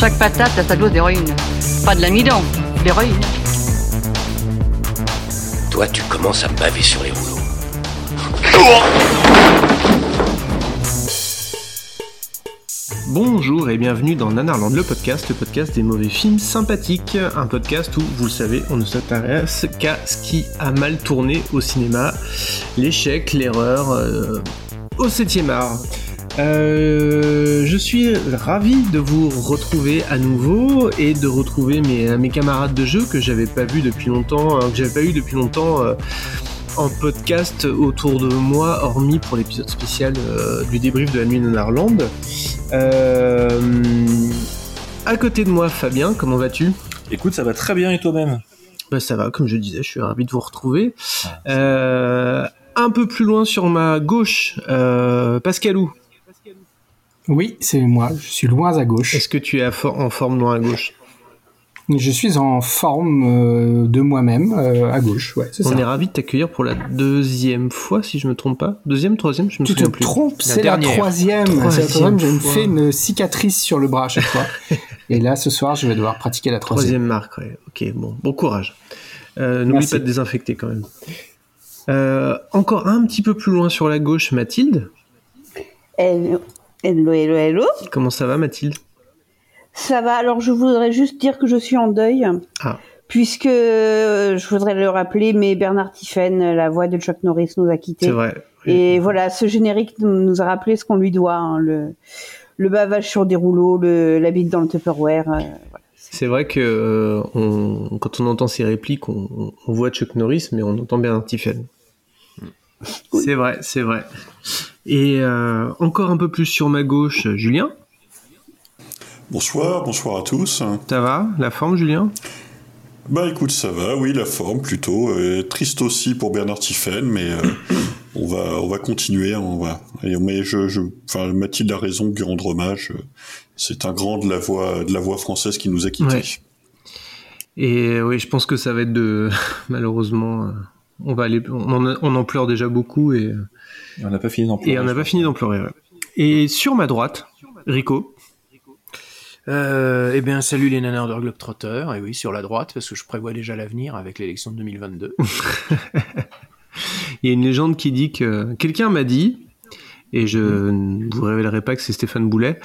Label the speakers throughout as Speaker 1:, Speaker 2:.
Speaker 1: Chaque patate a sa dose d'héroïne. Pas de l'amidon, d'héroïne.
Speaker 2: Toi, tu commences à me baver sur les rouleaux.
Speaker 3: Bonjour et bienvenue dans Nanarland, le podcast, le podcast des mauvais films sympathiques. Un podcast où, vous le savez, on ne s'intéresse qu'à ce qui a mal tourné au cinéma. L'échec, l'erreur, euh, au 7 art. Euh, je suis ravi de vous retrouver à nouveau et de retrouver mes, mes camarades de jeu que j'avais pas vu depuis longtemps, euh, que j'avais pas eu depuis longtemps euh, en podcast autour de moi, hormis pour l'épisode spécial euh, du débrief de la nuit de Nanarland. Euh, à côté de moi, Fabien, comment vas-tu?
Speaker 4: Écoute, ça va très bien et toi-même?
Speaker 3: Bah, Ça va, comme je disais, je suis ravi de vous retrouver. Euh, un peu plus loin sur ma gauche, euh, Pascalou.
Speaker 5: Oui, c'est moi. Je suis loin à gauche.
Speaker 3: Est-ce que tu es for- en forme loin à gauche
Speaker 5: Je suis en forme euh, de moi-même euh, à gauche. Ouais, c'est
Speaker 3: On
Speaker 5: ça.
Speaker 3: est ravi de t'accueillir pour la deuxième fois, si je me trompe pas. Deuxième, troisième, je me
Speaker 5: Tu te
Speaker 3: souviens plus.
Speaker 5: trompes,
Speaker 4: La
Speaker 5: c'est la troisième. C'est la
Speaker 3: Troisième
Speaker 5: troisième. Je me fais une cicatrice sur le bras à chaque fois. Et là, ce soir, je vais devoir pratiquer la troisième.
Speaker 3: Troisième marque, ouais. Ok, bon, bon courage. Euh, N'oublie pas de désinfecter quand même. Euh, encore un petit peu plus loin sur la gauche, Mathilde?
Speaker 6: Hello, hello, hello.
Speaker 3: Comment ça va, Mathilde?
Speaker 6: Ça va. Alors, je voudrais juste dire que je suis en deuil,
Speaker 3: Ah.
Speaker 6: puisque euh, je voudrais le rappeler, mais Bernard Tiffen, la voix de Chuck Norris, nous a quittés.
Speaker 3: C'est vrai.
Speaker 6: Et voilà, ce générique nous a rappelé ce qu'on lui doit, hein, le, le bavage sur des rouleaux, le, la bite dans le Tupperware. euh, voilà.
Speaker 3: C'est vrai que euh, on- quand on entend ces répliques, on, on voit Chuck Norris, mais on entend Bernard Tiffen. C'est vrai, c'est vrai. Et euh, encore un peu plus sur ma gauche, Julien.
Speaker 7: Bonsoir, bonsoir à tous.
Speaker 3: Ça va La forme, Julien?
Speaker 7: Bah écoute, ça va, oui, la forme plutôt. Euh, triste aussi pour Bernard Tiffen, mais euh, on va on va continuer. On va. et- mais je, je, enfin, Mathilde a raison de lui rendre hommage. C'est un grand de la voix de la voix française qui nous a quittés.
Speaker 3: Ouais. Et oui, je pense que ça va être de. Malheureusement, on, va aller... on, en, on en pleure déjà beaucoup et,
Speaker 4: On n'a pas fini d'en pleurer.
Speaker 3: et on n'a pas fini d'en pleurer. ouais. Et sur ma droite, Rico.
Speaker 8: Euh, eh bien, salut les nanars de Globetrotter, et oui, sur la droite, parce que je prévois déjà l'avenir avec l'élection de 2022.
Speaker 3: Il y a une légende qui dit que quelqu'un m'a dit, et je ne vous révélerai pas que c'est Stéphane Boulet,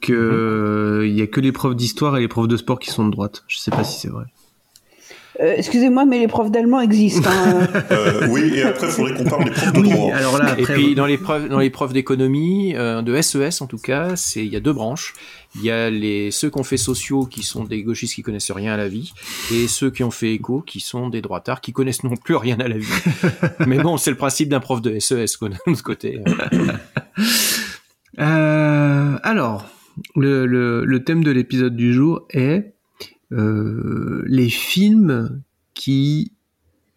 Speaker 3: que euh, il y a que les profs d'histoire et les profs de sport qui sont de droite. Je sais pas si c'est vrai.
Speaker 6: Euh, Excusez-moi, mais les profs d'allemand existent. hein.
Speaker 7: Euh, oui, et après, il faudrait qu'on parle des profs de
Speaker 3: Oui,
Speaker 7: droit.
Speaker 3: alors là
Speaker 8: et
Speaker 3: après.
Speaker 8: puis, dans les preuves, dans les profs d'économie, euh, de SES en tout cas, c'est il y a deux branches. Il y a les ceux qui ont fait sociaux, qui sont des gauchistes qui connaissent rien à la vie, et ceux qui ont fait éco, qui sont des droitards qui connaissent non plus rien à la vie. Mais bon, c'est le principe d'un prof de SES quoi, de ce côté.
Speaker 3: Euh, alors, le, le, le thème de l'épisode du jour est euh, les films qui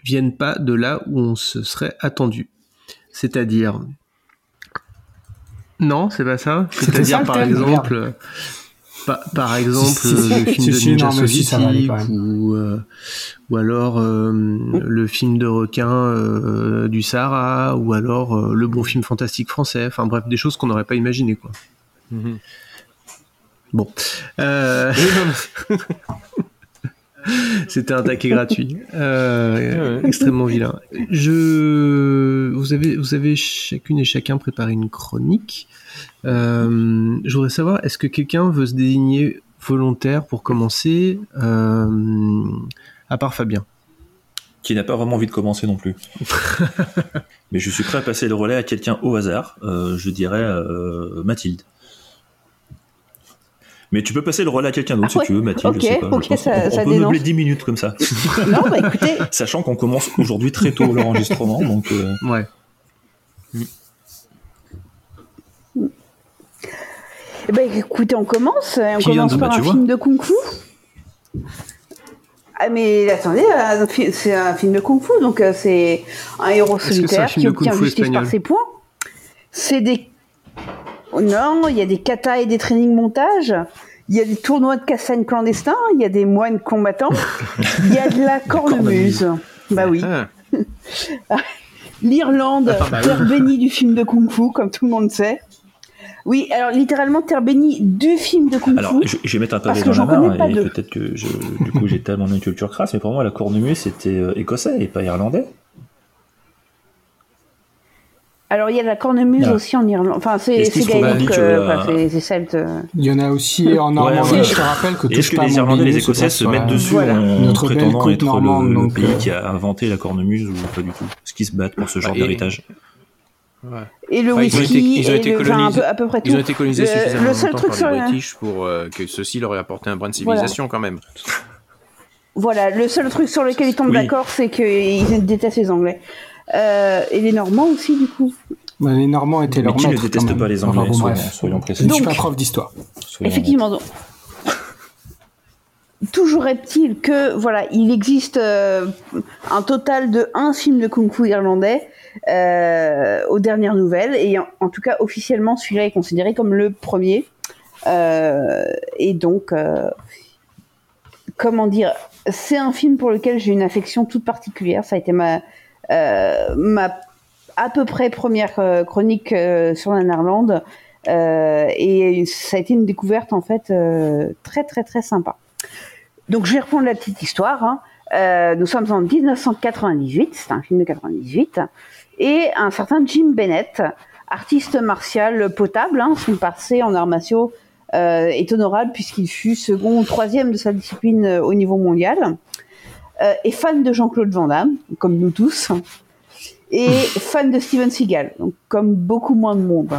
Speaker 3: viennent pas de là où on se serait attendu. C'est-à-dire. Non, c'est pas ça. C'est-à-dire par exemple. euh, pa- Par exemple, euh, le film de Ninja soviétique ou, euh, ou alors euh, le film de requin euh, du Sahara ou alors euh, le bon film fantastique français. Enfin bref, des choses qu'on n'aurait pas imaginées quoi.
Speaker 8: Mhm.
Speaker 3: Bon. Euh, C'était un taquet gratuit. Euh, Extrêmement vilain. Je... Vous, avez, vous avez chacune et chacun préparé une chronique. Euh, je voudrais savoir, est-ce que quelqu'un veut se désigner volontaire pour commencer euh, À part Fabien?
Speaker 4: Qui n'a pas vraiment envie de commencer non plus. Mais je suis prêt à passer le relais à quelqu'un au hasard. Euh, je dirais euh, Mathilde. Mais tu peux passer le relais à quelqu'un d'autre
Speaker 6: Ah ouais,
Speaker 4: si tu veux, Mathilde.
Speaker 6: ok,
Speaker 4: je sais pas. Je
Speaker 6: ok,
Speaker 4: pense
Speaker 6: ça-
Speaker 4: on,
Speaker 6: ça
Speaker 4: peut
Speaker 6: dénonce.
Speaker 4: meubler 10 minutes comme ça.
Speaker 6: non, bah écoutez,
Speaker 4: Sachant qu'on commence aujourd'hui très tôt l'enregistrement, donc euh,
Speaker 3: Ouais.
Speaker 6: Eh ben, écoutez, on commence. On
Speaker 4: Qui vient
Speaker 6: commence par
Speaker 4: bah,
Speaker 6: un
Speaker 4: vois.
Speaker 6: film de kung-fu. Ah mais attendez, fi- c'est un film de kung-fu, donc euh, c'est un héros
Speaker 3: un
Speaker 6: solitaire qui obtient justice par ses points. C'est des... Non, il y a des katas et des trainings montages. Il y a des tournois de castagne clandestins. Il y a des moines combattants. Il y a de la cornemuse. Bah oui.
Speaker 8: Ah.
Speaker 6: L'Irlande,
Speaker 8: Ah, bah
Speaker 6: terre bénie du film de kung-fu, comme tout le monde sait. Oui, alors littéralement terre bénie du film de kung-fu.
Speaker 4: Alors, je, je vais mettre un pavé dans la et peut-être que je, du coup j'ai tellement une culture crasse, mais pour moi la cornemuse c'était euh, écossais et pas irlandais.
Speaker 6: Alors il y a la cornemuse
Speaker 4: Ah.
Speaker 6: aussi en Irlande. Enfin, c'est c'est gaélique,
Speaker 4: que
Speaker 6: euh, c'est c'est celte. euh.
Speaker 5: Il y en a aussi en Normandie,
Speaker 4: Ouais, ouais.
Speaker 5: je te rappelle que
Speaker 4: Est-ce que les Irlandais et les Écossais se
Speaker 5: sur
Speaker 4: mettent dessus
Speaker 6: Voilà.
Speaker 4: en
Speaker 5: Notre
Speaker 4: prétendant être le-
Speaker 5: normande,
Speaker 4: le,
Speaker 5: donc,
Speaker 4: pays
Speaker 5: euh,
Speaker 4: qui a inventé la cornemuse ou pas du tout Est-ce qu'ils se battent pour ce genre
Speaker 8: et-
Speaker 4: d'héritage
Speaker 8: Ouais.
Speaker 6: Et le
Speaker 8: Enfin, ils ont
Speaker 6: whisky,
Speaker 8: été- ils ont
Speaker 6: et
Speaker 8: été
Speaker 6: le- enfin, peu- à peu près tout.
Speaker 8: Ils ont été colonisés
Speaker 6: Le-
Speaker 8: suffisamment
Speaker 6: le seul
Speaker 8: longtemps
Speaker 6: truc
Speaker 8: par
Speaker 6: sur
Speaker 8: les British pour euh, que ceci leur ait apporté un brin de
Speaker 6: Voilà.
Speaker 8: civilisation quand même.
Speaker 6: Voilà, le seul truc sur lequel ils tombent
Speaker 8: Oui.
Speaker 6: d'accord, c'est qu'ils détestent les Anglais. Euh, et les Normands aussi, du coup.
Speaker 5: Bah, les Normands étaient
Speaker 4: Mais
Speaker 5: leurs
Speaker 4: qui ne
Speaker 5: maîtres,
Speaker 4: déteste
Speaker 5: quand même.
Speaker 4: pas les
Speaker 5: Enfin,
Speaker 4: Anglais,
Speaker 5: bon,
Speaker 4: soyons-
Speaker 5: bref.
Speaker 4: soyons précis.
Speaker 5: Je ne suis
Speaker 6: Donc-
Speaker 5: pas prof d'histoire.
Speaker 6: Effectivement. donc. Toujours est-il que, voilà, il existe euh, un total de un film de kung-fu irlandais euh, aux dernières nouvelles, et en, en tout cas officiellement celui-là est considéré comme le premier. Euh, et donc, euh, comment dire, c'est un film pour lequel j'ai une affection toute particulière. Ça a été ma, euh, ma à peu près première euh, chronique euh, sur la Néerlande. Euh, et ça a été une découverte en fait euh, très très très sympa. Donc je vais reprendre la petite histoire. hein. Euh, nous sommes en 1998, c'est un film de 98, et un certain Jim Bennett, artiste martial potable, hein, son passé en arts martiaux euh, est honorable puisqu'il fut second ou troisième de sa discipline euh, au niveau mondial, euh, et fan de Jean-Claude Van Damme, comme nous tous, et fan de Steven Seagal, donc comme beaucoup moins de monde.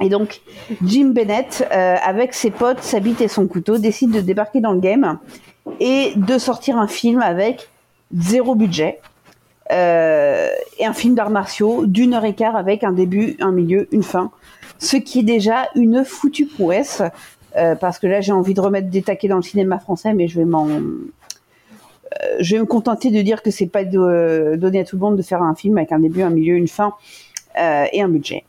Speaker 6: Et donc, Jim Bennett, euh, avec ses potes, sa bite et son couteau, décide de débarquer dans le game et de sortir un film avec zéro budget. Euh, et un film d'arts martiaux d'une heure et quart avec un début, un milieu, une fin. Ce qui est déjà une foutue prouesse. euh, parce que là, j'ai envie de remettre des taquets dans le cinéma français, mais je vais m'en. Euh, je vais me contenter de dire que c'est pas de, donné à tout le monde de faire un film avec un début, un milieu, une fin euh, et un budget.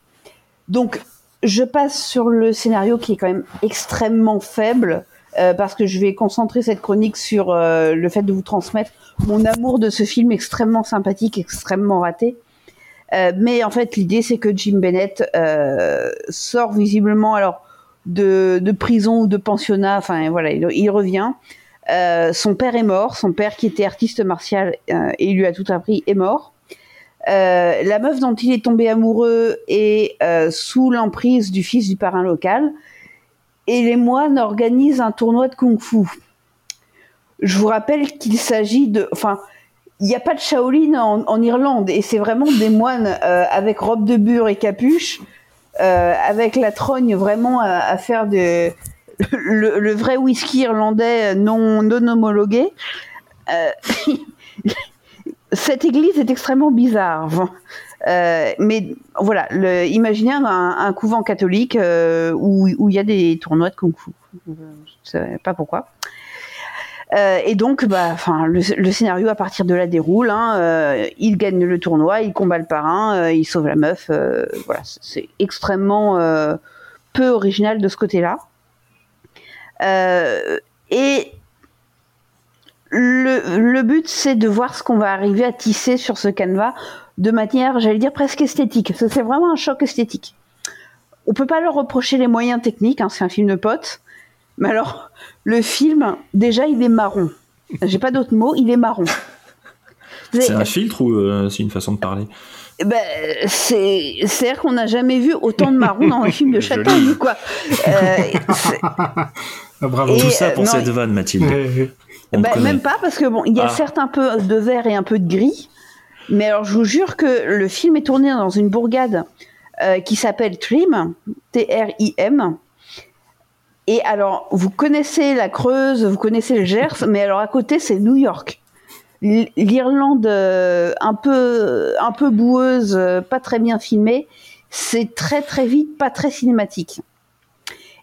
Speaker 6: Donc, je passe sur le scénario qui est quand même extrêmement faible, euh, parce que je vais concentrer cette chronique sur euh, le fait de vous transmettre mon amour de ce film extrêmement sympathique, extrêmement raté. Euh, mais en fait, l'idée, c'est que Jim Bennett euh, sort visiblement alors de, prison ou de pensionnat. Enfin, voilà, il, il revient. Euh, son père est mort. Son père, qui était artiste martial euh, et il lui a tout appris, est mort. Euh, la meuf dont il est tombé amoureux est sous l'emprise du fils du parrain local. Et les moines organisent un tournoi de kung-fu. Je vous rappelle qu'il s'agit de. Enfin, il n'y a pas de Shaolin en, Irlande et c'est vraiment des moines avec robe de bure et capuche, avec la trogne vraiment à faire de, le, vrai whisky irlandais non, non homologué. Euh, cette église est extrêmement bizarre. Euh, mais voilà, le, imaginez un, couvent catholique euh, où il y a des tournois de kung-fu. Je ne sais pas pourquoi. Et donc, bah, le, le scénario à partir de là déroule. Hein, il gagne le tournoi, il combat le parrain, il sauve la meuf. voilà, c'est- extrêmement peu original de ce côté-là. Euh, et le, le but, c'est de voir ce qu'on va arriver à tisser sur ce canevas de manière, j'allais dire, presque esthétique. Ça, C'est vraiment un choc esthétique. On peut pas leur reprocher les moyens techniques, hein, c'est un film de potes. Mais alors, le film, déjà, il est marron. J'ai pas d'autre mot, il est marron.
Speaker 4: C'est un filtre ou euh, c'est une façon de parler?
Speaker 6: Ben, c'est c'est-à-dire qu'on n'a jamais vu autant de marron dans un film de. Châtaigne, quoi. Euh, c'est-
Speaker 5: Ah, bravo.
Speaker 6: Et,
Speaker 4: Tout ça pour
Speaker 6: euh, non,
Speaker 4: cette vanne, Mathilde. Connaît.
Speaker 6: même pas parce que bon, il y a
Speaker 4: Ah.
Speaker 6: certes un peu de vert et un peu de gris, mais alors je vous jure que le film est tourné dans une bourgade euh, qui s'appelle Trim, T-R-I-M. Et alors, vous connaissez la Creuse, vous connaissez le Gers, mais alors à côté c'est New York. L'Irlande euh, un peu un peu boueuse, euh, pas très bien filmée, c'est très très vite pas très cinématique.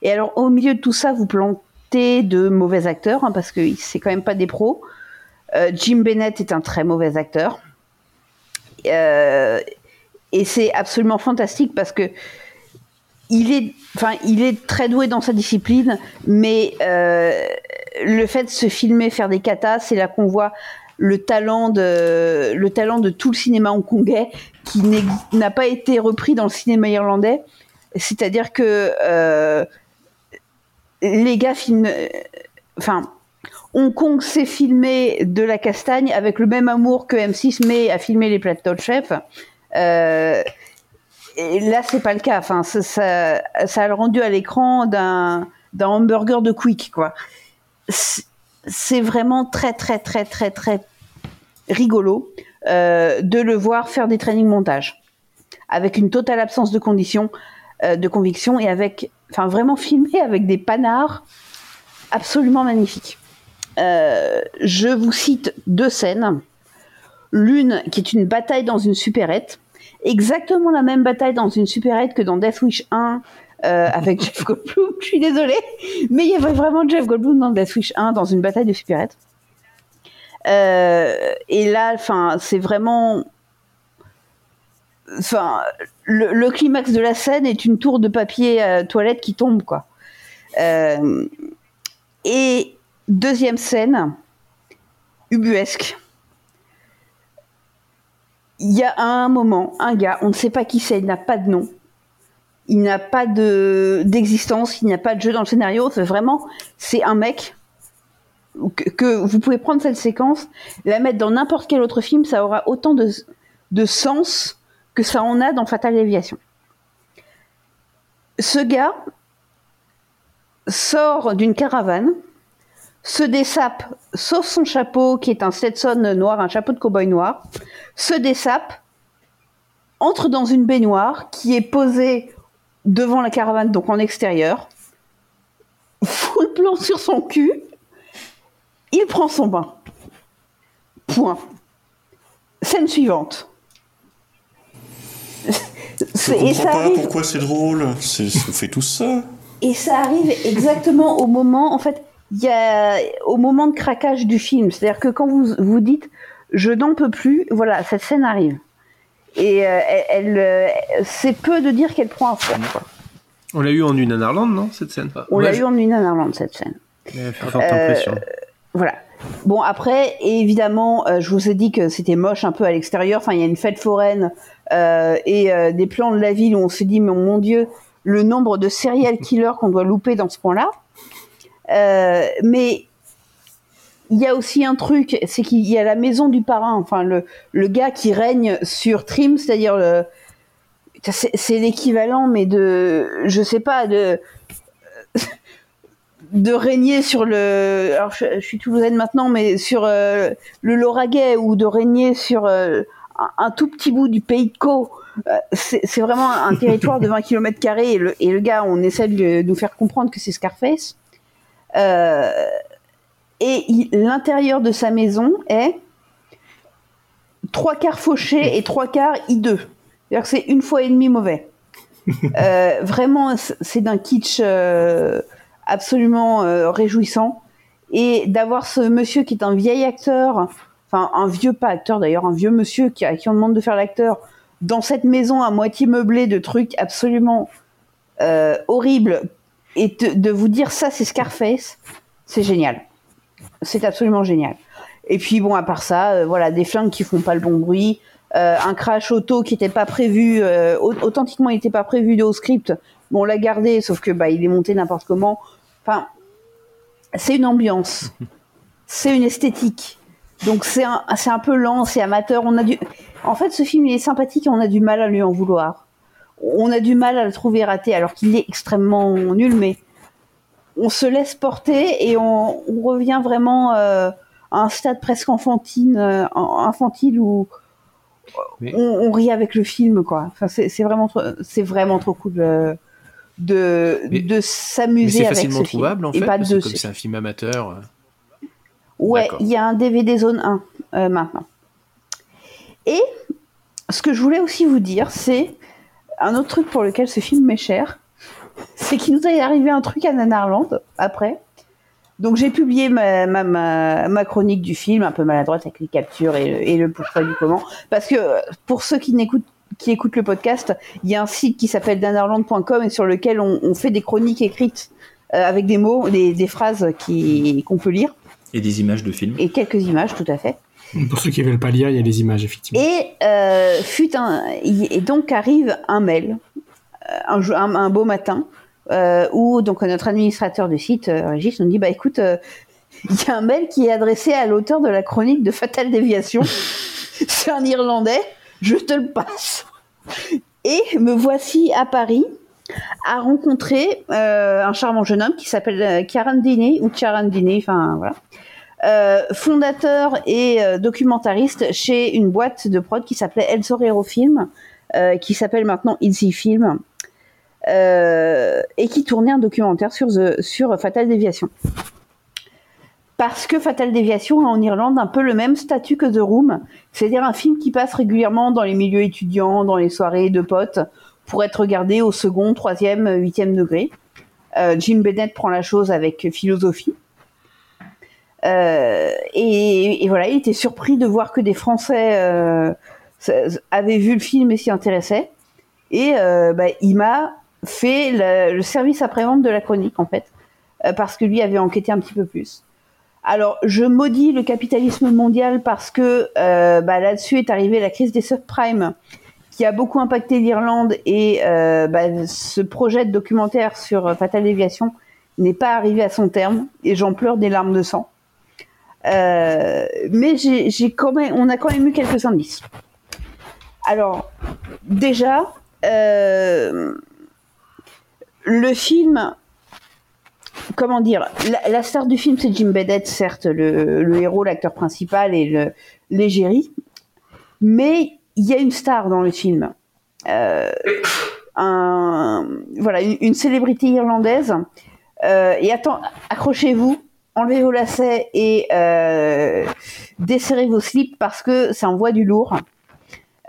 Speaker 6: Et alors, au milieu de tout ça, vous plantez de mauvais acteurs, hein, parce que c'est quand même pas des pros. Euh, Jim Bennett est un très mauvais acteur. Et c'est absolument fantastique parce que il est, enfin, il est très doué dans sa discipline, mais le fait de se filmer, faire des katas, c'est là qu'on voit le talent de, le talent de tout le cinéma hongkongais qui n'a pas été repris dans le cinéma irlandais. C'est-à-dire que euh, les gars filment, enfin, Hong Kong s'est filmé de la castagne avec le même amour que M6 met à filmer les plateaux de chef. Euh, et là, c'est pas le cas. Enfin, ça, ça, ça a le rendu à l'écran d'un d'un hamburger de quick, quoi. C'est vraiment très, très, très, très, très rigolo euh, de le voir faire des trainings montage avec une totale absence de conditions, euh, de conviction et avec, enfin, vraiment filmé avec des panards absolument magnifiques. Euh, je vous cite deux scènes. L'une qui est une bataille dans une supérette, exactement la même bataille dans une supérette que dans Death Wish 1 euh, avec Jeff Goldblum. Je suis désolée, mais il y avait vraiment Jeff Goldblum dans Death Wish 1 dans une bataille de supérette. Euh, et là, enfin, c'est vraiment, enfin, le, climax de la scène est une tour de papier euh, toilette qui tombe, quoi. Euh, et deuxième scène, ubuesque il y a un moment, un gars, on ne sait pas qui c'est, il n'a pas de nom, il n'a pas de d'existence, il n'y a pas de jeu dans le scénario. C'est vraiment, c'est un mec que, vous pouvez prendre cette séquence, la mettre dans n'importe quel autre film, ça aura autant de, de sens que ça en a dans Fatal Aviation. Ce gars sort d'une caravane, se dessape, sauf son chapeau qui est un Stetson noir, un chapeau de cow-boy noir, se dessape, entre dans une baignoire qui est posée devant la caravane, donc en extérieur, fout le plan sur son cul, il prend son bain. Point. Scène suivante.
Speaker 7: Je comprends pas arrive... pourquoi c'est drôle. C'est, on fait tout ça.
Speaker 6: Et ça arrive exactement au moment, en fait, il y a au moment de craquage du film. C'est-à-dire que quand vous vous dites je n'en peux plus, voilà, cette scène arrive. Et euh, elle, euh, c'est peu de dire qu'elle prend un fond.
Speaker 3: On l'a eu en une Nanarland, non, cette scène
Speaker 6: On l'a eu en une Nanarland, cette scène.
Speaker 3: Elle fait forte impression.
Speaker 6: Voilà. Bon, après, évidemment, euh, je vous ai dit que c'était moche un peu à l'extérieur. Enfin, il y a une fête foraine euh, et euh, des plans de la ville où on se dit, mais mon Dieu, le nombre de serial killers qu'on doit louper dans ce point-là. mais il y a aussi un truc, c'est qu'il y a la maison du parrain, enfin le, le gars qui règne sur Trim, c'est-à-dire c'est l'équivalent, mais de, je sais pas, de de régner sur le. Alors je, je suis toulousaine maintenant, mais sur euh, le Lauragais ou de régner sur euh, un, tout petit bout du pays de Caux. Euh, c'est vraiment un territoire de 20 km le, et le gars, on essaie de nous faire comprendre que c'est Scarface. Euh, et l'intérieur de sa maison est trois quarts fauché et trois quarts hideux. C'est-à-dire que c'est une fois et demi mauvais. vraiment, c'est d'un kitsch absolument euh, réjouissant. Et d'avoir ce monsieur qui est un vieil acteur, enfin un vieux pas acteur d'ailleurs, un vieux monsieur qui, à qui on demande de faire l'acteur, dans cette maison à moitié meublée de trucs absolument euh, horribles, et de, vous dire ça c'est Scarface, c'est génial c'est absolument génial. Et puis bon, à part ça, euh, voilà, des flingues qui font pas le bon bruit, euh, un crash auto qui n'était pas prévu, authentiquement il n'était pas prévu de au script. Bon, on l'a gardé, sauf que bah il est monté n'importe comment. Enfin, c'est une ambiance, c'est une esthétique. Donc c'est un, c'est un peu lent, c'est amateur. On a du, en fait, ce film il est sympathique et on a du mal à lui en vouloir. On a du mal à le trouver raté, alors qu'il est extrêmement nul, mais on se laisse porter et on, on revient vraiment euh, à un stade presque enfantine, euh, infantile où
Speaker 8: Mais-
Speaker 6: on, on rit avec le film, quoi. Enfin, c'est c'est vraiment, trop- c'est vraiment trop cool de s'amuser
Speaker 8: c'est
Speaker 6: avec
Speaker 8: facilement
Speaker 6: ce film.
Speaker 8: trouvable en fait, parce que comme c'est un film amateur. euh,
Speaker 6: Ouais, il y a un DVD zone 1 euh, maintenant. Et ce que je voulais aussi vous dire, c'est un autre truc pour lequel ce film m'est cher. c'est qu'il nous est arrivé un truc à Nanarland après. Donc j'ai publié ma, ma, ma, ma chronique du film, un peu maladroite avec les captures et, le- et le pourquoi du comment. Parce que pour ceux qui n'écoutent qui écoutent le podcast, il y a un site qui s'appelle danarland.com et sur lequel on, on fait des chroniques écrites euh, avec des mots, des, des phrases qui qu'on peut lire
Speaker 4: Et des images de films.
Speaker 6: et quelques images tout à fait.
Speaker 5: Pour ceux qui veulent pas lire, il y a les images, effectivement.
Speaker 6: Et euh, fut un et donc arrive un mail euh, un, jour- un, un beau matin euh, où donc notre administrateur de site euh, Régis nous dit bah écoute euh, il y a un mail qui est adressé à l'auteur de la chronique de Fatale Déviation. C'est un Irlandais, je te le passe. Et me voici à Paris à rencontrer euh, un charmant jeune homme qui s'appelle euh, Kieran Dini ou enfin voilà. Euh, fondateur et euh, documentariste chez une boîte de prod qui s'appelait El Sorero Film, euh, qui s'appelle maintenant Easy Film, euh, et qui tournait un documentaire sur, sur Fatal Déviation. Parce que Fatal Déviation a en Irlande un peu le même statut que The Room, c'est-à-dire un film qui passe régulièrement dans les milieux étudiants, dans les soirées de potes, pour être regardé au second, troisième, huitième degré. Euh, Jim Bennett prend la chose avec philosophie. Euh, et, voilà, il était surpris de voir que des Français euh, avaient vu le film et s'y intéressaient. Et bah, il m'a fait le, le service après-vente de la chronique, en fait, parce que lui avait enquêté un petit peu plus. Alors, je maudis le capitalisme mondial parce que euh, bah, là-dessus est arrivée la crise des subprimes, qui a beaucoup impacté l'Irlande, et euh, bah, ce projet de documentaire sur euh, Fatal Déviation n'est pas arrivé à son terme, et j'en pleure des larmes de sang. Euh, mais j'ai quand même, on a quand même eu quelques indices. Alors, déjà, euh, le film, comment dire, la, star du film c'est Jim Bennett, certes, le, héros, l'acteur principal et l'égérie, mais il y a une star dans le film. Euh, voilà, une, célébrité irlandaise. Euh, et attends, accrochez-vous, enlevez vos lacets et euh, desserrez vos slips parce que ça envoie du lourd.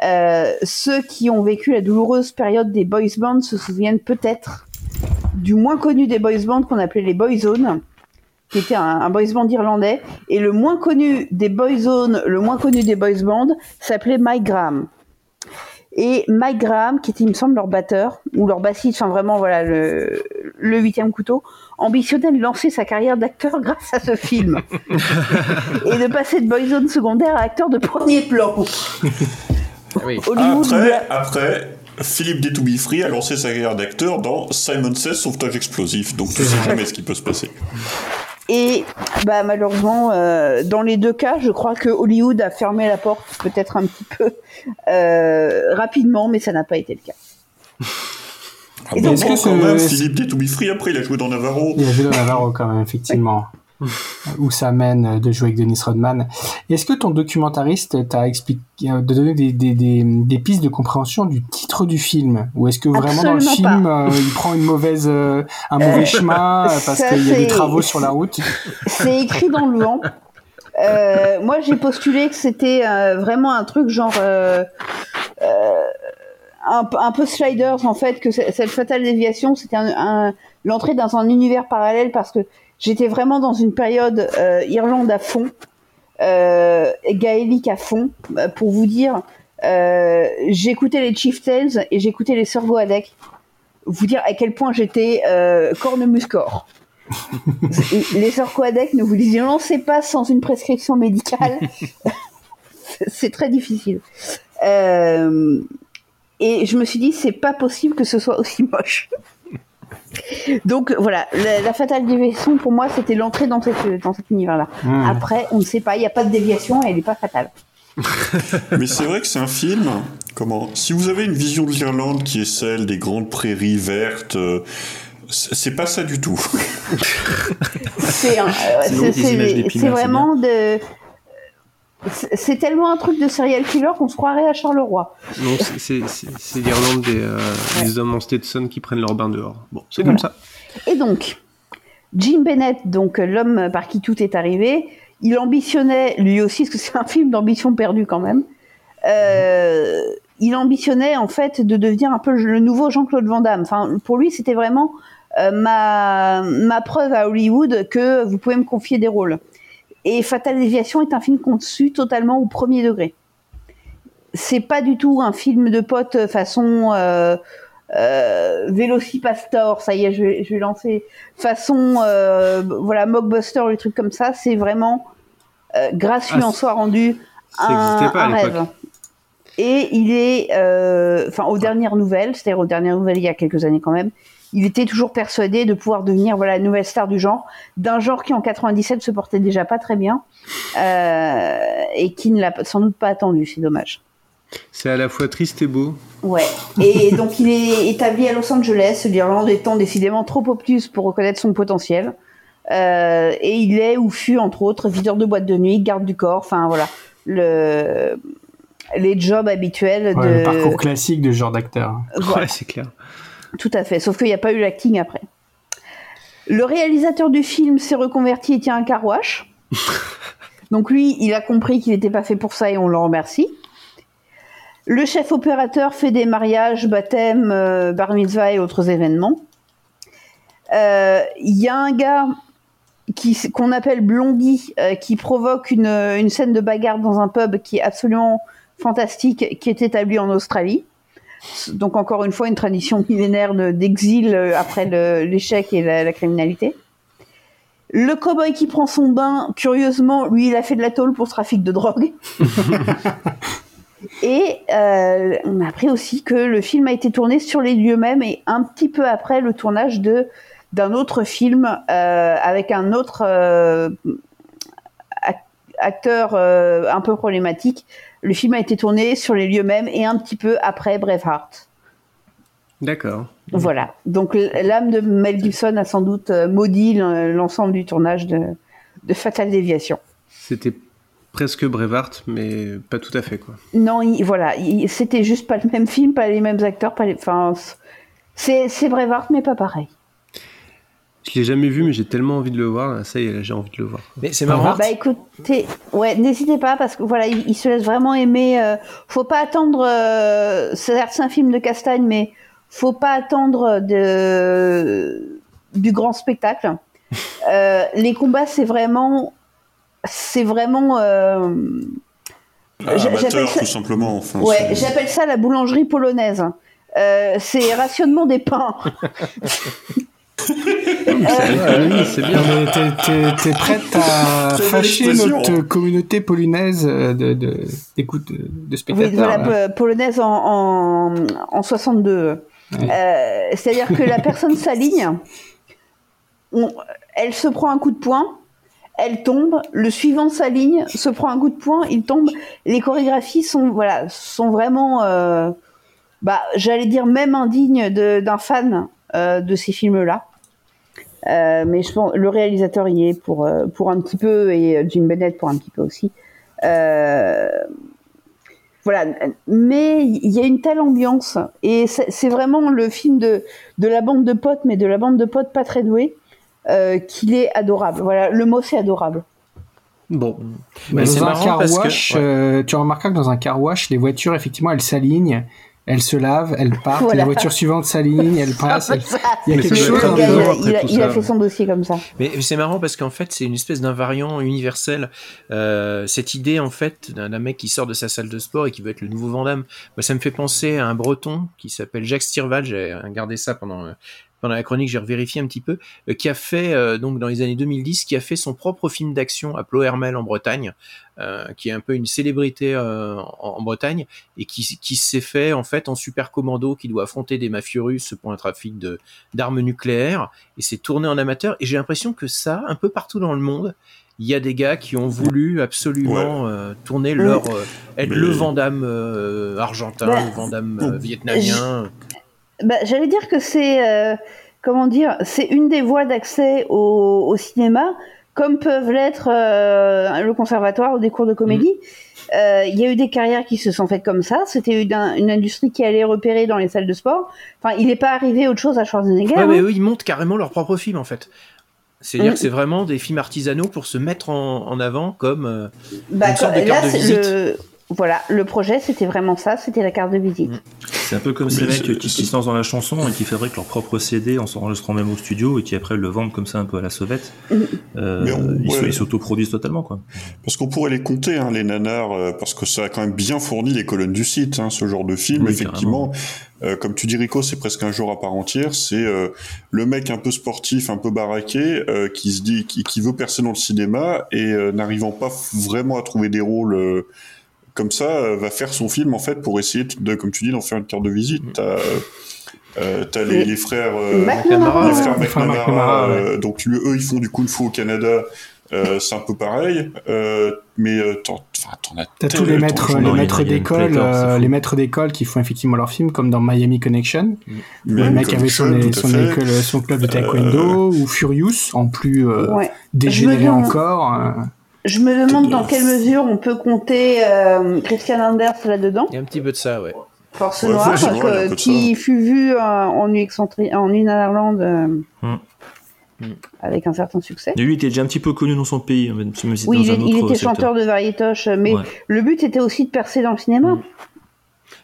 Speaker 6: Ceux qui ont vécu la douloureuse période des boys bands se souviennent peut-être du moins connu des boys bands qu'on appelait les boyzones, qui était un, un boys band irlandais, et le moins connu des boyzones, le moins connu des boys bands, s'appelait Mike Graham. Et Mike Graham, qui était, il me semble, leur batteur, ou leur bassiste, enfin vraiment, voilà, le, le huitième couteau, ambitionnait de lancer sa carrière d'acteur grâce à ce film. et de passer de boyzone secondaire à acteur de premier plan. Hollywood
Speaker 7: Après,
Speaker 6: voulait-
Speaker 7: après, Philippe Détoubifri a lancé sa carrière d'acteur dans Simon Says Sauvetage explosif, donc tu sais jamais ce qui peut se passer.
Speaker 6: Et bah, malheureusement, euh, dans les deux cas, je crois que Hollywood a fermé la porte peut-être un petit peu euh, rapidement, mais ça n'a pas été le cas.
Speaker 7: Ah
Speaker 6: Et
Speaker 7: bon, bon,
Speaker 5: est-ce que
Speaker 7: quand même, Philippe Détoubifri, après, il a joué dans Navarro.
Speaker 5: Il y avait dans Navarro quand même, effectivement. Où ça mène de jouer avec Dennis Rodman. Est-ce que ton documentariste t'a expliqué, euh, de donner des, des, des, des pistes de compréhension du titre du film? Ou est-ce que vraiment dans le film, euh, il prend une mauvaise, euh, un mauvais
Speaker 6: Euh,
Speaker 5: chemin euh, parce qu'il y a des travaux sur la route?
Speaker 6: C'est écrit dans le vent. Euh, moi, j'ai postulé que c'était euh, vraiment un truc genre euh, euh, un, un peu sliders en fait, que cette fatale déviation, c'était l'entrée dans un univers parallèle parce que j'étais vraiment dans une période euh, Irlande à fond, euh, gaélique à fond. Euh, Pour vous dire, euh, j'écoutais les Chieftains et j'écoutais les Goadec. Vous dire à quel point j'étais euh, cornemuscore. les Goadec ne vous les lancez pas sans une prescription médicale. c'est très difficile. Euh, et je me suis dit, c'est pas possible que ce soit aussi moche. Donc voilà, la, la fatale déviation pour moi c'était l'entrée dans, cette- dans cet univers-là.
Speaker 7: Hmm.
Speaker 6: Après, on ne sait pas, il n'y a pas de déviation et elle n'est pas fatale.
Speaker 7: Mais c'est vrai que c'est un film. Comment? Si vous avez une vision de l'Irlande qui est celle des grandes prairies vertes, euh, c'est pas ça du tout.
Speaker 6: C'est euh,
Speaker 7: C'est
Speaker 6: c'est- c'est- tellement un truc de serial killer qu'on se croirait à Charleroi.
Speaker 3: Non, c'est- l'Irlande des, euh, des hommes en Stetson qui prennent leur bain dehors. Bon, c'est comme ça.
Speaker 6: Et donc, Jim Bennett, donc euh, l'homme par qui tout est arrivé, il ambitionnait, lui aussi, parce que c'est un film d'ambition perdue quand même, euh, il ambitionnait en fait de devenir un peu le nouveau Jean-Claude Van Damme. Enfin, pour lui, c'était vraiment euh, ma, ma preuve à Hollywood que vous pouvez me confier des rôles. Et Fatal Déviation est un film conçu totalement au premier degré. C'est pas du tout un film de potes façon euh, euh, Velocipastor, ça y est, je vais, je vais lancer, façon euh, voilà Mockbuster ou des trucs comme ça. C'est vraiment euh, gracieux
Speaker 3: Ah,
Speaker 6: en soi rendu un,
Speaker 3: pas à
Speaker 6: un rêve. Et il est, euh, enfin, aux dernières nouvelles, c'est-à-dire aux dernières nouvelles il y a quelques années quand même, il était toujours persuadé de pouvoir devenir voilà la nouvelle star du genre, d'un genre qui en 97 se portait déjà pas très bien euh, et qui ne l'a sans doute pas attendu. C'est dommage.
Speaker 3: C'est à la fois triste et beau.
Speaker 6: Ouais. Et donc il est établi à Los Angeles, l'Irlande étant décidément trop obtuse pour reconnaître son potentiel. Euh, et il est ou fut entre autres videur de boîte de nuit, garde du corps, enfin voilà, le les jobs habituels
Speaker 5: Ouais,
Speaker 6: de
Speaker 5: Le parcours classique de ce genre d'acteur.
Speaker 6: Voilà.
Speaker 3: Ouais, c'est clair.
Speaker 6: Tout à fait, sauf qu'il n'y a pas eu l'acting après. Le réalisateur du film s'est reconverti et tient un car wash. Donc lui, il a compris qu'il n'était pas fait pour ça et on le remercie. Le chef opérateur fait des mariages, baptêmes, euh, bar mitzvah et autres événements. Euh, Il y a un gars qu'on appelle Blondie euh, qui provoque une, une scène de bagarre dans un pub qui est absolument fantastique, qui est établi en Australie. Donc encore une fois, une tradition millénaire de- d'exil euh, après l'échec et la, la criminalité. Le cowboy qui prend son bain, curieusement, lui, il a fait de la tôle pour trafic de drogue. et euh, on a appris aussi que le film a été tourné sur les lieux mêmes et un petit peu après le tournage de d'un autre film euh, avec un autre euh, ac- acteur un peu problématique. Le film a été tourné sur les lieux mêmes et un petit peu après Braveheart.
Speaker 3: D'accord.
Speaker 6: Voilà. Donc l'âme de Mel Gibson a sans doute euh, maudit l'ensemble du tournage de, de Fatal Déviation.
Speaker 3: C'était presque Brevart, mais pas tout à fait, quoi.
Speaker 6: Non, il- voilà, il- c'était juste pas le même film, pas les mêmes acteurs, pas les, enfin, c'est c'est Braveheart mais pas pareil.
Speaker 3: Je l'ai jamais vu, mais j'ai tellement envie de le voir. Ça y est, j'ai envie de le voir.
Speaker 8: Mais c'est marrant.
Speaker 6: Bah écoutez, ouais, n'hésitez pas parce que voilà, il, il se laisse vraiment aimer. euh, faut pas attendre. Euh, certes, c'est un film de Castagne, mais faut pas attendre de du grand spectacle. Euh, les combats, c'est vraiment, c'est vraiment. euh,
Speaker 7: Ah, amateur,
Speaker 6: ça-
Speaker 7: tout simplement. Enfin,
Speaker 6: ouais, j'appelle ça la boulangerie polonaise. Euh, c'est rationnement des pains.
Speaker 3: Oui, c'est bien.
Speaker 5: Mais t'es- prête à fâcher notre communauté polonaise euh, de, de, d'écoute de, de
Speaker 6: Oui,
Speaker 5: spectateurs. là.
Speaker 6: po- polonaise en, en, en 62.
Speaker 5: Ouais.
Speaker 6: Euh, C'est-à-dire que la personne s'aligne, elle se prend un coup de poing, elle tombe, le suivant s'aligne, se prend un coup de poing, il tombe. Les chorégraphies sont, voilà, sont vraiment, euh, bah, j'allais dire même indignes de- d'un fan euh, de ces films-là. Euh, mais je pense le réalisateur y est pour, euh, pour un petit peu et euh, Jim Bennett pour un petit peu aussi. Euh, voilà, mais il y a une telle ambiance et c'est vraiment le film de, de la bande de potes, mais de la bande de potes pas très doués, euh, qu'il est adorable. Voilà, le mot c'est adorable.
Speaker 3: Bon.
Speaker 8: Mais c'est
Speaker 5: dans un
Speaker 8: marrant
Speaker 5: car
Speaker 8: parce que- ouais.
Speaker 5: euh, tu remarqueras que dans un car wash, les voitures, effectivement, elles s'alignent, elles se lavent, elles partent,
Speaker 6: Voilà.
Speaker 5: la voiture suivante s'aligne, elle passe. Elle-. Il y a
Speaker 3: Mais
Speaker 5: quelque chose
Speaker 6: Le gars, il, a- a fait son dossier comme ça.
Speaker 8: Mais c'est marrant parce qu'en fait, c'est une espèce d'invariant universel. Euh, cette idée, en fait, d'un mec qui sort de sa salle de sport et qui veut être le nouveau Vandame, moi, ça me fait penser à un breton qui s'appelle Jacques Stirval. J'ai regardé ça pendant, euh, pendant la chronique, j'ai revérifié un petit peu, euh, qui a fait, euh, donc, dans les années 2010, qui a fait son propre film d'action à Plohermel en Bretagne, euh, qui est un peu une célébrité euh, en, en Bretagne et qui, qui s'est fait, en fait, en super commando, qui doit affronter des mafieux russes pour un trafic de, d'armes nucléaires et c'est tourné en amateur. Et j'ai l'impression que ça, un peu partout dans le monde, il y a des gars qui ont voulu absolument euh, tourner leur euh, être
Speaker 7: Mais-
Speaker 8: le Vandame euh, argentin,
Speaker 6: Bah,
Speaker 8: le Vandame euh, vietnamien.
Speaker 6: Bah, J'allais dire que c'est euh, comment dire, c'est une des voies d'accès au, au cinéma, comme peuvent l'être euh, le conservatoire ou des cours de comédie. Euh, Il y a eu des carrières qui se sont faites comme ça. C'était une, une industrie qui allait repérer dans les salles de sport. Enfin, il n'est pas arrivé autre chose à Schwarzenegger.
Speaker 8: Ouais,
Speaker 6: hein.
Speaker 8: mais eux, ils montent carrément leur propre film en fait. C'est-à-dire
Speaker 6: Mm.
Speaker 8: que c'est vraiment des films artisanaux pour se mettre en, en avant comme
Speaker 6: Bah,
Speaker 8: une sorte de
Speaker 6: là,
Speaker 8: carte de visite.
Speaker 6: le- Voilà, le projet, c'était vraiment ça, c'était la carte de visite.
Speaker 8: Mm.
Speaker 4: C'est un peu comme ces mecs qui, se lancent dans la chanson et qui fabriquent leur propre CD en s'enregistrant même au studio et qui après le vendent comme ça un peu à la sauvette. Euh, ils s'autoproduisent totalement, quoi.
Speaker 7: Parce qu'on pourrait les compter, hein, les nanars, euh, parce que ça a quand même bien fourni les colonnes du site, hein, ce genre de film. effectivement, euh, comme tu dis, Rico, c'est presque un genre à part entière. C'est euh, le mec un peu sportif, un peu baraqué, euh, qui se dit, qui, qui, veut percer dans le cinéma et n'arrivant pas vraiment à trouver des rôles comme ça, va faire son film en fait pour essayer de, comme tu dis, d'en faire une carte de visite. T'as euh, t'as les, les, frères, euh, les frères McNamara, donc eux ils font du kung fu au Canada, euh, c'est un peu pareil, euh, mais euh, t'en as.
Speaker 5: T'as tous les maîtres, les maîtres d'école, les maîtres d'école qui font effectivement leurs films, comme dans Miami Connection. Mm. Le mec avait son, école, son club de taekwondo, ou Furious, en plus dégénéré encore.
Speaker 6: Je me demande dans quelle mesure on peut compter Christian Anders là-dedans.
Speaker 8: Il y a un petit peu de ça, ouais.
Speaker 6: Force Noire, qui fut vu en, en une Irlande. Mm. Mm. avec un certain succès.
Speaker 4: lui, il était déjà un petit peu connu dans son pays, même
Speaker 6: si oui, il, était chanteur de variétoche, mais le but était aussi de percer dans le cinéma. Mm.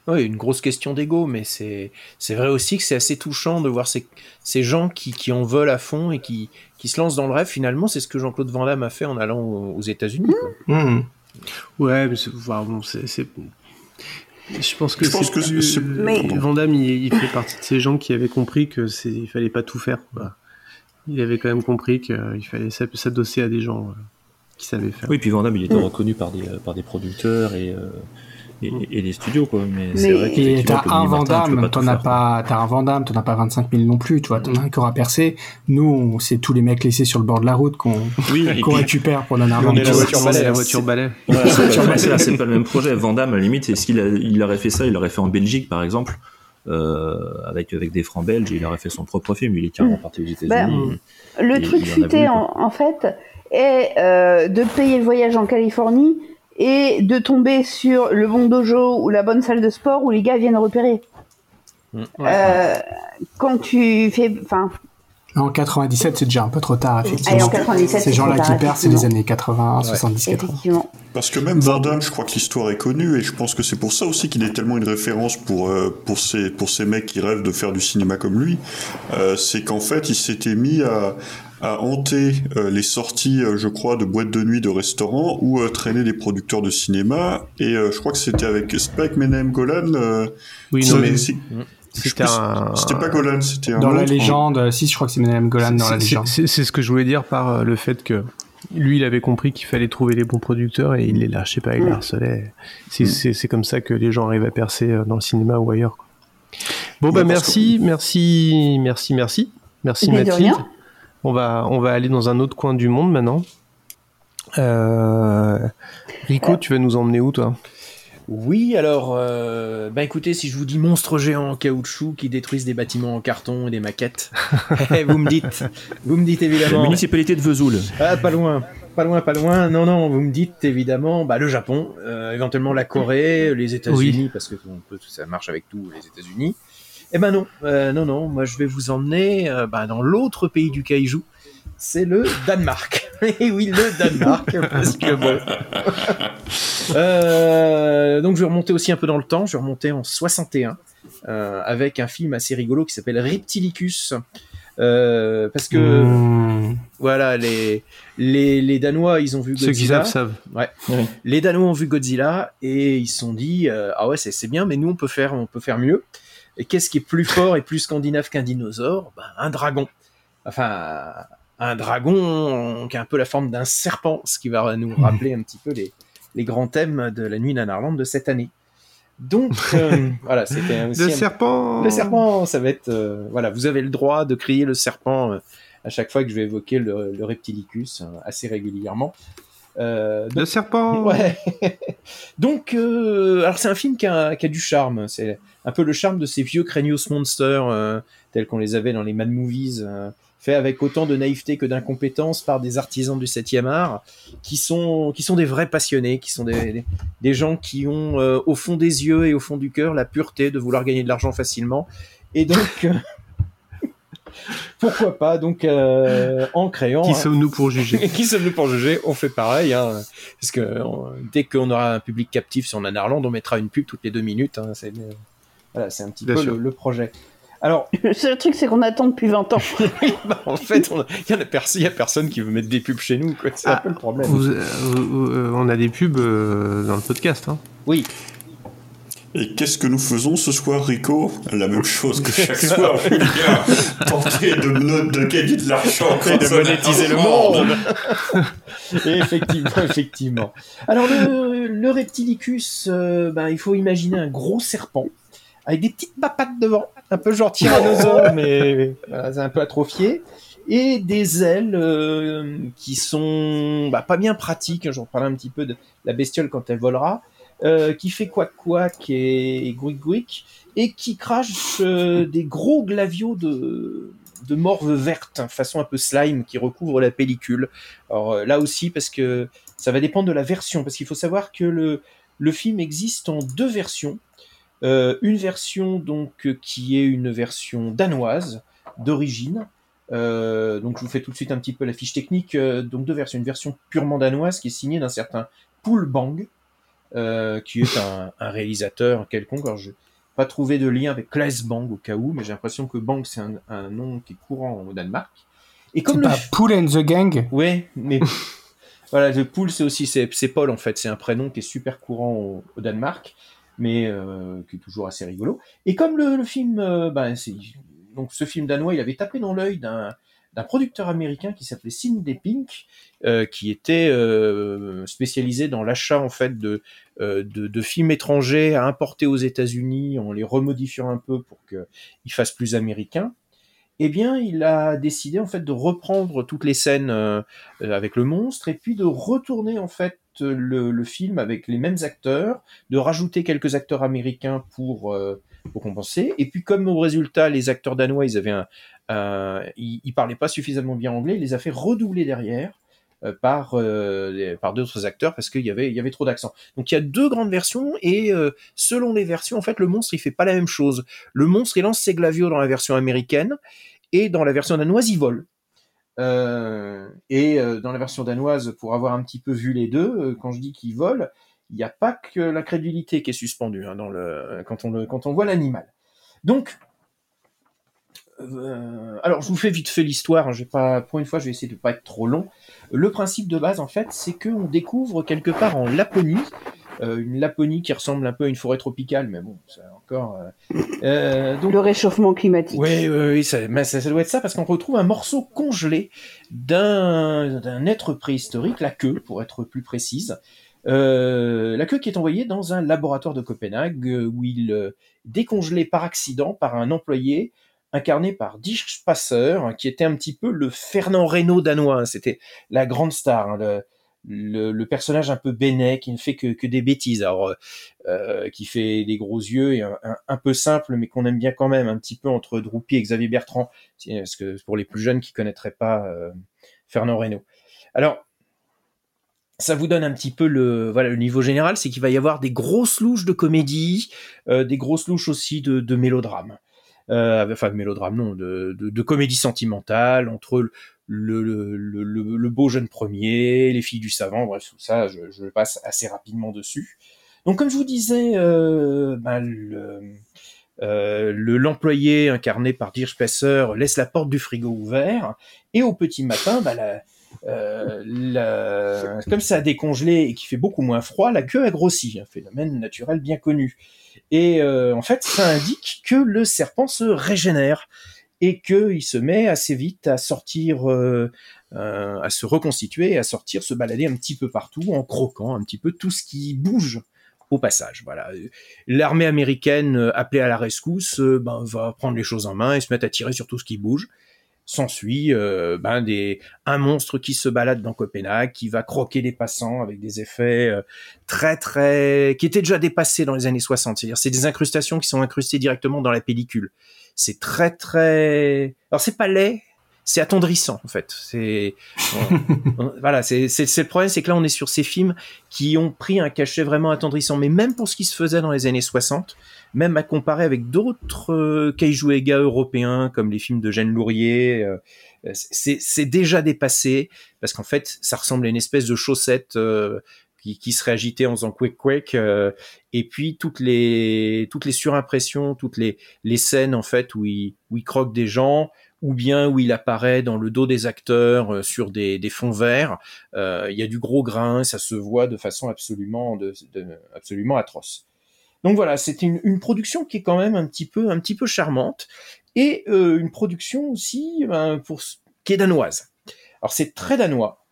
Speaker 8: Oui, une grosse question d'ego, mais c'est vrai aussi que c'est assez touchant de voir ces, ces gens qui, qui en veulent à fond et qui, qui se lancent dans le rêve. Finalement, c'est ce que Jean-Claude Van Damme a fait en allant aux, États-Unis.
Speaker 3: Mm. Ouais, mais c'est bon, je pense que, je pense que mais... Van Damme, il, fait partie de ces gens qui avaient compris que il fallait pas tout faire il avait quand même compris qu'il fallait s'adosser à des gens euh, qui savaient faire.
Speaker 4: Oui, puis Van il était mm. reconnu par des, par des producteurs et, euh, et, des studios, quoi. Mais, c'est vrai
Speaker 5: que. t'as un Van t'en as pas, t'as un Van t'en as pas 25 000 non plus, tu vois, t'en as un qui aura percé. Nous, c'est tous les mecs laissés sur le bord de la route qu'on récupère pour donner un
Speaker 4: On est la voiture balai. La voiture balai. c'est pas le même projet. Van à la limite, est-ce qu'il il aurait fait ça, il l'aurait fait en Belgique, par exemple. Euh, avec avec des francs belges. Il aurait fait son propre film. Il est carrément mm. parti aux États-Unis.
Speaker 6: Ben, le truc futé, en, fait, est euh, de payer le voyage en Californie et de tomber sur le bon dojo ou la bonne salle de sport où les gars viennent repérer. Mm. Euh, quand tu fais, enfin,
Speaker 5: en 97, c'est déjà un peu trop tard, effectivement. Ces gens-là qui perdent, c'est les années 80, 70, 80.
Speaker 7: Parce que même Van je crois que l'histoire est connue, et je pense que c'est pour ça aussi qu'il est tellement une référence pour, euh, pour, ces, pour ces mecs qui rêvent de faire du cinéma comme lui. Euh, c'est qu'en fait, il s'était mis à, à hanter euh, les sorties, je crois, de boîtes de nuit, de restaurants, ou traîner des producteurs de cinéma. Et je crois que c'était avec Spike Menem Golan.
Speaker 3: oui, non, mais... C'était
Speaker 7: pas Golan, c'était
Speaker 5: Dans la légende, si, je crois que c'est Menem Golan dans la légende.
Speaker 3: C'est ce que je voulais dire par euh, le fait que lui, il avait compris qu'il fallait trouver les bons producteurs et il les lâchait pas, il les harcelait. Mm. C'est comme ça que les gens arrivent à percer euh, dans le cinéma ou ailleurs. Bon, bah, merci, merci, merci, merci. Merci, Mathilde. On va, on va aller dans un autre coin du monde maintenant. Euh... Rico, tu vas nous emmener où, toi?
Speaker 8: Oui, alors, euh, bah écoutez, si je vous dis monstres géants en caoutchouc qui détruisent des bâtiments en carton et des maquettes, eh, vous me dites, vous me dites évidemment.
Speaker 4: La municipalité de Vesoul.
Speaker 8: Ah, pas loin, pas loin, pas loin. Non, non, vous me dites évidemment, bah le Japon, euh, éventuellement la Corée, les États-Unis, parce que ça marche avec tout, les États-Unis. Eh ben non, euh, non, non, moi je vais vous emmener euh, bah, dans l'autre pays du kaiju, c'est le Danemark. Et oui, le Danemark, parce que bon. euh, donc je vais remonter aussi un peu dans le temps, je vais remonter en 61 euh, avec un film assez rigolo qui s'appelle Reptilicus. Euh, parce que mmh. voilà les, les, les Danois ils ont vu Godzilla.
Speaker 3: Ceux qui savent
Speaker 8: Ouais. Les Danois ont vu Godzilla et ils se sont dit euh, ah ouais c'est bien mais nous on peut faire on peut faire mieux. Et qu'est-ce qui est plus fort et plus scandinave qu'un dinosaure? Ben, Un dragon. Enfin, un dragon qui a un peu la forme d'un serpent, ce qui va nous rappeler un petit peu les, les grands thèmes de la nuit nanarlande de cette année. Donc euh, voilà, c'était
Speaker 3: aussi le serpent.
Speaker 8: Le serpent, ça va être euh, voilà, vous avez le droit de crier le serpent euh, à chaque fois que je vais évoquer le, le reptilicus assez régulièrement.
Speaker 3: Le serpent.
Speaker 8: Ouais. donc alors c'est un film qui a, qui a du charme. C'est un peu le charme de ces vieux Cranios Monsters tels qu'on les avait dans les Mad Movies fait avec autant de naïveté que d'incompétence par des artisans du 7e art, qui sont, qui sont des vrais passionnés, qui sont des, des, gens qui ont euh, au fond des yeux et au fond du cœur la pureté de vouloir gagner de l'argent facilement. Et donc, euh, pourquoi pas donc euh, en créant
Speaker 3: qui sommes-nous pour juger
Speaker 8: qui sommes-nous pour juger? On fait pareil hein, parce que dès qu'on aura un public captif sur Nanarland on mettra une pub toutes les deux minutes hein, Voilà, c'est un petit
Speaker 3: Bien
Speaker 8: peu le, le projet. Alors,
Speaker 6: Le seul truc, c'est qu'on attend depuis 20 ans.
Speaker 8: bah, en fait, on- il y, en a pers- il y a personne qui veut mettre des pubs chez nous. C'est un
Speaker 3: Ah,
Speaker 8: peu le problème.
Speaker 3: Vous- euh, euh, on a des pubs euh, dans le podcast. Hein.
Speaker 8: Oui.
Speaker 7: Et qu'est-ce que nous faisons ce soir, Rico? La même chose que chaque soir, Julien. Tenter de, de gagner de l'argent.
Speaker 8: Et de monétiser le monde. Et effectivement, effectivement. Alors le, le reptilicus, euh, ben, il faut imaginer un gros serpent avec des petites papates devant, un peu genre tyrannosaure, mais voilà, c'est un peu atrophié, et des ailes euh, qui sont bah, pas bien pratiques. J'en parle un petit peu de la bestiole quand elle volera, euh, qui fait quack quack et, et gouic gouic, et qui crache euh, des gros glavios de morve verte, façon un peu slime qui recouvre la pellicule. Alors euh, là aussi, parce que ça va dépendre de la version, parce qu'il faut savoir que le, film existe en deux versions. Une version donc qui est une version danoise d'origine. Donc je vous fais tout de suite un petit peu la fiche technique. Donc deux versions, une version purement danoise qui est signée d'un certain Poul Bang, euh, qui est un, un réalisateur quelconque. Alors je pas trouvé de lien avec Claes Bang au cas où, mais j'ai l'impression que Bang c'est un, un nom qui est courant au Danemark. Et comme le
Speaker 5: pas Pool and the Gang
Speaker 8: Ouais, mais voilà, le Poul, c'est aussi c'est c'est Paul en fait, c'est un prénom qui est super courant au, au Danemark, mais euh, qui est toujours assez rigolo. Et comme le, le film, euh, ben, c'est donc ce film danois, il avait tapé dans l'œil d'un d'un producteur américain qui s'appelait Sidney Pink, euh, qui était euh, spécialisé dans l'achat en fait de, euh, de de films étrangers à importer aux États-Unis en les remodifiant un peu pour qu'ils fassent plus américains eh bien, il a décidé en fait de reprendre toutes les scènes avec le monstre et puis de retourner en fait le, film avec les mêmes acteurs, de rajouter quelques acteurs américains pour pour compenser. Et puis comme au résultat, les acteurs danois, ils avaient ils, parlaient pas suffisamment bien anglais, il les a fait redoubler derrière. euh, par euh, par d'autres acteurs parce qu'il y avait y avait trop d'accent. Donc il y a deux grandes versions et euh, selon les versions en fait le monstre il fait pas la même chose. Le monstre il lance ses glavios dans la version américaine et dans la version danoise il vole. Et dans la version danoise, pour avoir un petit peu vu les deux, quand je dis qu'il vole, il n'y a pas que l'incrédulité qui est suspendue hein, dans le, quand, on le, quand on voit l'animal. Donc, euh, alors je vous fais vite fait l'histoire. hein, je vais pas, pour une fois, je vais essayer de pas être trop long. Le principe de base, en fait, c'est qu'on découvre quelque part en Laponie, euh, une Laponie qui ressemble un peu à une forêt tropicale, mais bon, c'est encore. euh, donc,
Speaker 6: Le réchauffement climatique.
Speaker 8: oui, oui, oui, ça, mais ça, ça doit être ça parce qu'on retrouve un morceau congelé d'un être préhistorique, la queue, pour être plus précise. Euh, la queue qui est envoyée dans un laboratoire de Copenhague euh, où il euh, décongelé par accident par un employé incarné par Dirk Passer, hein, qui était un petit peu le Fernand Reynaud danois. hein. C'était la grande star, hein, le, personnage un peu bénet qui ne fait que, des bêtises. Alors, euh, qui fait des gros yeux et un, peu simple, mais qu'on aime bien quand même, un petit peu entre Droupi et Xavier Bertrand, parce que pour les plus jeunes qui connaîtraient pas Fernand Reynaud. Alors, ça vous donne un petit peu le voilà le niveau général, c'est qu'il va y avoir des grosses louches de comédie, euh, des grosses louches aussi de, de mélodrame. Euh, enfin mélodrame non, de, comédie sentimentale entre le, beau jeune premier, les filles du savant, bref tout ça, je, passe assez rapidement dessus. Donc comme je vous disais, euh, ben, euh, le- l'employé incarné par Dirk Passer laisse la porte du frigo ouverte et au petit matin, ben, euh, comme ça a décongelé et qu'il fait beaucoup moins froid, la queue a grossi, un phénomène naturel bien connu. Et euh, en fait, ça indique que le serpent se régénère et qu'il se met assez vite à sortir, euh, à se reconstituer, à sortir, se balader un petit peu partout en croquant un petit peu tout ce qui bouge au passage. Voilà. L'armée américaine appelée à la rescousse ben, va prendre les choses en main et se mettre à tirer sur tout ce qui bouge. S'ensuit euh, ben, des, un monstre qui se balade dans Copenhague, qui va croquer les passants avec des effets euh, très très qui étaient déjà dépassés dans les années 60. C'est-à-dire c'est des incrustations qui sont incrustées directement dans la pellicule. C'est très très alors c'est pas laid, c'est attendrissant en fait. C'est voilà, c'est le problème, c'est que là on est sur ces films qui ont pris un cachet vraiment attendrissant. Mais même pour ce qui se faisait dans les années 60, même à comparer avec d'autres euh, kaiju Ega européens comme les films de Jeanne Lourier, euh, c'est déjà dépassé parce qu'en fait ça ressemble à une espèce de chaussette euh, qui, qui serait agité en faisant quick quick euh, et puis toutes les surimpressions toutes les les scènes en fait où il où il croque des gens ou bien où il apparaît dans le dos des acteurs euh, sur des, fonds verts euh, il y a du gros grain ça se voit de façon absolument absolument atroce donc voilà c'est une, production qui est quand même un petit peu un petit peu charmante et euh, une production aussi ben, pour qui est danoise alors c'est très danois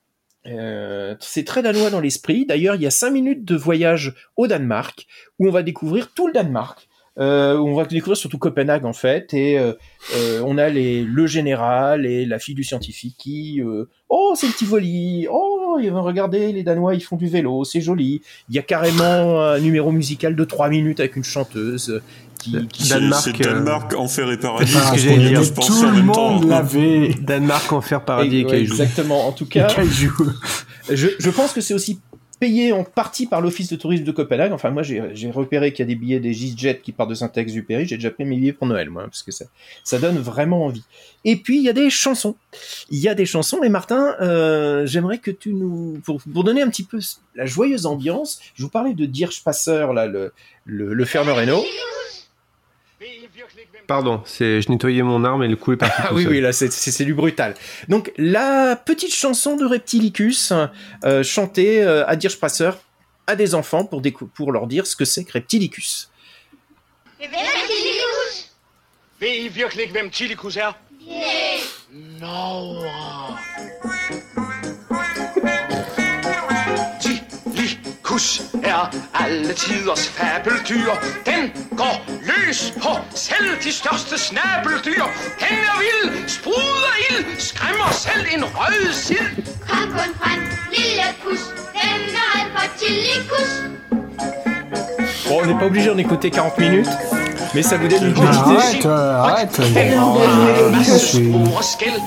Speaker 8: c'est très danois dans l'esprit. D'ailleurs, il y a cinq minutes de voyage au Danemark où on va découvrir tout le Danemark. Euh, on va découvrir surtout Copenhague en fait et euh, euh, on a les le général et la fille du scientifique qui euh, oh c'est le Tivoli oh ils vont regarder les Danois ils font du vélo c'est joli il y a carrément un numéro musical de trois minutes avec une chanteuse qui, qui-
Speaker 7: C'est c'est Danemark, Enfer et Paradis.
Speaker 3: Ce que dire.
Speaker 7: en même temps.
Speaker 5: l'avait.
Speaker 3: Danemark, Enfer, Paradis et,
Speaker 8: Ouais,
Speaker 3: Kaiju.
Speaker 8: Exactement. En tout cas,
Speaker 5: Kaiju.
Speaker 8: je, je pense que c'est aussi payé en partie par l'office de tourisme de Copenhague. Enfin, moi, j'ai repéré qu'il y a des billets des EasyJet qui partent de Saint-Exupéry. J'ai déjà pris mes billets pour Noël, moi, parce que ça, ça donne vraiment envie. Et puis, il y a des chansons. Il y a des chansons. Et Martin, euh, j'aimerais que tu nous, pour, pour donner un petit peu la joyeuse ambiance, je vous parlais de Dirch Passer, là, le, le, le Fernand Reynaud.
Speaker 3: Pardon, c'est je nettoyais mon arme et le coup est parti.
Speaker 8: Ah oui,
Speaker 3: seul.
Speaker 8: oui, là, c'est- du brutal. Donc, la petite chanson de Reptilicus, euh, chantée euh, à Dirch Passer à des enfants pour, leur dire ce que c'est que Reptilicus.
Speaker 9: Er?
Speaker 10: Nej.
Speaker 9: Tillicus er alle tiders fabeldyr. Den går løs på selv de største snabeldyr. Den er vild, spruder ild, skræmmer selv en rød sild.
Speaker 10: Kom kun frem, lille pus. Den er alt for Tillicus.
Speaker 8: Bon, on n'est pas obligé d'en écouter 40 minutes, mais ça vous donne une petite
Speaker 5: Arrête,
Speaker 8: idée.
Speaker 5: euh, arrête.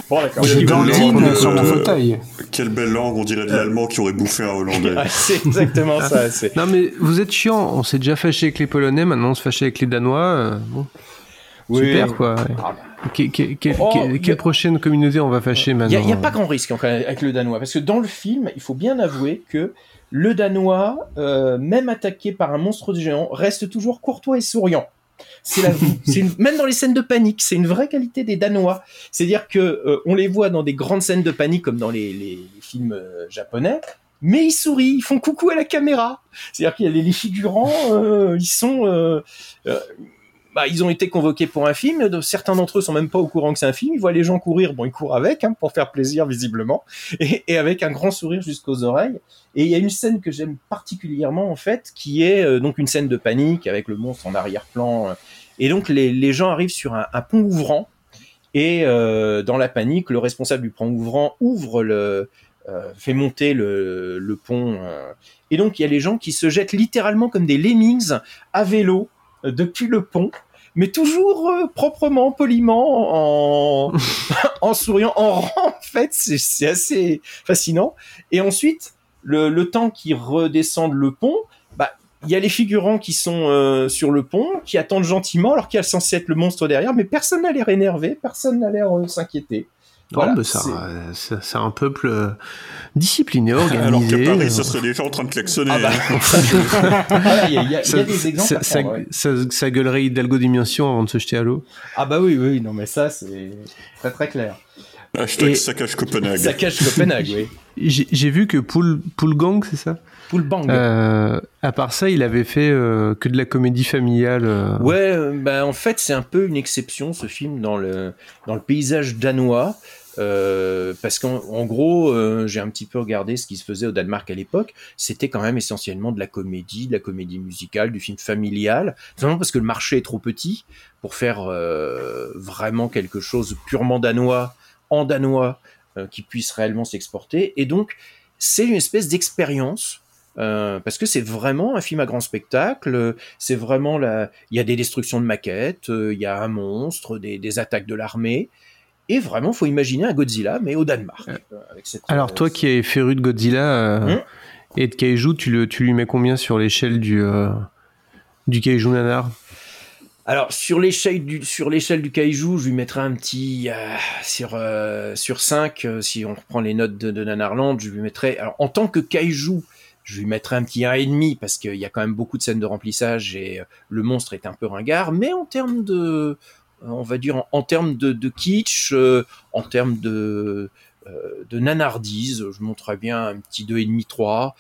Speaker 8: Bon, d'accord.
Speaker 5: J'ai Gandine sur mon fauteuil.
Speaker 7: Quelle belle langue, on dirait de l'allemand qui aurait bouffé un hollandais.
Speaker 8: Ah, c'est exactement ça.
Speaker 3: Non mais vous êtes chiant, on s'est déjà fâché avec les Polonais, maintenant on se fâche avec les Danois. euh, bon.
Speaker 8: Oui.
Speaker 3: Super quoi. Que- que- que-
Speaker 8: Oh, a-
Speaker 3: quelle prochaine communauté on va fâcher
Speaker 8: Il
Speaker 3: maintenant
Speaker 8: n'y a, pas grand risque avec le Danois, parce que dans le film, il faut bien avouer que le Danois, euh, même attaqué par un monstre géant, reste toujours courtois et souriant. C'est la, c'est une- même dans les scènes de panique, c'est une vraie qualité des Danois. C'est-à-dire que euh, on les voit dans des grandes scènes de panique comme dans les, les- les films euh, japonais, mais ils sourient, ils font coucou à la caméra. C'est-à-dire qu'il y a les, les figurants, euh, ils sont, bah, ils ont été convoqués pour un film. Certains d'entre eux sont même pas au courant que c'est un film. Ils voient les gens courir, bon, ils courent avec hein, pour faire plaisir visiblement, et, et avec un grand sourire jusqu'aux oreilles. Et il y a une scène que j'aime particulièrement en fait, qui est euh, donc une scène de panique avec le monstre en arrière-plan. euh, et donc les, les gens arrivent sur un, un pont ouvrant. Et euh, dans la panique, le responsable du pont ouvrant ouvre le, euh, fait monter le, le pont. euh, et donc il y a les gens qui se jettent littéralement comme des lemmings à vélo euh, depuis le pont, mais toujours euh, proprement, poliment, en, en souriant, en rang. En fait, c'est c'est assez fascinant. Et ensuite, le, le temps qu'ils redescendent le pont, bah il y a les figurants qui sont euh, sur le pont, qui attendent gentiment, alors qu'il y a censé être le monstre derrière, mais personne n'a l'air énervé, personne n'a l'air euh, s'inquiété.
Speaker 3: Non,
Speaker 8: Voilà,
Speaker 3: mais ça,
Speaker 8: c'est-
Speaker 3: un peuple euh, discipliné, organisé.
Speaker 7: Alors qu'à Paris, ce serait déjà en train de klaxonner.
Speaker 8: Bah. Voilà, il y a- il y a- il y a
Speaker 3: ça-
Speaker 8: des exemples
Speaker 3: Ça,
Speaker 8: à
Speaker 3: ça,
Speaker 8: prendre, ouais.
Speaker 3: ça- ça gueulerait Hidalgo Dimension avant de se jeter à l'eau.
Speaker 8: Ah bah oui, oui, non mais ça c'est très très clair.
Speaker 7: Hashtag saccage Copenhague.
Speaker 8: Cache Copenhague, oui.
Speaker 3: J'ai vu que Poul, Poul Gang, c'est ça?
Speaker 8: Poul Bang.
Speaker 3: Euh, à part ça, il avait fait euh, que de la comédie familiale. euh.
Speaker 8: Ouais, euh, bah en fait c'est un peu une exception ce film dans le dans le paysage danois. euh, parce qu'en en gros, euh, j'ai un petit peu regardé ce qui se faisait au Danemark à l'époque. C'était quand même essentiellement de la comédie, de la comédie musicale, du film familial. Simplement parce que le marché est trop petit pour faire euh, vraiment quelque chose purement danois, en danois, euh, qui puisse réellement s'exporter. Et donc, c'est une espèce d'expérience. euh, parce que c'est vraiment un film à grand spectacle, c'est vraiment la, il y a des destructions de maquettes, euh, il y a un monstre, des, des attaques de l'armée, et vraiment faut imaginer un Godzilla mais au Danemark. euh, avec cette,
Speaker 3: Alors toi qui es féru de Godzilla
Speaker 8: Hum.
Speaker 3: et de Kaiju, tu, le, tu lui mets combien sur l'échelle du, du Kaiju Nanar?
Speaker 8: Alors sur l'échelle du sur kaiju, je lui mettrais un petit euh, sur euh, sur 5 si on reprend les notes de, Nanarland, je lui mettrais alors en tant que kaiju, je lui mettrais un petit 1,5 parce qu'il y a quand même beaucoup de scènes de remplissage et euh, le monstre est un peu ringard. Mais en termes de, on va dire, en, termes de, kitsch, euh, en termes de, euh, nanardise, je montrerais bien un petit 2,5, 3.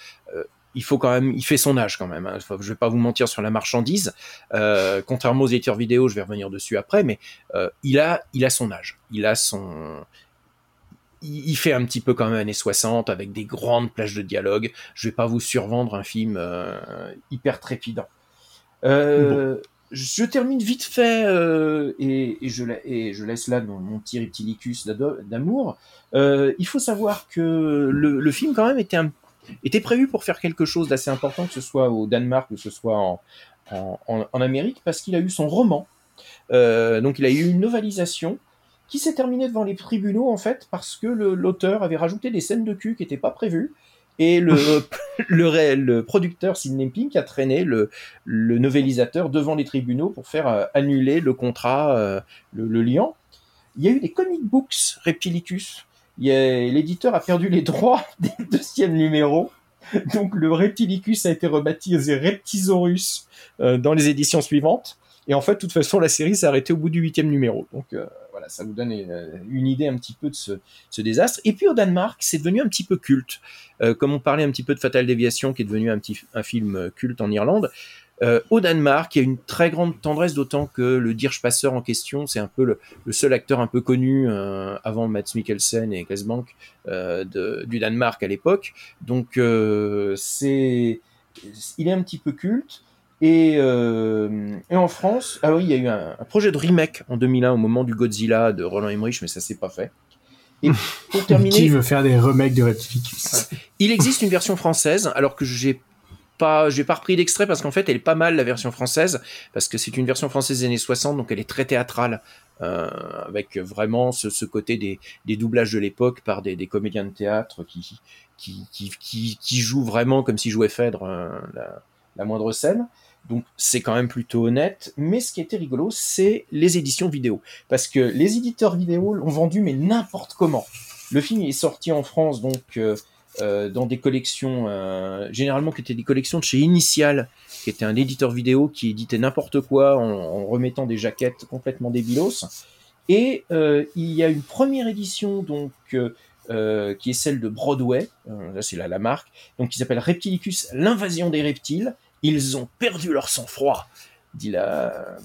Speaker 8: Il faut quand même, il fait son âge quand même. Hein. Faut- Je vais pas vous mentir sur la marchandise. Euh, contrairement aux éditeurs vidéo, je vais revenir dessus après, mais euh, il a, il a son âge. Il a son, il il fait un petit peu quand même années 60 avec des grandes plages de dialogue. Je vais pas vous survendre un film euh, hyper trépidant. Euh, Je termine vite fait et, et je, la- et je laisse là mon, mon petit reptilicus d'amour. Il faut savoir que le, le film quand même était, un- était prévu pour faire quelque chose d'assez important, que ce soit au Danemark ou que ce soit en, en, en- en Amérique, parce qu'il a eu son roman. Euh, donc il a eu une novalisation qui s'est terminée devant les tribunaux en fait parce que l'auteur avait rajouté des scènes de cul qui n'étaient pas prévues et le, le, producteur Sidney Pink a traîné le, le novélisateur devant les tribunaux pour faire euh, annuler le contrat euh, le, le liant. Il y a eu des comic books Reptilicus. L'éditeur a perdu les droits des deuxième numéro. Donc le Reptilicus a été rebaptisé Reptisaurus euh, dans les éditions suivantes. Et en fait, de toute façon, la série s'est arrêtée au bout du huitième numéro. Donc euh, voilà, ça vous donne euh, une idée un petit peu de ce, désastre. Et puis au Danemark, c'est devenu un petit peu culte. Comme on parlait un petit peu de Fatal Déviation, qui est devenu un petit un film culte en Irlande. Euh, au Danemark, il y a une très grande tendresse, d'autant que le Dirge Passeur en question, c'est un peu le, le seul acteur un peu connu euh, avant Mads Mikkelsen et Klaas Bank euh, de- du Danemark à l'époque. Donc c'est, il est un petit peu culte. Et, euh, et en France, ah oui, il y a eu un, un projet de remake en 2001 au moment du Godzilla de Roland Emmerich, mais ça s'est pas fait. Et pour terminer,
Speaker 5: Qui veut faire des remakes de Reptilicus
Speaker 8: il existe une version française, alors que j'ai pas, j'ai pas repris d'extrait parce qu'en fait, elle est pas mal la version française, parce que c'est une version française des années 60, donc elle est très théâtrale, euh, avec vraiment ce, côté des, doublages de l'époque par des, comédiens de théâtre qui, qui, qui, qui, jouent vraiment comme s'ils jouaient Phèdre euh, la, la moindre scène. Donc c'est quand même plutôt honnête, mais ce qui était rigolo, c'est les éditions vidéo, parce que les éditeurs vidéo l'ont vendu mais n'importe comment. Le film est sorti en France donc euh, euh, dans des collections, euh, généralement qui étaient des collections de chez Initial, qui était un éditeur vidéo qui éditait n'importe quoi en, remettant des jaquettes complètement débilos. Et euh, il y a une première édition donc qui est celle de Broadway, là c'est la, la marque, donc qui s'appelle Reptilicus, l'invasion des reptiles. Ils ont perdu leur sang-froid, dit la,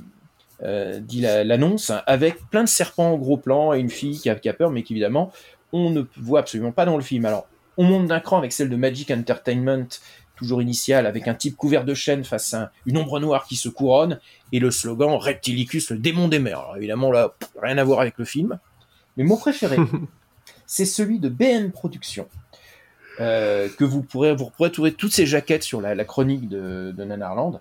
Speaker 8: dit la- l'annonce, avec plein de serpents en gros plan et une fille qui a, qui a peur, mais qu'évidemment on ne voit absolument pas dans le film. Alors on monte d'un cran avec celle de Magic Entertainment, toujours initiale, avec un type couvert de chaînes face à une ombre noire qui se couronne, et le slogan Reptilicus, le démon des mers. Alors évidemment là, pff, rien à voir avec le film. Mais mon préféré, c'est celui de BN Productions. euh, que vous pourrez, vous pourrez trouver toutes ces jaquettes sur la, la chronique de, de Nanarland.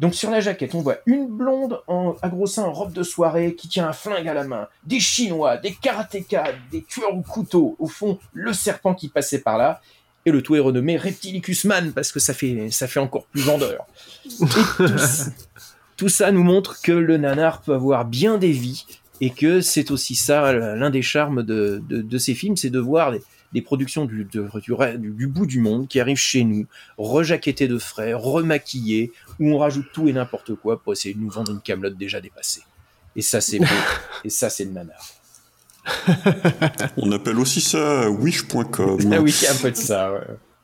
Speaker 8: Donc sur la jaquette, on voit une blonde en, à en robe de soirée qui tient un flingue à la main, des chinois, des karatékas, des tueurs au couteau, au fond le serpent qui passait par là, et le tout est renommé Reptilicus Man parce que ça fait, ça fait encore plus vendeur. Tout, ça- nous montre que le nanar peut avoir bien des vies et que c'est aussi ça l'un des charmes de, de, de ces films, c'est de voir des productions du, de- du, ra- du- du bout du monde qui arrivent chez nous, rejaquettées de frais, remaquillées, où on rajoute tout et n'importe quoi pour essayer de nous vendre une camelote déjà dépassée. Et ça c'est beau, et ça c'est le nanar.
Speaker 7: On appelle aussi ça wish.com.
Speaker 8: Ah oui, un peu de ça. Ouais.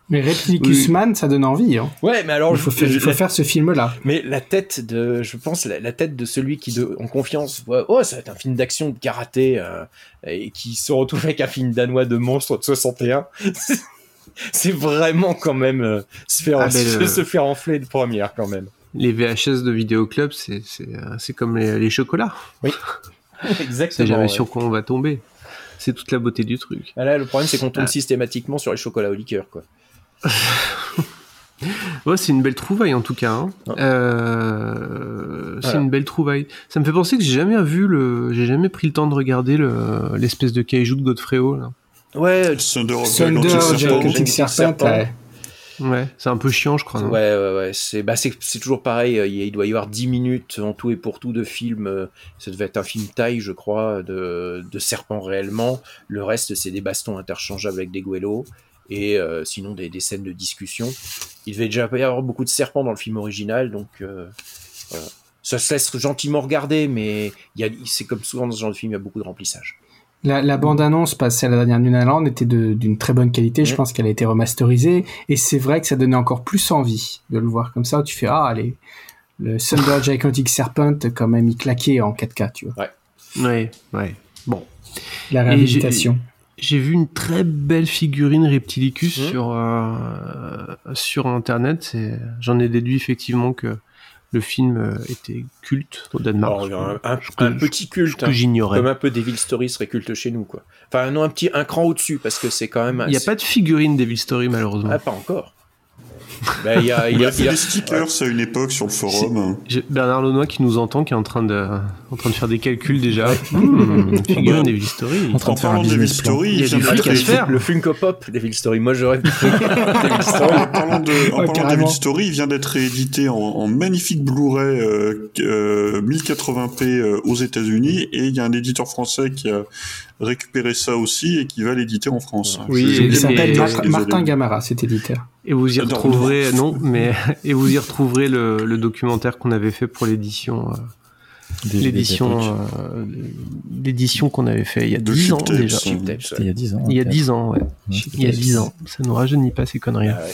Speaker 5: Mais Reptilicus
Speaker 8: Oui.
Speaker 5: Man, ça donne envie. Hein.
Speaker 8: Ouais, mais alors
Speaker 5: il faut,
Speaker 8: je-
Speaker 5: faire, il
Speaker 8: je-
Speaker 5: faut faire ce film-là.
Speaker 8: Mais la tête de, je pense, la, la tête de celui qui, de, en confiance, voit, oh, ça va être un film d'action de karaté, euh, et qui se retrouve avec un film danois de monstre de 61. C'est vraiment quand même euh, se, faire,
Speaker 3: Ah,
Speaker 8: se,
Speaker 3: le-
Speaker 8: se faire enfler de première quand même.
Speaker 3: Les VHS de vidéoclub, c'est c'est euh, c'est comme les, les chocolats.
Speaker 8: Oui,
Speaker 3: C'est
Speaker 8: exactement.
Speaker 3: jamais
Speaker 8: ouais.
Speaker 3: sur quoi on va tomber. C'est toute la beauté du truc.
Speaker 8: Ah, Là, le problème, c'est qu'on tombe
Speaker 3: Ah.
Speaker 8: systématiquement sur les chocolats au liqueur, quoi.
Speaker 3: Ouais, c'est une belle trouvaille en tout cas. hein. Euh, C'est
Speaker 8: Voilà.
Speaker 3: une belle trouvaille. Ça me fait penser que j'ai jamais vu le, j'ai jamais pris le temps de regarder le l'espèce de kaiju de Godfrey-O. Là.
Speaker 8: Ouais,
Speaker 7: Thunder of Serpent.
Speaker 5: Serpent, ouais.
Speaker 3: Ouais, c'est un peu chiant, je crois. non
Speaker 8: Ouais, ouais, ouais. C'est bah, c'est c'est toujours pareil. euh, Il doit y avoir 10 minutes en tout et pour tout de film. euh, Ça devait être un film taille, je crois, de, de serpents réellement. Le reste, c'est des bastons interchangeables avec des goélos. Et euh, sinon des, des scènes de discussion. Il devait déjà y avoir beaucoup de serpents dans le film original, donc euh, voilà. ça se laisse gentiment regarder, mais il y a- c'est comme souvent dans ce genre de film, il y a beaucoup de remplissage.
Speaker 5: La, la bande-annonce passée à la dernière New Land était d'une très bonne qualité. Je pense qu'elle a été remasterisée. Et c'est vrai que ça donnait encore plus envie de le voir comme ça. Où tu fais, ah, allez, le Thunder Gigantic Serpent, quand même, il claquait en 4K, tu vois.
Speaker 3: Ouais, ouais. Bon.
Speaker 5: La
Speaker 3: Et j'ai- vu une très belle figurine Reptilicus
Speaker 8: Mhm.
Speaker 3: sur, euh, sur internet. J'en ai déduit effectivement que le film euh, était culte au Danemark.
Speaker 8: Alors, un, petit culte,
Speaker 3: que
Speaker 8: hein,
Speaker 3: j'ignorais.
Speaker 8: comme un peu Devil Story serait culte chez nous, quoi. Enfin, non, un petit, un cran au-dessus, parce que c'est quand même.
Speaker 3: Il n'y a pas de figurine Devil Story malheureusement.
Speaker 8: Ah, pas encore. Ben, il y a, il
Speaker 7: Il
Speaker 8: y
Speaker 7: a
Speaker 8: a,
Speaker 7: fait
Speaker 8: il y a-
Speaker 7: des stickers à une époque sur le forum.
Speaker 3: J'ai Bernard Lenoir qui nous entend, qui est en train de, en train de faire des calculs déjà. Mmh, figurine Devil Story.
Speaker 7: En parlant de Devil Story,
Speaker 3: il y a du fric à se faire.
Speaker 8: le Funko Pop Devil Story. Moi, j'aurais.
Speaker 7: En parlant de, en
Speaker 5: Ouais,
Speaker 7: parlant. Devil Story, il vient d'être réédité en, en magnifique Blu-ray euh, euh, 1080p euh, aux États-Unis et il y a un éditeur français qui a récupéré ça aussi et qui va l'éditer en France.
Speaker 3: Oui,
Speaker 5: Il s'appelle. Martin Gamara, cet éditeur.
Speaker 3: Et vous y retrouverez, non, mais et vous y retrouverez le, le documentaire qu'on avait fait pour l'édition, euh, l'édition, euh, l'édition qu'on avait fait il y a
Speaker 7: De
Speaker 3: 10 ans déjà.
Speaker 11: Il y a 10 ans.
Speaker 3: Il y a
Speaker 11: peut-être.
Speaker 3: 10 ans, ouais. Il y a
Speaker 11: peut-être.
Speaker 3: 10 ans. Ça nous rajeunit pas ces conneries.
Speaker 8: Ah ouais.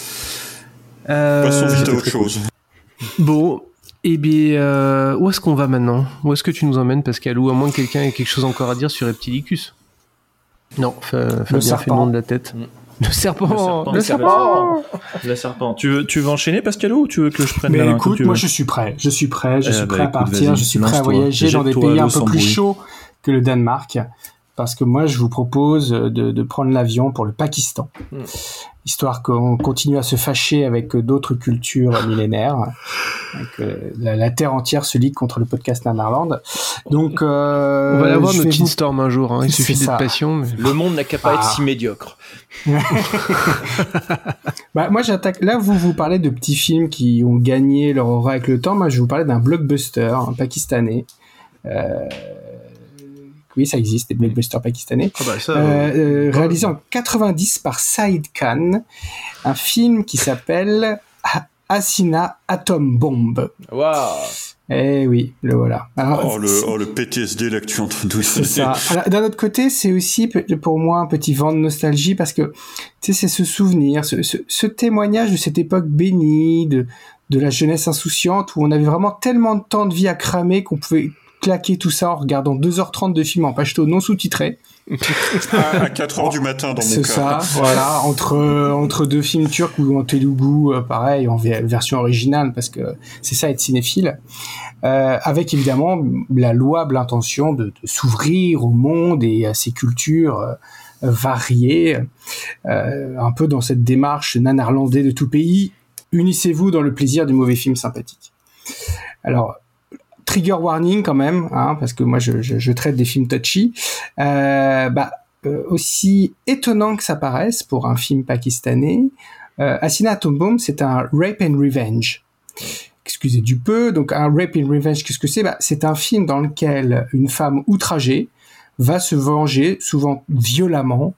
Speaker 3: Euh,
Speaker 7: Passons vite à autre chose.
Speaker 3: Bon, et bien, euh, où est-ce qu'on va maintenant? Où est-ce que tu nous emmènes, Pascal? Ou à moins que quelqu'un ait quelque chose encore à dire sur Reptilicus Non, Fa- Fabien fait le
Speaker 5: serpent.
Speaker 3: nom de la tête.
Speaker 8: Mm.
Speaker 3: Le serpent
Speaker 4: serpent.
Speaker 3: Le serpent
Speaker 4: Le serpent. Tu veux, tu veux enchaîner, Pascalo, ou tu veux que je prenne
Speaker 5: Mais
Speaker 4: la main
Speaker 5: écoute, moi
Speaker 4: veux
Speaker 5: je suis prêt. Je suis prêt. Je
Speaker 4: Eh
Speaker 5: suis
Speaker 4: bah,
Speaker 5: prêt à partir. Je suis prêt à voyager dans des pays un peu plus chauds que le Danemark. Parce que moi, je vous propose de, de prendre l'avion pour le Pakistan.
Speaker 8: Hmm.
Speaker 5: Histoire qu'on continue à se fâcher avec d'autres cultures millénaires. Que la, la terre entière se ligue contre le podcast Nanarland. Donc, euh,
Speaker 3: On va l'avoir notre
Speaker 5: vous-
Speaker 3: Kinstorm un jour, hein. il suffit d'être patient. mais-
Speaker 8: Le monde n'a qu'à pas être
Speaker 5: Ah.
Speaker 8: si médiocre.
Speaker 5: Bah, moi, j'attaque. Là, vous vous parlez de petits films qui ont gagné leur aura avec le temps. Moi, je vous parler d'un blockbuster un pakistanais. Euh, Oui, ça existe, des blockbusters pakistanais.
Speaker 3: Ah bah, ça,
Speaker 5: Euh,
Speaker 3: euh,
Speaker 5: euh, réalisé en 90 par Saïd Khan, un film qui s'appelle Asina Atom Bomb.
Speaker 8: Waouh
Speaker 5: Eh oui, le voilà. Alors,
Speaker 7: Oh le, oh, le PTSD là que tu es en train de nous
Speaker 5: c'est ça. D'un autre côté, c'est aussi pour moi un petit vent de nostalgie parce que tu sais, c'est ce souvenir, ce, ce- ce témoignage de cette époque bénie, de, de la jeunesse insouciante où on avait vraiment tellement de temps de vie à cramer qu'on pouvait claquer tout ça en regardant 2h30 de film en pachto non sous-titré.
Speaker 7: à 4 heures du matin dans mon
Speaker 5: C'est
Speaker 7: cas.
Speaker 5: ça, voilà, entre entre deux films turcs ou en Telugu, euh, pareil, en version originale, parce que c'est ça être cinéphile, euh, avec évidemment la louable intention de, de s'ouvrir au monde et à ses cultures euh, variées, euh, un peu dans cette démarche nanarlandais de tout pays. Unissez-vous dans le plaisir du mauvais film sympathique. Alors, trigger warning quand même, hein, parce que moi je, je, je traite des films touchy. Euh, bah, euh, aussi étonnant que ça paraisse pour un film pakistanais, euh, Asina Atom Bomb, c'est un rape and revenge. Excusez du peu, donc un rape and revenge, qu'est-ce que c'est? Bah, C'est un film dans lequel une femme outragée va se venger, souvent violemment,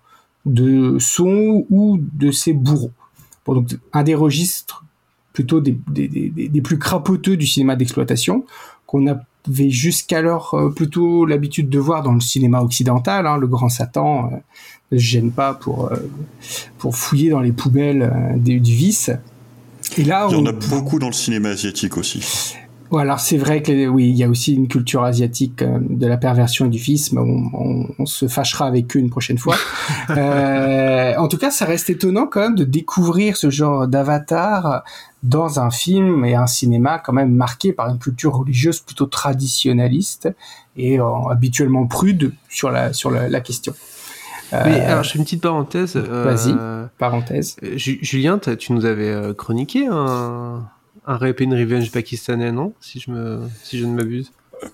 Speaker 5: de son ou de ses bourreaux. Bon, donc, un des registres plutôt des, des, des, des plus crapoteux du cinéma d'exploitation, qu'on avait jusqu'alors euh, plutôt l'habitude de voir dans le cinéma occidental. Hein, le grand Satan euh, ne se gêne pas pour, euh, pour fouiller dans les poubelles euh, du, vice. Et là,
Speaker 7: Il y en
Speaker 5: on-
Speaker 7: a beaucoup dans le cinéma asiatique aussi.
Speaker 5: Alors c'est vrai que les- oui, il y a aussi une culture asiatique euh, de la perversion et du vice, mais on, on- on se fâchera avec eux une prochaine fois. Euh, en tout cas, ça reste étonnant quand même de découvrir ce genre d'avatar dans un film et un cinéma quand même marqué par une culture religieuse plutôt traditionnaliste et euh, habituellement prude sur la sur la, la question.
Speaker 3: Mais alors, je fais une petite parenthèse.
Speaker 5: Vas-y, parenthèse.
Speaker 3: Ju- Julien, tu nous avais chroniqué un, un Rape and Revenge pakistanais, non si je, me, si je ne m'abuse.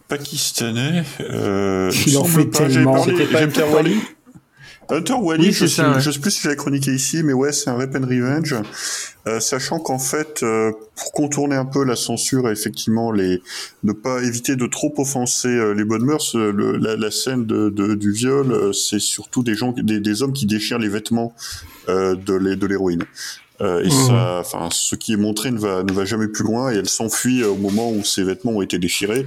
Speaker 7: Pakistanais. Euh,
Speaker 5: Il en fait
Speaker 7: pas,
Speaker 5: tellement.
Speaker 7: parlé-
Speaker 8: C'était pas
Speaker 7: j'ai
Speaker 8: Hunter
Speaker 7: peut-être parlé-
Speaker 8: Wally
Speaker 7: Hunter Wally,
Speaker 3: Oui,
Speaker 7: je, sais,
Speaker 3: ça, ouais.
Speaker 7: je sais plus si j'avais chroniqué ici, mais ouais, c'est un Rap and Revenge, euh, sachant qu'en fait, euh, pour contourner un peu la censure et effectivement les ne pas éviter de trop offenser euh, les bonnes mœurs, le- la, la scène de, de- du viol, euh, c'est surtout des gens, des, des hommes qui déchirent les vêtements euh, de l'héroïne. Euh, et
Speaker 3: Mhm.
Speaker 7: ça, enfin, ce qui est montré ne va, ne va jamais plus loin et elle s'enfuit euh, au moment où ses vêtements ont été déchirés.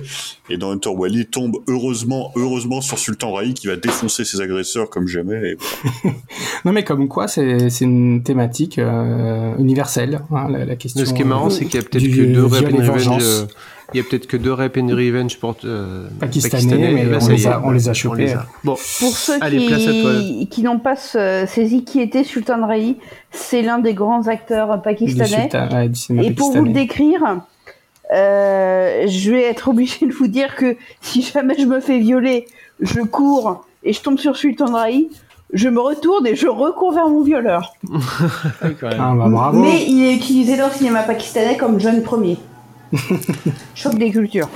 Speaker 7: Et dans Hunter Wally tombe heureusement, heureusement sur Sultan Rai qui va défoncer ses agresseurs comme jamais. Et voilà.
Speaker 5: Non, mais comme quoi, c'est c'est une thématique euh, universelle, hein, la, la question.
Speaker 3: Mais ce qui est marrant,
Speaker 5: euh,
Speaker 3: c'est qu'il y a peut-être que deux Revenge. Il y a peut-être que deux Rap and Revenge pour, euh,
Speaker 5: Pakistanais, mais
Speaker 3: Eh ben,
Speaker 5: on les a- on les a chopés.
Speaker 3: les a. Bon,
Speaker 6: Pour ceux
Speaker 3: Allez,
Speaker 6: qui, qui n'ont pas ce- saisi qui était Sultan Rai, c'est l'un des grands acteurs pakistanais.
Speaker 5: sultan- ouais,
Speaker 6: Et pour vous le décrire, euh, je vais être obligée de vous dire que si jamais je me fais violer, je cours et je tombe sur Sultan Rai, je me retourne et je recours vers mon violeur.
Speaker 5: Ah, bah, bravo.
Speaker 6: Mais il est utilisé dans le cinéma pakistanais comme jeune premier. Choc des cultures.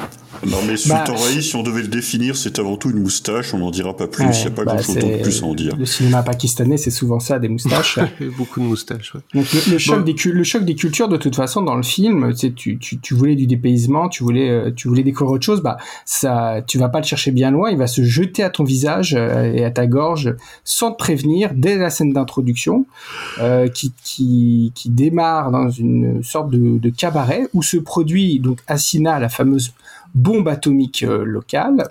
Speaker 7: Non mais Sultan
Speaker 5: Bah,
Speaker 7: si on devait le définir, c'est avant tout une moustache, on n'en dira pas plus,
Speaker 5: Ouais,
Speaker 7: il n'y a pas
Speaker 5: bah,
Speaker 7: grand chose de plus à en dire.
Speaker 5: Le cinéma pakistanais, c'est souvent ça, des moustaches.
Speaker 3: beaucoup de moustaches. ouais.
Speaker 5: Donc le, le choc
Speaker 3: Bon.
Speaker 5: des cul- le choc des cultures, de toute façon, dans le film, tu, sais, tu, tu, tu voulais du dépaysement, tu voulais, euh, tu voulais découvrir autre chose, bah ça, tu vas pas le chercher bien loin, il va se jeter à ton visage euh, et à ta gorge sans te prévenir dès la scène d'introduction, euh, qui, qui, qui démarre dans une sorte de, de cabaret où se produit donc Assina, la fameuse bombe atomique euh, locale.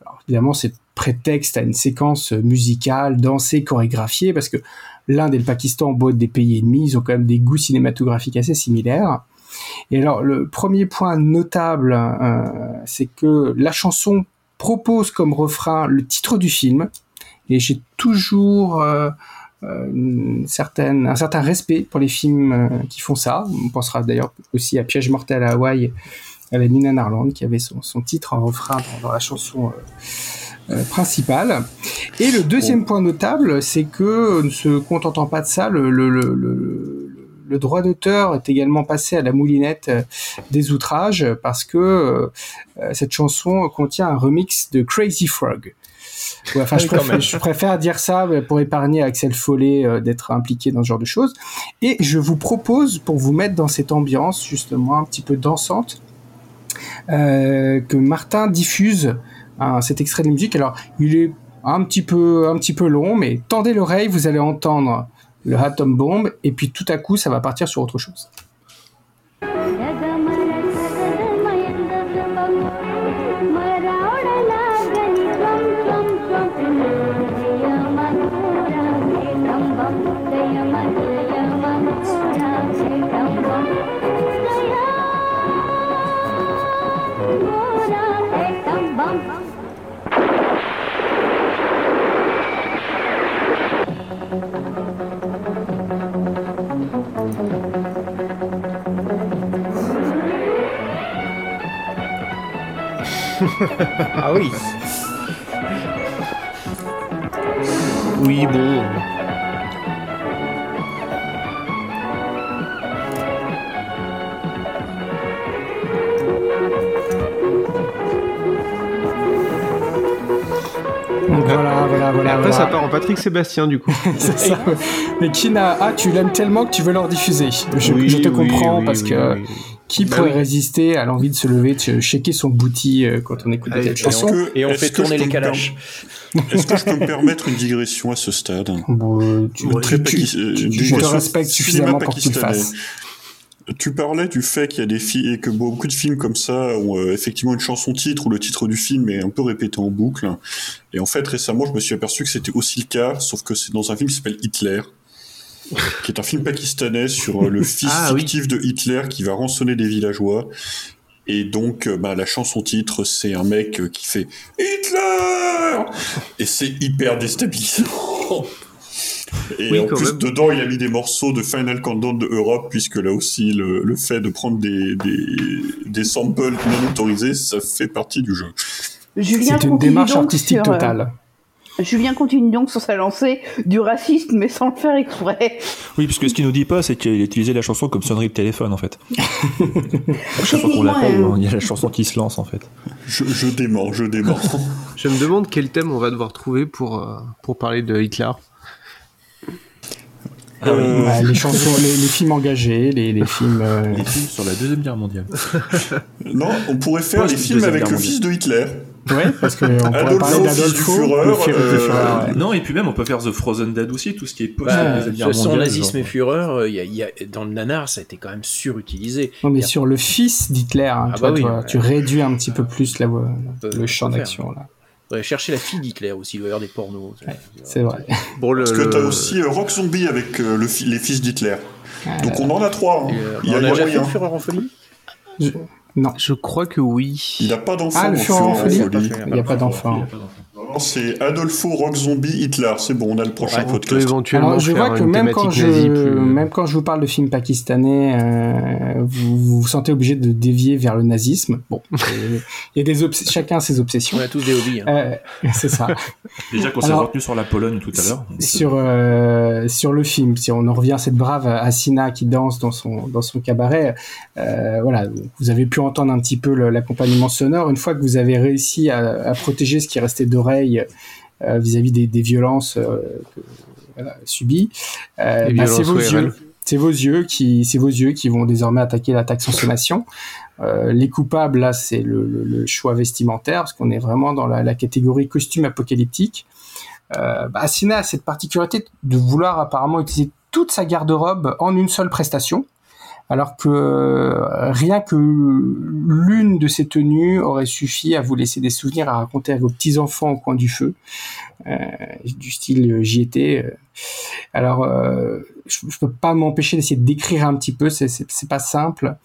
Speaker 5: Alors, évidemment, c'est prétexte à une séquence musicale, dansée, chorégraphiée, parce que l'Inde et le Pakistan, beau des pays ennemis, ils ont quand même des goûts cinématographiques assez similaires. Et alors, le premier point notable, euh, c'est que la chanson propose comme refrain le titre du film, et j'ai toujours euh, un certain respect pour les films qui font ça. On pensera d'ailleurs aussi à Piège mortel à Hawaï, à la Nina Narland, qui avait son, son titre en refrain dans, dans la chanson euh, euh, principale. Et le deuxième point notable, c'est que ne se contentant pas de ça, le, le, le, le, le droit d'auteur est également passé à la moulinette euh, des outrages parce que euh, cette chanson contient un remix de Crazy Frog. Ouais, enfin, je, préfère,
Speaker 8: même.
Speaker 5: je préfère dire ça pour épargner à Axel Follet euh, d'être impliqué dans ce genre de choses. Et je vous propose, pour vous mettre dans cette ambiance justement un petit peu dansante, euh, que Martin diffuse hein, cet extrait de musique. Alors, il est un petit peu, un petit peu long, mais tendez l'oreille, vous allez entendre le Atom Bomb, et puis tout à coup, ça va partir sur autre chose.
Speaker 3: ah oui. Oui, bon.
Speaker 5: Donc voilà, voilà, voilà.
Speaker 3: Et après,
Speaker 5: voilà.
Speaker 3: ça part en Patrick Sébastien, du coup.
Speaker 5: C'est ça. Mais Kina, ah, tu l'aimes tellement que tu veux leur diffuser. Je,
Speaker 3: Oui,
Speaker 5: je te
Speaker 3: oui,
Speaker 5: comprends
Speaker 3: oui,
Speaker 5: parce que. Qui
Speaker 3: Bah
Speaker 5: pourrait
Speaker 3: oui.
Speaker 5: résister à l'envie de se lever, de shaker son bouti euh, quand on écoute
Speaker 8: Allez,
Speaker 5: cette chanson
Speaker 7: Est-ce que-
Speaker 8: Et on fait tourner les calaches.
Speaker 7: Est-ce que je peux me permettre une digression à ce stade?
Speaker 5: Bon, euh, tu,
Speaker 7: Une très
Speaker 5: tu- tu-
Speaker 7: paki- euh,
Speaker 5: tu- te suffisamment pour que tu le
Speaker 7: pakistanais.
Speaker 5: fasses.
Speaker 7: Tu parlais du fait qu'il y a des films et que beaucoup de films comme ça ont euh, effectivement une chanson titre ou le titre du film est un peu répété en boucle. Et en fait, récemment, je me suis aperçu que c'était aussi le cas, sauf que c'est dans un film qui s'appelle Hitler, qui est un film pakistanais sur euh, le fils
Speaker 3: Ah, oui.
Speaker 7: fictif de Hitler qui va rançonner des villageois. Et donc, euh, bah, la chanson titre, c'est un mec euh, qui fait Hitler Et c'est hyper déstabilisant. Et
Speaker 3: Oui,
Speaker 7: en plus,
Speaker 3: même.
Speaker 7: dedans, il a mis des morceaux de Final Countdown de Europe, puisque là aussi, le, le fait de prendre des, des, des samples non autorisés, ça fait partie du jeu.
Speaker 6: Julien
Speaker 5: C'est une démarche artistique
Speaker 6: sur, euh,
Speaker 5: totale.
Speaker 6: Julien continue donc sur sa lancée du racisme, mais sans le faire exprès.
Speaker 4: Oui, puisque ce qu'il nous dit pas, c'est qu'il a utilisé la chanson comme sonnerie de téléphone, en fait. Chaque fois qu'on l'appelle,
Speaker 6: euh,
Speaker 4: il y a la chanson qui se lance, en fait.
Speaker 7: Je, je dément, je dément.
Speaker 3: Je me demande quel thème on va devoir trouver pour, euh, pour parler de Hitler.
Speaker 4: Ah oui.
Speaker 7: Euh,
Speaker 5: Ouais, les chansons, les, les films engagés, les, les films. euh,
Speaker 4: Les films sur la Deuxième Guerre mondiale.
Speaker 7: Non, on pourrait faire les films avec le fils de Hitler.
Speaker 5: Ouais, parce que on pourrait parler
Speaker 7: fils du
Speaker 5: d'Adolfo,
Speaker 7: euh,
Speaker 5: ouais.
Speaker 4: Non, et puis même, on peut faire The Frozen Dead aussi, tout ce qui est post
Speaker 8: Bah, de nazisme et fureur, euh, y a, y a- dans le nanar, ça a été quand même surutilisé.
Speaker 5: Non, mais sur le fils d'Hitler, hein,
Speaker 8: Ah
Speaker 5: tu,
Speaker 8: bah oui, ouais.
Speaker 5: tu réduis un petit peu plus la, le champ d'action. là.
Speaker 8: faudrait chercher la fille d'Hitler aussi, il doit y avoir des pornos.
Speaker 5: C'est vrai.
Speaker 8: Bon, le,
Speaker 7: Parce que t'as aussi euh, Rock Zombie avec euh, le fi- les fils d'Hitler. Donc on en a trois. hein.
Speaker 8: euh,
Speaker 7: Il y a,
Speaker 8: on a déjà fait
Speaker 7: moyen.
Speaker 8: le Führer en folie?
Speaker 5: Non.
Speaker 3: Je crois que oui.
Speaker 7: Il n'a pas d'enfant.
Speaker 5: Ah, le Führer en folie. Il n'y a pas d'enfant.
Speaker 7: C'est Adolfo Rock Zombie Hitler. C'est bon, on a le prochain podcast.
Speaker 3: éventuellement
Speaker 5: Alors, je vois que même quand, je,
Speaker 3: plus...
Speaker 5: même quand je vous parle de films pakistanais, euh, vous, vous vous sentez obligé de dévier vers le nazisme. Bon, euh, il y a des obs- chacun a ses obsessions.
Speaker 8: On a tous des hobbies. hein.
Speaker 5: Euh, c'est ça.
Speaker 4: Déjà qu'on s'est retenu sur la Pologne tout à l'heure.
Speaker 5: sur euh, sur le film, si on en revient à cette brave Asina qui danse dans son dans son cabaret, euh, voilà, vous avez pu entendre un petit peu le- l'accompagnement sonore. Une fois que vous avez réussi à, à protéger ce qui restait d'oreille euh, vis-à-vis des, des violences que, voilà, subies, bah, c'est vos yeux. C'est vos yeux qui, c'est vos yeux qui vont désormais attaquer la taxe consommation. Euh, les coupables, là, c'est le, le- le choix vestimentaire, parce qu'on est vraiment dans la, la catégorie costume apocalyptique. Euh, bah, Asina a cette particularité de vouloir apparemment utiliser toute sa garde-robe en une seule prestation, alors que euh, rien que l'une de ces tenues aurait suffi à vous laisser des souvenirs à raconter à vos petits-enfants au coin du feu, euh, du style euh, j'y étais. Alors, je, peux pas m'empêcher d'essayer de décrire un petit peu, c'est- pas simple.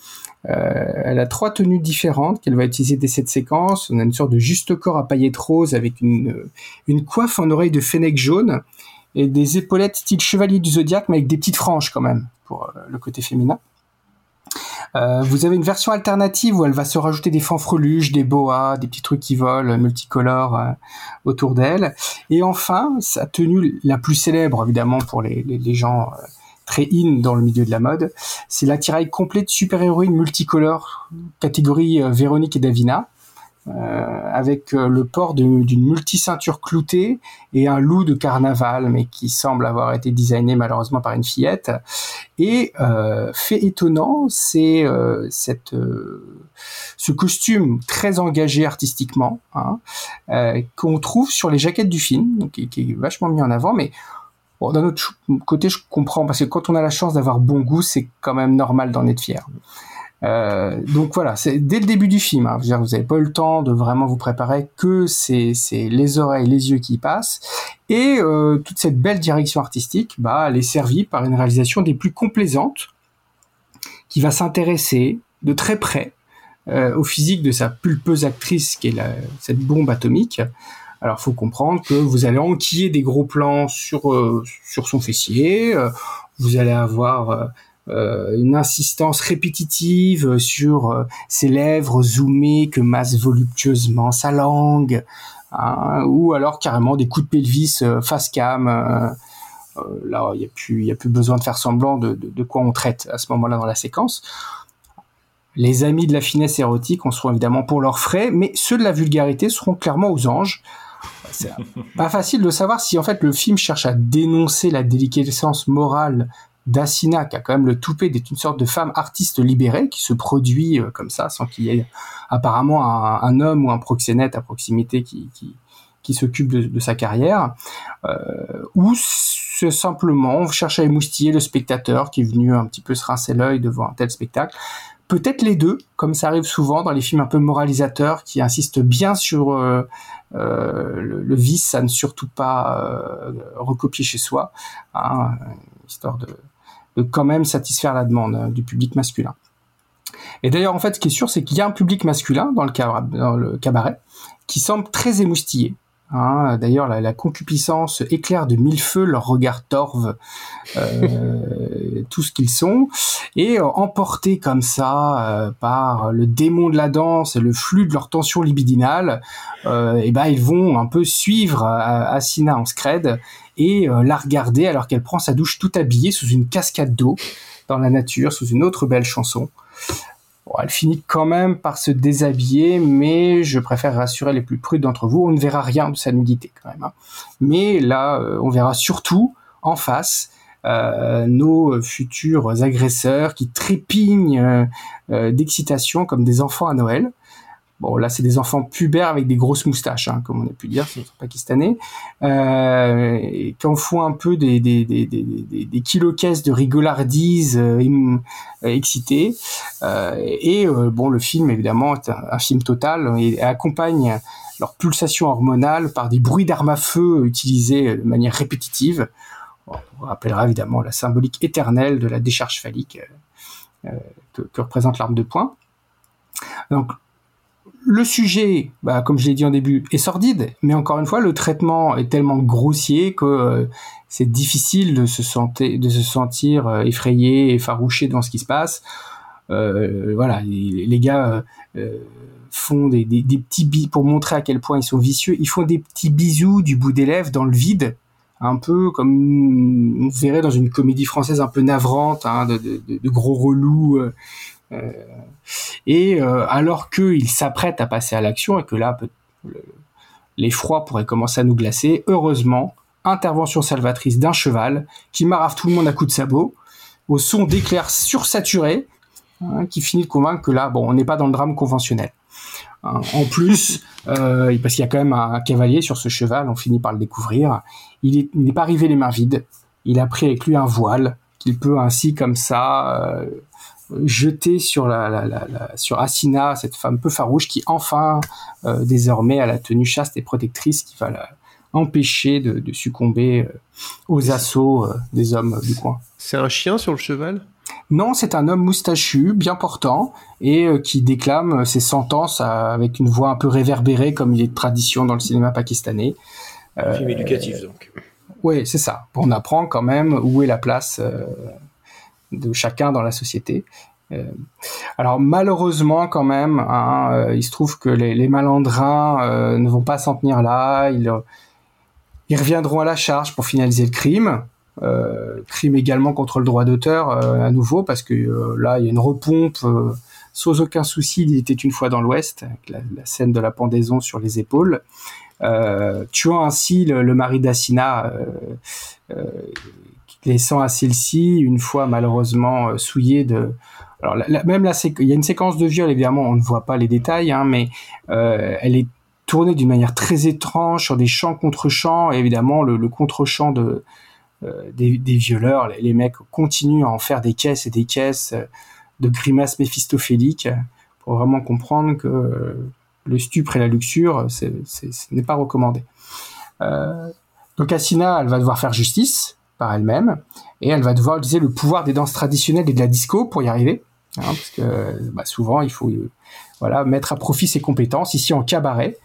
Speaker 5: Elle a trois tenues différentes qu'elle va utiliser dès cette séquence. On a une sorte de juste corps à paillettes roses avec une, une coiffe en oreille de fennec jaune et des épaulettes style chevalier du zodiaque mais avec des petites franges quand même pour le côté féminin. Euh, vous avez une version alternative où elle va se rajouter des fanfreluches, des boas, des petits trucs qui volent, multicolores euh, autour d'elle. Et enfin, sa tenue la plus célèbre évidemment pour les, gens euh, très in dans le milieu de la mode, c'est l'attirail complet de super-héroïne multicolore, catégorie Véronique et Davina, euh, avec euh, le port d'une multi-ceinture cloutée et un loup de carnaval, mais qui semble avoir été designé malheureusement par une fillette. Et euh, fait étonnant, c'est euh, cette euh, ce costume très engagé artistiquement hein, euh, qu'on trouve sur les jaquettes du film, donc, qui, qui est vachement mis en avant, mais Bon, d'un autre côté, je comprends parce que quand on a la chance d'avoir bon goût, c'est quand même normal d'en être fier. Euh, donc voilà, c'est dès le début du film. hein, vous n'avez pas eu le temps de vraiment vous préparer que c'est les oreilles, les yeux qui passent, et euh, toute cette belle direction artistique, bah, elle est servie par une réalisation des plus complaisantes, qui va s'intéresser de très près euh, au physique de sa pulpeuse actrice, qui est la, cette bombe atomique. Alors, faut comprendre que vous allez enquiller des gros plans sur euh, sur son fessier. euh, vous allez avoir une insistance répétitive sur euh, ses lèvres zoomées que masse voluptueusement sa langue, hein, ou alors carrément des coups de pelvis euh, face cam. euh, euh, là, il n'y a plus, a plus besoin de faire semblant de quoi on traite à ce moment-là dans la séquence. Les amis de la finesse érotique en seront évidemment pour leurs frais, mais ceux de la vulgarité seront clairement aux anges. C'est pas facile de savoir si en fait le film cherche à dénoncer la déliquescence morale d'Asina, qui a quand même le toupet d'être une sorte de femme artiste libérée qui se produit euh, comme ça sans qu'il y ait apparemment un, homme ou un proxénète à proximité qui, s'occupe de, sa carrière, euh, ou simplement on cherche à émoustiller le spectateur qui est venu un petit peu se rincer l'œil devant un tel spectacle. Peut-être les deux, comme ça arrive souvent dans les films un peu moralisateurs qui insistent bien sur euh, le, vice à ne surtout pas recopier chez soi, hein, histoire de, de quand même satisfaire la demande euh, du public masculin. Et d'ailleurs, en fait, ce qui est sûr, c'est qu'il y a un public masculin dans le, cabaret qui semble très émoustillé. hein. D'ailleurs, la, concupiscence éclaire de mille feux leur regard torve, euh, tout ce qu'ils sont, et euh, emportés comme ça par le démon de la danse et le flux de leur tension libidinale, et ben ils vont un peu suivre Asina en scred et euh, la regarder alors qu'elle prend sa douche tout habillée sous une cascade d'eau dans la nature, sous une autre belle chanson. Elle finit quand même par se déshabiller, mais je préfère rassurer les plus prudents d'entre vous, on ne verra rien de sa nudité quand même. hein. Mais là, euh, on verra surtout en face euh, nos futurs agresseurs qui trépignent d'excitation comme des enfants à Noël. Bon, là, c'est des enfants pubères avec des grosses moustaches, hein, comme on a pu dire, ce sont pakistanais, euh, qui en font un peu des, des, des, des, des, kilos-caisses de rigolardise euh, euh, excitées. Euh, et euh, bon, le film, évidemment, est un, film total et accompagne leur pulsation hormonale par des bruits d'armes à feu utilisés de manière répétitive. On rappellera évidemment la symbolique éternelle de la décharge phallique euh, que, que représente l'arme de poing. Donc, le sujet, bah, comme je l'ai dit en début, est sordide, mais encore une fois, le traitement est tellement grossier que euh, c'est difficile de se, sentir, euh, effrayé, effarouché devant ce qui se passe. Euh, voilà, les, gars font des, petits bis pour montrer à quel point ils sont vicieux. Ils font des petits bisous du bout des lèvres dans le vide, un peu comme on verrait dans une comédie française un peu navrante, hein, de, de gros relous. Euh, euh, et euh, alors qu'il s'apprête à passer à l'action et que là, l'effroi pourrait commencer à nous glacer, heureusement, intervention salvatrice d'un cheval qui marave tout le monde à coups de sabot, au son d'éclairs sursaturés, hein, qui finit de convaincre que là, bon, on n'est pas dans le drame conventionnel. Hein, En plus, euh, parce qu'il y a quand même un cavalier sur ce cheval, on finit par le découvrir. Il est- il n'est pas arrivé les mains vides. Il a pris avec lui un voile qu'il peut ainsi, comme ça, euh, jeter sur la, la- la- la- sur Asina, cette femme peu farouche qui enfin euh, désormais a la tenue chaste et protectrice qui va la empêcher de, de succomber euh, aux assauts euh, des hommes du coin.
Speaker 3: C'est un chien sur le cheval?
Speaker 5: Non, c'est un homme moustachu, bien portant, et euh, qui déclame euh, ses sentences euh, avec une voix un peu réverbérée, comme il est de tradition dans le cinéma pakistanais. Euh,
Speaker 8: Film éducatif, donc.
Speaker 5: Oui, c'est ça. On apprend quand même où est la place euh, de chacun dans la société. Euh, alors malheureusement quand même, hein, euh, il se trouve que les, malandrins euh, ne vont pas s'en tenir là. Ils, reviendront à la charge pour finaliser le crime. Crime également contre le droit d'auteur à nouveau parce que là il y a une repompe sans aucun souci. Il était une fois dans l'Ouest avec la, scène de la pendaison sur les épaules, tuant ainsi le, le mari d'Assina. Laissant à celle-ci, une fois malheureusement euh, souillée de... Alors, même séqu- il y a une séquence de viol, évidemment, on ne voit pas les détails, hein, mais euh, elle est tournée d'une manière très étrange sur des champs contre champs, et évidemment, le, contre-champ de, euh, des, violeurs, les, mecs continuent à en faire des caisses et des caisses de grimaces méphistophéliques pour vraiment comprendre que le stupre et la luxure, ce n'est pas recommandé. Euh, donc Asina, elle va devoir faire justice elle-même et elle va devoir utiliser le pouvoir des danses traditionnelles et de la disco pour y arriver, hein, parce que bah, souvent il faut euh, voilà mettre à profit ses compétences ici en cabaret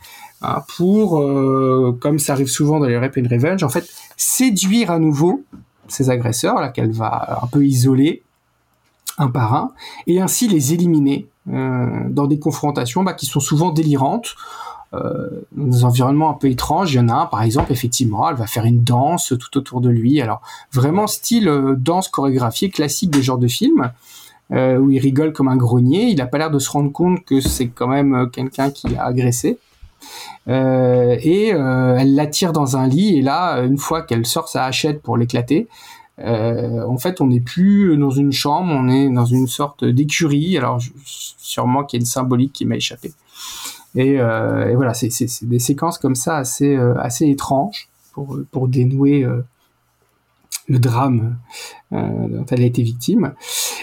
Speaker 5: hein, pour, euh, comme ça arrive souvent dans les Rape and Revenge, en fait séduire à nouveau ces agresseurs là qu'elle va un peu isoler un par un et ainsi les éliminer euh, dans des confrontations bah, qui sont souvent délirantes dans des environnements un peu étranges. Il y en a un, par exemple, effectivement, elle va faire une danse tout autour de lui. Alors, vraiment style euh, danse chorégraphiée classique des genres de films, euh, où il rigole comme un grenier. Il n'a pas l'air de se rendre compte que c'est quand même euh, quelqu'un qui a agressé. Euh, et euh, elle l'attire dans un lit, et là, une fois qu'elle sort sa hachette pour l'éclater, euh, en fait, on n'est plus dans une chambre, on est dans une sorte d'écurie. Alors, sûrement qu'il y a une symbolique qui m'a échappé. Et, euh, et voilà, c'est des séquences comme ça assez, euh, étranges pour, pour dénouer euh, le drame euh, dont elle a été victime.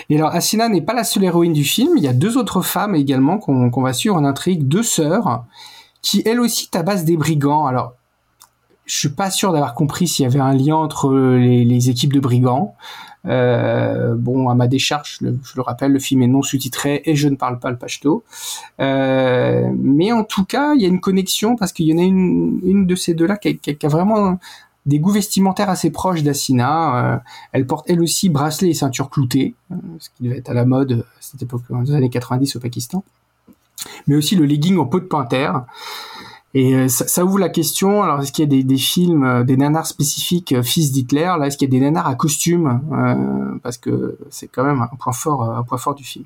Speaker 5: Et alors, Asina n'est pas la seule héroïne du film. Il y a deux autres femmes également qu'on va suivre en intrigue, deux sœurs, qui elles aussi tabassent des brigands. Alors, je suis pas sûr d'avoir compris s'il y avait un lien entre les équipes de brigands. Euh, bon, à ma décharge, je le rappelle, le film est non sous-titré et je ne parle pas le pachto. Euh, mais en tout cas, il y a une connexion parce qu'il y en a une, une de ces deux-là qui, a- qui a- vraiment des goûts vestimentaires assez proches d'Asina. Euh, elle porte elle aussi bracelet et ceinture cloutée, euh, ce qui devait être à la mode à cette époque, dans les années 90 au Pakistan. Mais aussi le legging en peau de panthère. Et euh, ça, ça ouvre la question, alors est-ce qu'il y a des, des films, euh, des nanars spécifiques euh, fils d'Hitler? Là, est-ce qu'il y a des nanars à costume? Euh, Parce que c'est quand même un point fort, un point fort du film.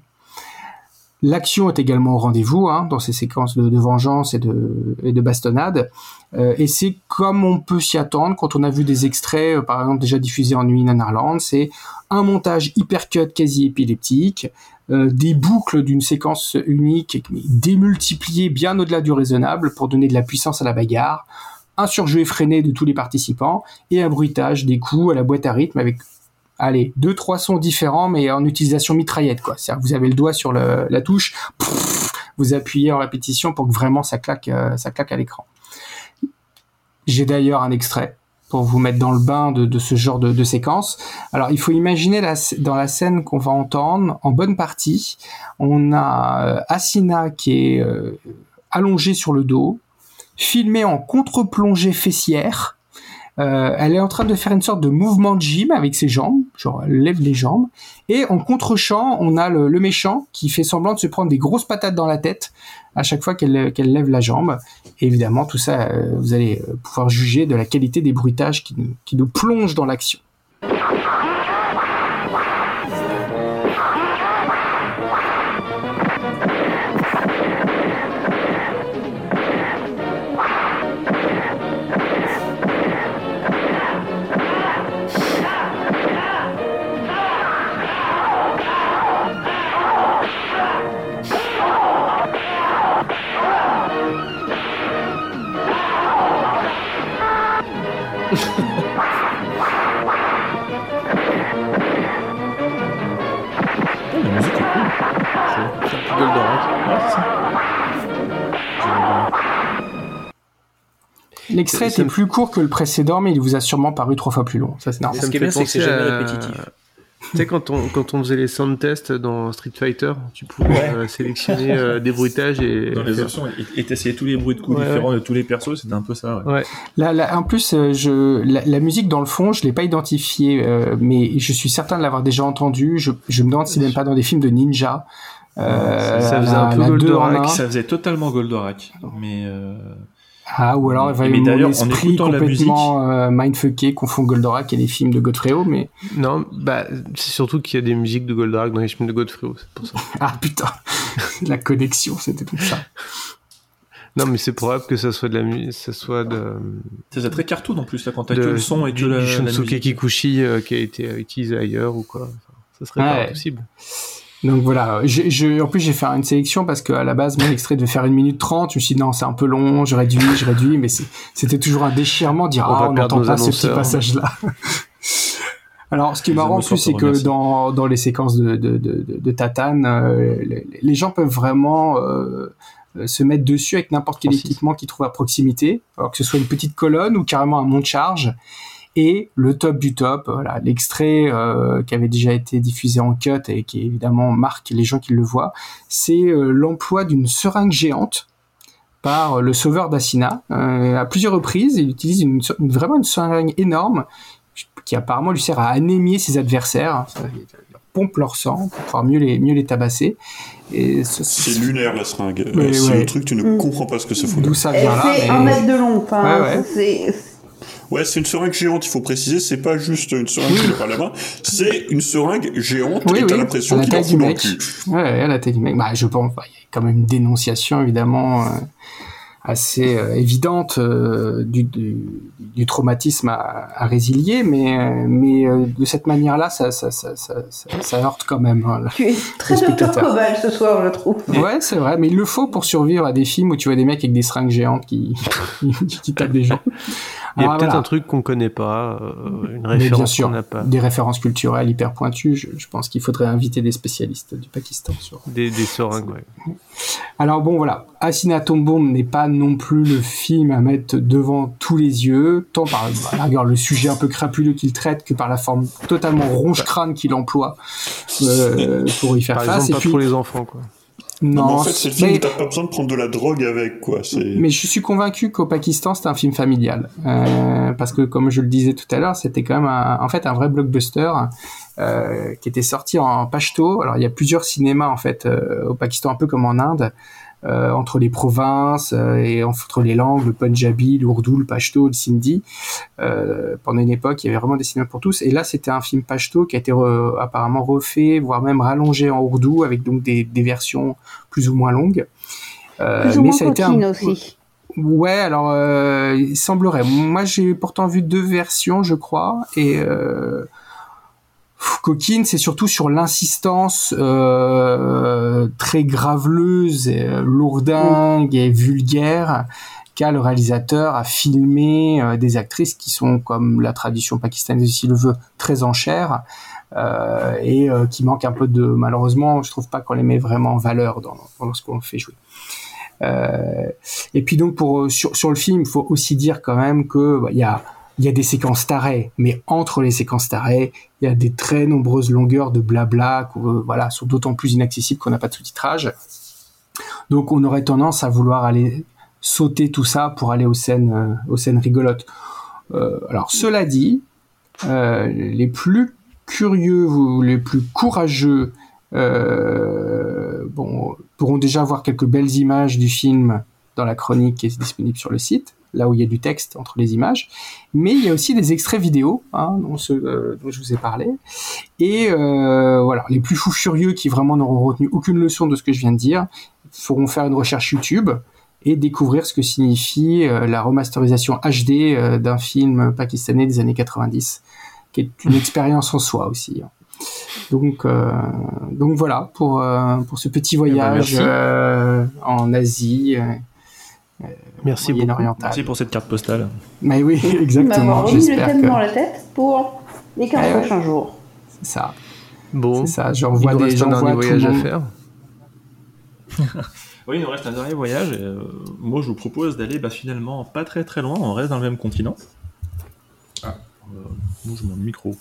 Speaker 5: L'action est également au rendez-vous hein, dans ces séquences de, de vengeance et de, et de bastonnade. Euh, et c'est comme on peut s'y attendre quand on a vu des extraits, euh, par exemple déjà diffusés en nuit in Ireland, c'est un montage hypercut quasi épileptique, euh, des boucles d'une séquence unique démultipliées bien au-delà du raisonnable pour donner de la puissance à la bagarre, un surjeu effréné de tous les participants et un bruitage des coups à la boîte à rythme avec allez, deux trois sons différents mais en utilisation mitraillette quoi. C'est-à-dire vous avez le doigt sur le- la touche, vous appuyez en répétition pour que vraiment ça claque euh, ça claque à l'écran. J'ai d'ailleurs un extrait pour vous mettre dans le bain de, de ce genre de, séquence. Alors, il faut imaginer dans la scène qu'on va entendre, en bonne partie, on a euh, Asina qui est euh, allongée sur le dos, filmée en contre-plongée fessière. Euh, elle est en train de faire une sorte de mouvement de gym avec ses jambes, genre elle lève les jambes. Et en contre-champ, on a le, le méchant qui fait semblant de se prendre des grosses patates dans la tête à chaque fois qu'elle lève la jambe. Évidemment, tout ça, euh, vous allez euh, pouvoir juger de la qualité des bruitages qui nous, qui nous plongent dans l'action. L'extrait était
Speaker 3: me-
Speaker 5: plus court que le précédent, mais il vous a sûrement paru trois fois plus long. Ça, c'est normal.
Speaker 3: Ça me fait penser à- Tu sais, quand on, quand on faisait les sound tests dans Street Fighter, tu pouvais
Speaker 4: Ouais.
Speaker 3: euh, sélectionner euh, des bruitages et.
Speaker 4: Dans les options, et t'essayais tous les bruits de coups
Speaker 3: Ouais,
Speaker 4: différents
Speaker 3: ouais.
Speaker 4: de tous les persos, c'était un peu ça. Ouais.
Speaker 3: Ouais.
Speaker 5: Là, là, en plus, euh, je, la, la musique dans le fond, je l'ai pas identifiée, euh, mais je suis certain de l'avoir déjà entendue. Je, je me demande si même pas dans des films de ninja. Euh,
Speaker 3: ça faisait
Speaker 5: la-
Speaker 3: un peu. Goldorak.
Speaker 4: Ça faisait totalement Goldorak. Mais. Euh,
Speaker 5: Ah, ou alors il va
Speaker 4: Mais
Speaker 5: y avoir
Speaker 4: d'ailleurs,
Speaker 5: mon
Speaker 4: en
Speaker 5: esprit
Speaker 4: écoutant la
Speaker 5: complètement euh, mindfucké, confond Goldorak et les films de Godfrey Ho, mais
Speaker 3: Non, bah, c'est surtout qu'il y a des musiques de Goldorak dans les films de Godfrey, c'est pour ça.
Speaker 5: ah putain, la connexion, c'était tout ça.
Speaker 3: Non, mais c'est probable que ça soit de la musique, ça soit de.
Speaker 4: Ça faisait très cartoon en plus, là, quand t'as
Speaker 3: de-
Speaker 4: que le son et que
Speaker 3: du,
Speaker 4: la,
Speaker 3: du
Speaker 4: la
Speaker 3: Shunsuke
Speaker 4: musique.
Speaker 3: Kikuchi euh, qui a été euh, utilisé ailleurs ou quoi. Enfin, ça serait pas
Speaker 5: Ouais.
Speaker 3: impossible.
Speaker 5: Donc voilà, je, je- en plus j'ai fait une sélection parce qu'à la base mon extrait devait faire une minute trente, je me suis dit non c'est un peu long, je réduis, je réduis, mais c'était toujours un déchirement de dire
Speaker 3: On
Speaker 5: ah on n'entend pas ce petit passage là. Alors, ce qui est marrant en plus, c'est que dans, dans les séquences de, de, de, Tatane, euh, les, les gens peuvent vraiment euh, se mettre dessus avec n'importe quel équipement qu'ils trouvent à proximité, alors que ce soit une petite colonne ou carrément un mont de charge. Et le top du top, voilà, l'extrait euh, qui avait déjà été diffusé en cut et qui évidemment marque les gens qui le voient, c'est euh, l'emploi d'une seringue géante par le sauveur d'Asina. Euh, à plusieurs reprises, il utilise une, une- vraiment une seringue énorme qui apparemment lui sert à anémier ses adversaires. Ça, il leur pompe leur sang pour pouvoir mieux les, mieux les tabasser. Et ce-
Speaker 7: C'est lunaire la seringue. Euh, c'est
Speaker 5: ouais.
Speaker 7: le truc, tu ne
Speaker 6: Mm.
Speaker 7: comprends pas ce que ça fout.
Speaker 5: D'où ça vient là
Speaker 6: fait
Speaker 5: mais-
Speaker 6: un mètre de long. Enfin,
Speaker 5: Ouais, ouais.
Speaker 7: Ouais, c'est une seringue géante, il faut préciser, c'est pas juste une seringue qui par la main, c'est une seringue géante
Speaker 5: Oui,
Speaker 7: et t'as
Speaker 5: oui,
Speaker 7: l'impression qu'il en fout dans le cul.
Speaker 5: Ouais, ouais, à la taille du mec. Bah, je pense, bah, il y a quand même une dénonciation évidemment euh, assez euh, évidente euh, du, du, du traumatisme à, à résilier, mais, euh, mais euh, de cette manière-là, ça, ça, ça, ça, ça, ça heurte quand même. hein,
Speaker 6: tu es très. Cobal ce soir, je trouve.
Speaker 5: Ouais, c'est vrai, mais il le faut pour survivre à des films où tu vois des mecs avec des seringues géantes qui, qui tapent des gens.
Speaker 3: Il y a
Speaker 5: Alors,
Speaker 3: peut-être
Speaker 5: voilà.
Speaker 3: un truc qu'on connaît pas, euh, une référence
Speaker 5: sûr,
Speaker 3: qu'on n'a pas.
Speaker 5: des références culturelles hyper pointues. Je, je pense qu'il faudrait inviter des spécialistes du Pakistan sur.
Speaker 3: Des, des seringues, ouais.
Speaker 5: Alors bon, voilà, Assina Bomb n'est pas non plus le film à mettre devant tous les yeux, tant par bah, regarde, le sujet un peu crapuleux qu'il traite que par la forme totalement ronge-crâne qu'il emploie euh, pour y faire
Speaker 3: Par
Speaker 5: face.
Speaker 3: exemple,
Speaker 5: Et
Speaker 3: pas
Speaker 5: puis-
Speaker 3: trop les enfants, quoi.
Speaker 7: Non, mais
Speaker 5: Non,
Speaker 7: en fait, c'est le film
Speaker 5: mais-
Speaker 7: où t'as pas besoin de prendre de la drogue avec, quoi.
Speaker 5: Mais je suis convaincu qu'au Pakistan, c'est un film familial. Euh, parce que, comme je le disais tout à l'heure, c'était quand même un- en fait un vrai blockbuster euh, qui était sorti en pashto. Alors, il y a plusieurs cinémas, en fait, euh, au Pakistan, un peu comme en Inde. Euh, entre les provinces euh, et entre les langues, le Punjabi, l'Ourdou, le Pashto, le Sindhi. Euh, pendant une époque, il y avait vraiment des cinémas pour tous. Et là, c'était un film Pashto qui a été re- apparemment refait, voire même rallongé en Ourdou, avec donc des, des versions plus ou moins longues. Euh,
Speaker 6: Plus ou moins
Speaker 5: un
Speaker 6: coquine aussi.
Speaker 5: Ouais, alors euh, il semblerait. Moi, j'ai pourtant vu deux versions, je crois, et euh, coquine, c'est surtout sur l'insistance euh, très graveleuse, euh, lourdingue et vulgaire qu'a le réalisateur à filmer euh, des actrices qui sont, comme la tradition pakistanaise ici le veut, très en chair. euh, et euh, qui manquent un peu de malheureusement je trouve pas qu'on les met vraiment en valeur dans, dans ce qu'on fait jouer et puis donc pour sur, sur le film, il faut aussi dire quand même que bah, il y a il y a des séquences tarées, mais entre les séquences tarées, il y a des très nombreuses longueurs de blabla, qui, sont d'autant plus inaccessibles qu'on n'a pas de sous-titrage. Donc on aurait tendance à vouloir aller sauter tout ça pour aller aux scènes, euh, aux rigolotes. Euh, alors cela dit, euh, les plus curieux ou les plus courageux pourront déjà voir quelques belles images du film dans la chronique qui est disponible sur le site, là où il y a du texte entre les images. Mais il y a aussi des extraits vidéo, hein, dont, euh, dont je vous ai parlé. Et euh, voilà, les plus fous furieux qui vraiment n'auront retenu aucune leçon de ce que je viens de dire, feront faire une recherche YouTube et découvrir ce que signifie euh, la remasterisation HD d'un film pakistanais des années 90, qui est une expérience en soi aussi. hein. Donc, euh, donc voilà pour, euh, pour ce petit voyage
Speaker 4: merci.
Speaker 5: euh, en Asie.
Speaker 3: Merci beaucoup.
Speaker 5: Moyen-Oriental.
Speaker 4: Merci pour cette carte postale.
Speaker 5: Mais oui,
Speaker 6: Il
Speaker 5: exactement.
Speaker 6: m'avoir remis le thème
Speaker 5: que
Speaker 6: dans la tête pour les 15
Speaker 5: Eh ouais.
Speaker 6: prochains jours.
Speaker 5: c'est ça.
Speaker 3: Bon,
Speaker 5: C'est ça. J'envoie des
Speaker 3: reste un
Speaker 5: j'envoie
Speaker 3: dernier
Speaker 5: tout le
Speaker 3: voyage à faire.
Speaker 4: Oui, il nous reste un dernier voyage. et, euh, moi, je vous propose d'aller bah, finalement pas très très loin. On reste dans le même continent. Ah, euh, bouge mon micro.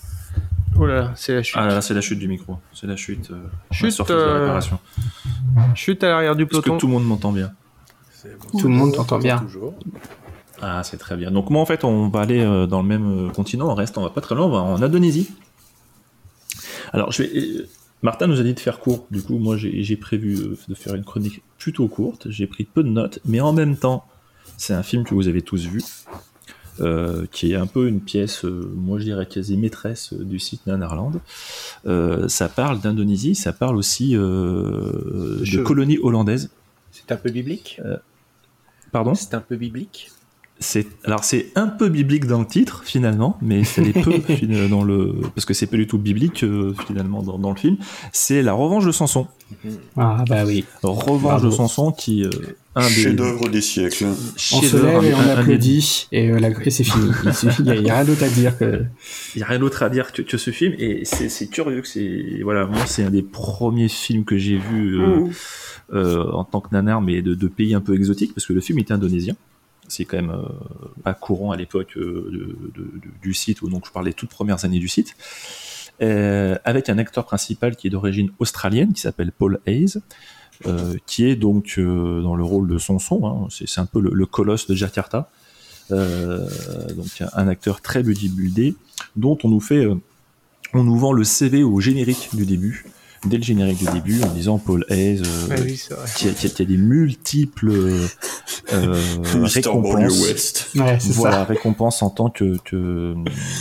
Speaker 3: Oh là là, c'est la chute.
Speaker 4: Ah là, là, c'est la chute du micro. C'est la chute. euh,
Speaker 3: Chute,
Speaker 4: la de
Speaker 3: euh,
Speaker 4: réparation.
Speaker 3: Chute à l'arrière du
Speaker 4: Est-ce que
Speaker 3: peloton.
Speaker 4: tout le monde m'entend bien?
Speaker 5: Tout le monde t'entend bien.
Speaker 4: Ah, c'est très bien. Donc moi, en fait, on va aller euh, dans le même euh, continent. On reste, on va pas très loin. On va en Indonésie. Alors, je vais. euh, Martin nous a dit de faire court. Du coup, moi, j'ai prévu euh, de faire une chronique plutôt courte. J'ai pris peu de notes, mais en même temps, c'est un film que vous avez tous vu, euh, qui est un peu une pièce, euh, moi je dirais quasi maîtresse euh, du site Nanarland. Euh, ça parle d'Indonésie, ça parle aussi euh, de colonies hollandaises.
Speaker 8: C'est un peu biblique?
Speaker 4: Pardon?
Speaker 8: C'est un peu biblique?
Speaker 4: C'est alors c'est un peu biblique dans le titre finalement, mais c'est les peu dans le parce que c'est pas du tout biblique euh, finalement dans, dans le film. C'est la revanche de Samson.
Speaker 5: Ah bah oui.
Speaker 4: Revanche
Speaker 5: Bravo.
Speaker 4: de Samson qui euh, un des
Speaker 7: Chef-d'œuvre des siècles.
Speaker 5: On se lève et on
Speaker 4: un- un des-
Speaker 5: applaudit et, euh, la- et c'est fini. Il n'y a, y rien d'autre à dire que.
Speaker 4: Il n'y a rien d'autre à dire que, que ce film et c'est curieux que c'est voilà moi c'est un des premiers films que j'ai vu euh,
Speaker 6: Mm.
Speaker 4: euh, en tant que nanar mais de, de pays un peu exotiques parce que le film était indonésien c'est quand même euh, pas courant à l'époque euh, du site où donc je parlais des toutes premières années du site. Euh, avec un acteur principal qui est d'origine australienne qui s'appelle Paul Hayes qui est donc dans le rôle de Sonson hein, c'est un peu le, colosse de Jakarta. Donc un, acteur très bodybuildé dont on nous fait on nous vend le CV au générique du début dès le générique du début en disant Paul Hayes euh,
Speaker 3: Ah oui, vrai.
Speaker 4: qui, a, qui a- des multiples euh, euh,
Speaker 7: Mister
Speaker 4: récompenses
Speaker 7: West.
Speaker 5: Ouais, c'est
Speaker 4: voilà,
Speaker 5: ça.
Speaker 4: récompense en tant que, que,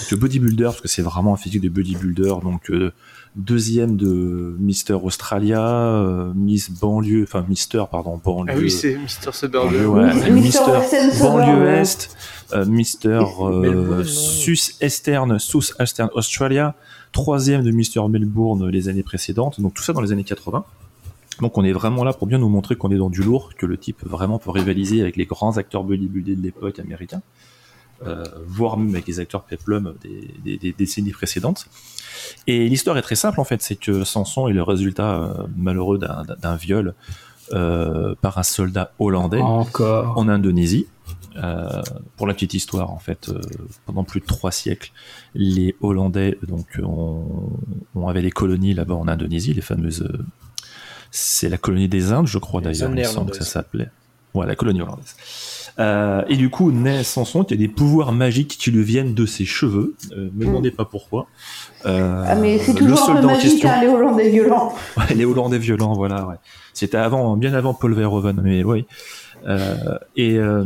Speaker 4: que bodybuilder, parce que c'est vraiment un physique de bodybuilder. Donc, euh, deuxième de Mister Australia, euh, Miss Banlieue, enfin Mister, pardon, Banlieue.
Speaker 3: Ah oui, c'est Mr. Suburban.
Speaker 4: Banlieue, ouais,
Speaker 6: Mister
Speaker 4: Mister Banlieue
Speaker 6: Suburban.
Speaker 4: Est, euh, Mister euh,
Speaker 8: Melbourne, non
Speaker 4: Sus Eastern, Sus Eastern Australia, troisième de Mister Melbourne les années précédentes. Donc tout ça dans les années 80. Donc on est vraiment là pour bien nous montrer qu'on est dans du lourd, que le type vraiment peut rivaliser avec les grands acteurs bodybuildés de l'époque américains, euh, voire même avec les acteurs peplum des, des- des décennies précédentes. Et l'histoire est très simple en fait, c'est que Samson est le résultat euh, malheureux d'un viol euh, par un soldat hollandais
Speaker 5: Encore.
Speaker 4: en Indonésie. Euh, pour la petite histoire, en fait, euh, pendant plus de trois siècles, les Hollandais donc ont, ont avait les colonies là-bas en Indonésie, les fameuses. euh, c'est la colonie des Indes, je crois
Speaker 8: Les
Speaker 4: d'ailleurs.
Speaker 8: Indes
Speaker 4: Il me semble que ça
Speaker 8: néerlandaises.
Speaker 4: s'appelait. Ouais, la colonie hollandaise. Euh, et du coup, naît Samson qui a des pouvoirs magiques qui lui viennent de ses cheveux. Euh, me demandez pas pourquoi. Euh,
Speaker 6: Ah, mais c'est
Speaker 4: le
Speaker 6: toujours un peu
Speaker 4: soldat en
Speaker 6: magique,
Speaker 4: question-
Speaker 6: hein, les Hollandais violents.
Speaker 4: Ouais, les Hollandais violents, voilà. Ouais. C'était avant, bien avant Paul Verhoeven, mais oui. Euh, et euh,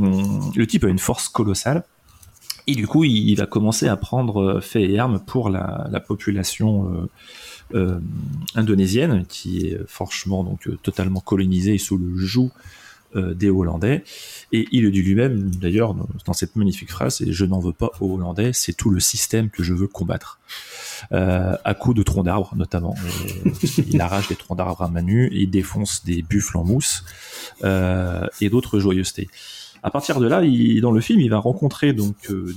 Speaker 4: le type a une force colossale. Et du coup, il, va commencer à prendre euh, fait et armes pour la, la population indonésienne, qui est franchement donc totalement colonisée et sous le joug des Hollandais. Et il le dit lui-même, d'ailleurs, dans, cette magnifique phrase, c'est je n'en veux pas aux Hollandais, c'est tout le système que je veux combattre. Euh, à coups de troncs d'arbres notamment. Et il arrache des troncs d'arbres à main nue, et il défonce des buffles en mousse euh, et d'autres joyeusetés. À partir de là, dans le film, il va rencontrer donc euh,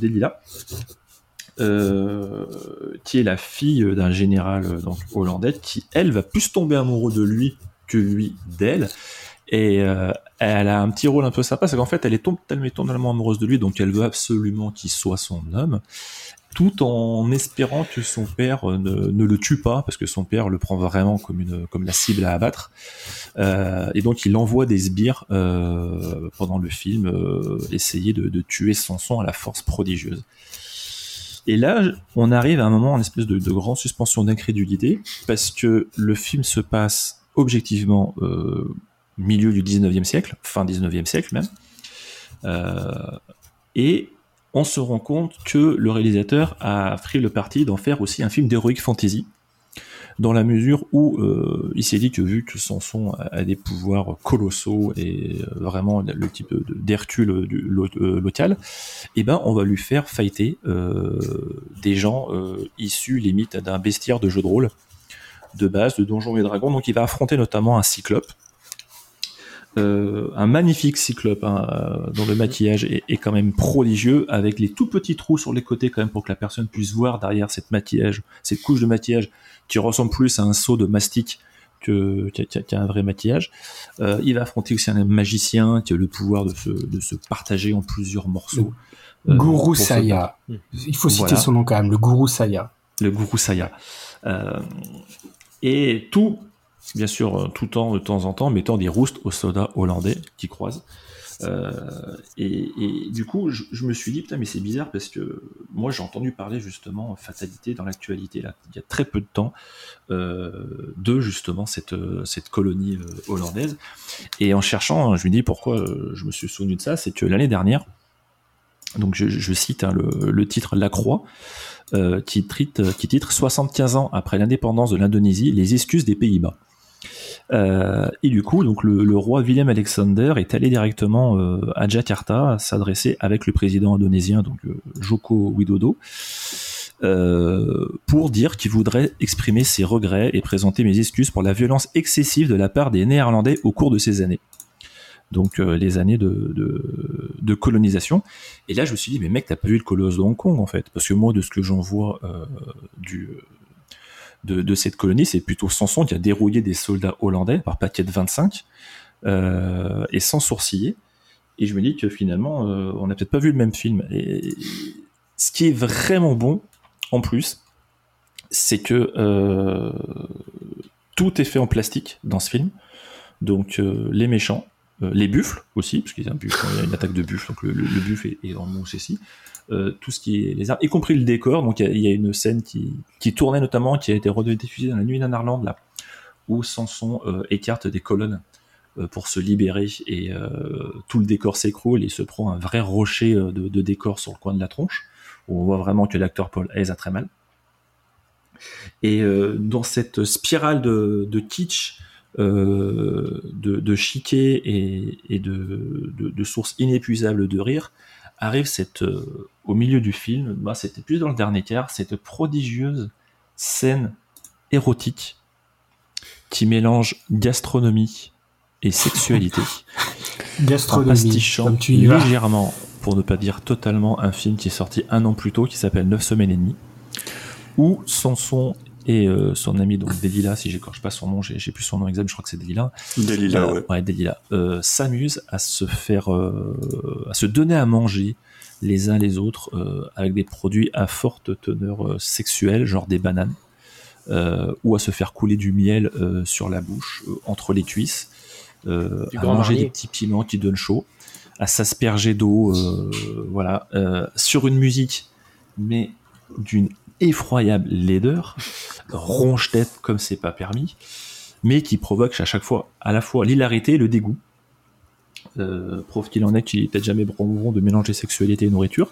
Speaker 4: euh, qui est la fille d'un général euh, donc, hollandais, qui elle va plus tomber amoureux de lui que lui d'elle. Et euh, elle a un petit rôle un peu sympa, c'est qu'en fait, elle est totalement amoureuse de lui, donc elle veut absolument qu'il soit son homme, tout en espérant que son père euh, ne, ne le tue pas, parce que son père le prend vraiment comme, une, comme la cible à abattre. Euh, et donc il envoie des sbires euh, pendant le film euh, essayer de, de tuer Samson à la force prodigieuse. Et là, on arrive à un moment, en espèce de, de grande suspension d'incrédulité, parce que le film se passe objectivement euh, milieu du 19e siècle, fin 19e siècle même, Euh, et on se rend compte que le réalisateur a pris le parti d'en faire aussi un film d'heroic fantasy, dans la mesure où euh, il s'est dit que vu que Samson a des pouvoirs colossaux et euh, vraiment le type d'Hercule local, eh ben on va lui faire fighter des gens issus limite d'un bestiaire de jeu de rôle de base de Donjons et Dragons. Donc il va affronter notamment un cyclope. Euh, un magnifique cyclope hein, euh, dont le maquillage est, est quand même prodigieux avec les tout petits trous sur les côtés quand même pour que la personne puisse voir derrière cette maquillage, cette couche de maquillage qui ressemble plus à un seau de mastic que qu'à qu'à un vrai maquillage. Euh, il va affronter aussi un magicien qui a le pouvoir de se, de se partager en plusieurs morceaux. euh, se battre.
Speaker 5: Il faut citer
Speaker 4: Voilà.
Speaker 5: son nom quand même, le Gourou Saya.
Speaker 4: Le Gourou Saya. Et tout, bien sûr, euh, tout en de temps en temps mettant des roustes aux soldats hollandais qui croisent. Euh, et, du coup, je, me suis dit, putain, mais c'est bizarre parce que moi j'ai entendu parler justement fatalité dans l'actualité, là, il y a très peu de temps, euh, de justement cette, colonie hollandaise. Et en cherchant, je me dis pourquoi je me suis souvenu de ça, c'est que l'année dernière, donc je, cite hein, le, le titre La Croix, qui, titre, qui titre 75 ans après l'indépendance de l'Indonésie, les excuses des Pays-Bas. Euh, et du coup, donc le, roi Willem Alexander est allé directement euh, à Jakarta s'adresser avec le président indonésien, donc euh, Joko Widodo, pour dire qu'il voudrait exprimer ses regrets et présenter mes excuses pour la violence excessive de la part des Néerlandais au cours de ces années. Donc les années de, de, colonisation. Et là, je me suis dit, mais mec, t'as pas vu le colosse de Hong Kong en fait? Parce que moi, de ce que j'en vois du, de, cette colonie, c'est plutôt Samson qui a dérouillé des soldats hollandais par paquet de 25 euh, et sans sourciller. Et je me dis que finalement, euh, on n'a peut-être pas vu le même film. Et ce qui est vraiment bon, en plus, c'est que euh, tout est fait en plastique dans ce film. Donc les méchants, les buffles aussi, parce qu'il y a une attaque de buffle, donc le, le, le buffle est, est en. Euh, tout ce qui est les armes, y compris le décor. Donc il y a- une scène qui, qui tournait notamment, qui a été rediffusée dans la nuit d'un Arlande là, où Samson euh, écarte des colonnes euh, pour se libérer et tout le décor s'écroule et se prend un vrai rocher de, décor sur le coin de la tronche où on voit vraiment que l'acteur Paul Hayes a très mal. Et dans cette spirale de, kitsch, de, de chiquet et, de, de sources inépuisables de rire, arrive cette, euh, au milieu du film, bah, c'était plus dans le dernier quart, cette prodigieuse scène érotique qui mélange gastronomie et sexualité.
Speaker 5: Gastronomie,
Speaker 4: En pastichant
Speaker 5: tu
Speaker 4: légèrement, pour ne pas dire totalement, un film qui est sorti un an plus tôt, qui s'appelle 9 semaines et demie, où Samson et euh, son ami, donc Delila, si j'écorche pas son nom, j'ai plus son nom exact, je crois que c'est Delila.
Speaker 7: Delila,
Speaker 4: Euh,
Speaker 7: ouais.
Speaker 4: Delila, euh, s'amusent à se faire, euh, à se donner à manger les uns les autres euh, avec des produits à forte teneur euh, sexuelle, genre des bananes, euh, ou à se faire couler du miel euh, sur la bouche, euh, entre les cuisses, euh, à manger des petits piments qui donnent chaud. à s'asperger d'eau, euh, voilà, euh, sur une musique, mais d'une effroyable laideur, ronche-tête comme c'est pas permis, mais qui provoque à chaque fois à la fois l'hilarité et le dégoût. Euh, preuve qu'il en est qu'il est peut-être jamais bon de mélanger sexualité et nourriture.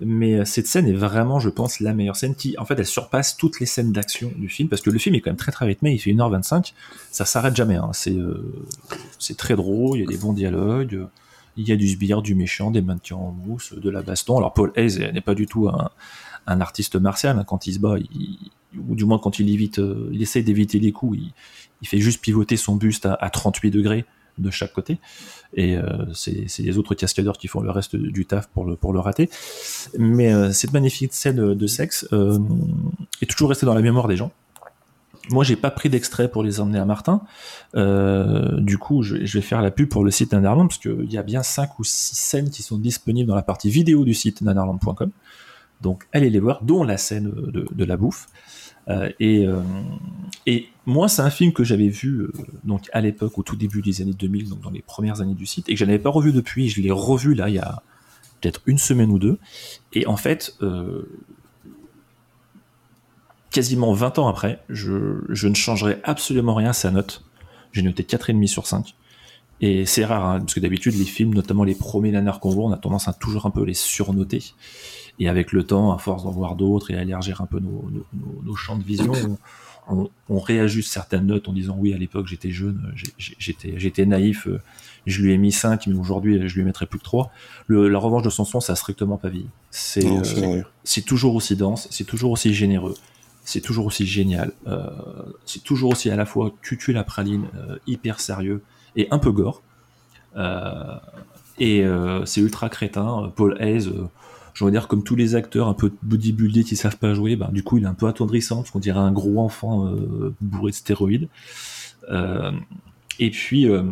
Speaker 4: Mais euh, cette scène est vraiment, je pense, la meilleure scène qui, en fait, elle surpasse toutes les scènes d'action du film parce que le film est quand même très très rythmé. Il fait 1h25, ça s'arrête jamais. Hein. C'est euh, c'est très drôle, il y a des bons dialogues, il y a du sbire, du méchant, des mannequins en mousse, de la baston. Alors Paul Hayes n'est pas du tout un, un artiste martial hein. quand il se bat, ou du moins quand il évite, euh, il essaye d'éviter les coups. Il, fait juste pivoter son buste à, à 38 degrés de chaque côté. Et euh, c'est les autres cascadeurs qui font le reste du taf pour le, pour le rater. Mais euh, cette magnifique scène de sexe est toujours restée dans la mémoire des gens. Moi, j'ai pas pris d'extrait pour les emmener à Martin. Du coup, je, je vais faire la pub pour le site Nanarland parce qu'il y a bien 5 ou 6 scènes qui sont disponibles dans la partie vidéo du site nanarland.com. Donc, allez les voir, dont la scène de, de la bouffe. Euh, et, euh, et moi, c'est un film que j'avais vu euh, donc à l'époque, au tout début des années 2000, donc dans les premières années du site, et que je n'avais pas revu depuis. Je l'ai revu là il y a peut-être une semaine ou deux. Et en fait, euh, quasiment 20 ans après, je, je ne changerai absolument rien à sa note. J'ai noté 4,5 sur 5. Et c'est rare, hein, parce que d'habitude, les films, notamment les premiers nanars qu'on voit, on a tendance à toujours un peu les surnoter. Et avec le temps, à force d'en voir d'autres et à élargir un peu nos, nos, nos- nos champs de vision, on, on- on réajuste certaines notes en disant oui, à l'époque, j'étais jeune, j'étais naïf, je lui ai mis 5, mais aujourd'hui, je lui mettrai plus que 3. Le, la revanche de Sanson, ça a strictement pas vieilli. C'est euh,
Speaker 7: c'est
Speaker 4: toujours aussi dense, c'est toujours aussi généreux, c'est toujours aussi génial, euh, c'est toujours aussi à la fois cucu la praline, euh, hyper sérieux et un peu gore. Euh, et c'est ultra crétin. Paul Hayes, je veux dire comme tous les acteurs un peu bodybuildés qui savent pas jouer, ben, du coup il est un peu attendrissant parce qu'on dirait un gros enfant euh, bourré de stéroïdes. Euh, et puis euh,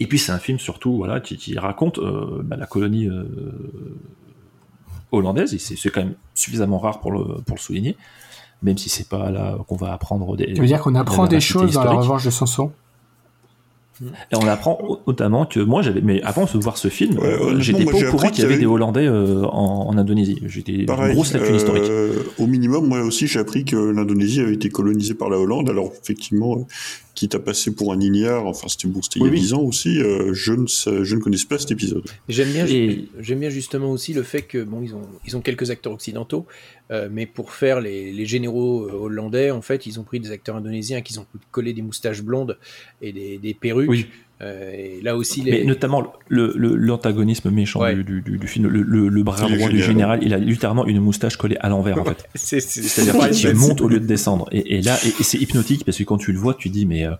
Speaker 4: et puis c'est un film surtout voilà qui, qui raconte bah, la colonie hollandaise et c'est quand même suffisamment rare pour le pour le souligner même si c'est pas là qu'on va apprendre des
Speaker 5: Tu veux dire qu'on apprend des choses dans la revanche de Sanson?
Speaker 4: Et on apprend notamment que moi j'avais mais avant de voir ce film
Speaker 7: Ouais,
Speaker 4: euh, j'étais pas au courant qu'il y avait des Hollandais euh, en, en Indonésie j'étais une grosse lacune
Speaker 7: euh,
Speaker 4: historique
Speaker 7: Au minimum, moi aussi, j'ai appris que l'Indonésie avait été colonisée par la Hollande. Alors, effectivement, quitte à passer pour un ignare, enfin, c'était bon, c'était il y a
Speaker 8: Oui, oui.
Speaker 7: 10 ans aussi, euh, je, ne sais- je ne connaissais pas cet épisode.
Speaker 8: J'aime bien,
Speaker 4: Et-
Speaker 8: j'aime bien justement aussi le fait que bon, ils ont, ils ont quelques acteurs occidentaux, euh, mais pour faire les, les généraux euh, hollandais, en fait, ils ont pris des acteurs indonésiens qui ont collé des moustaches blondes et des, des perruques.
Speaker 4: Oui.
Speaker 8: Euh, et là aussi, les...
Speaker 4: mais notamment le le- l'antagonisme méchant
Speaker 8: Ouais.
Speaker 4: du, du, du- du film le, le, le bras droit du général il a littéralement une moustache collée à l'envers en fait
Speaker 8: c'est, c'est,
Speaker 4: C'est-à-dire
Speaker 8: c'est-
Speaker 4: qu'il
Speaker 8: c'est-
Speaker 4: monte au lieu de descendre. Et, et là, et, et c'est hypnotique parce que quand tu le vois, tu dis mais euh,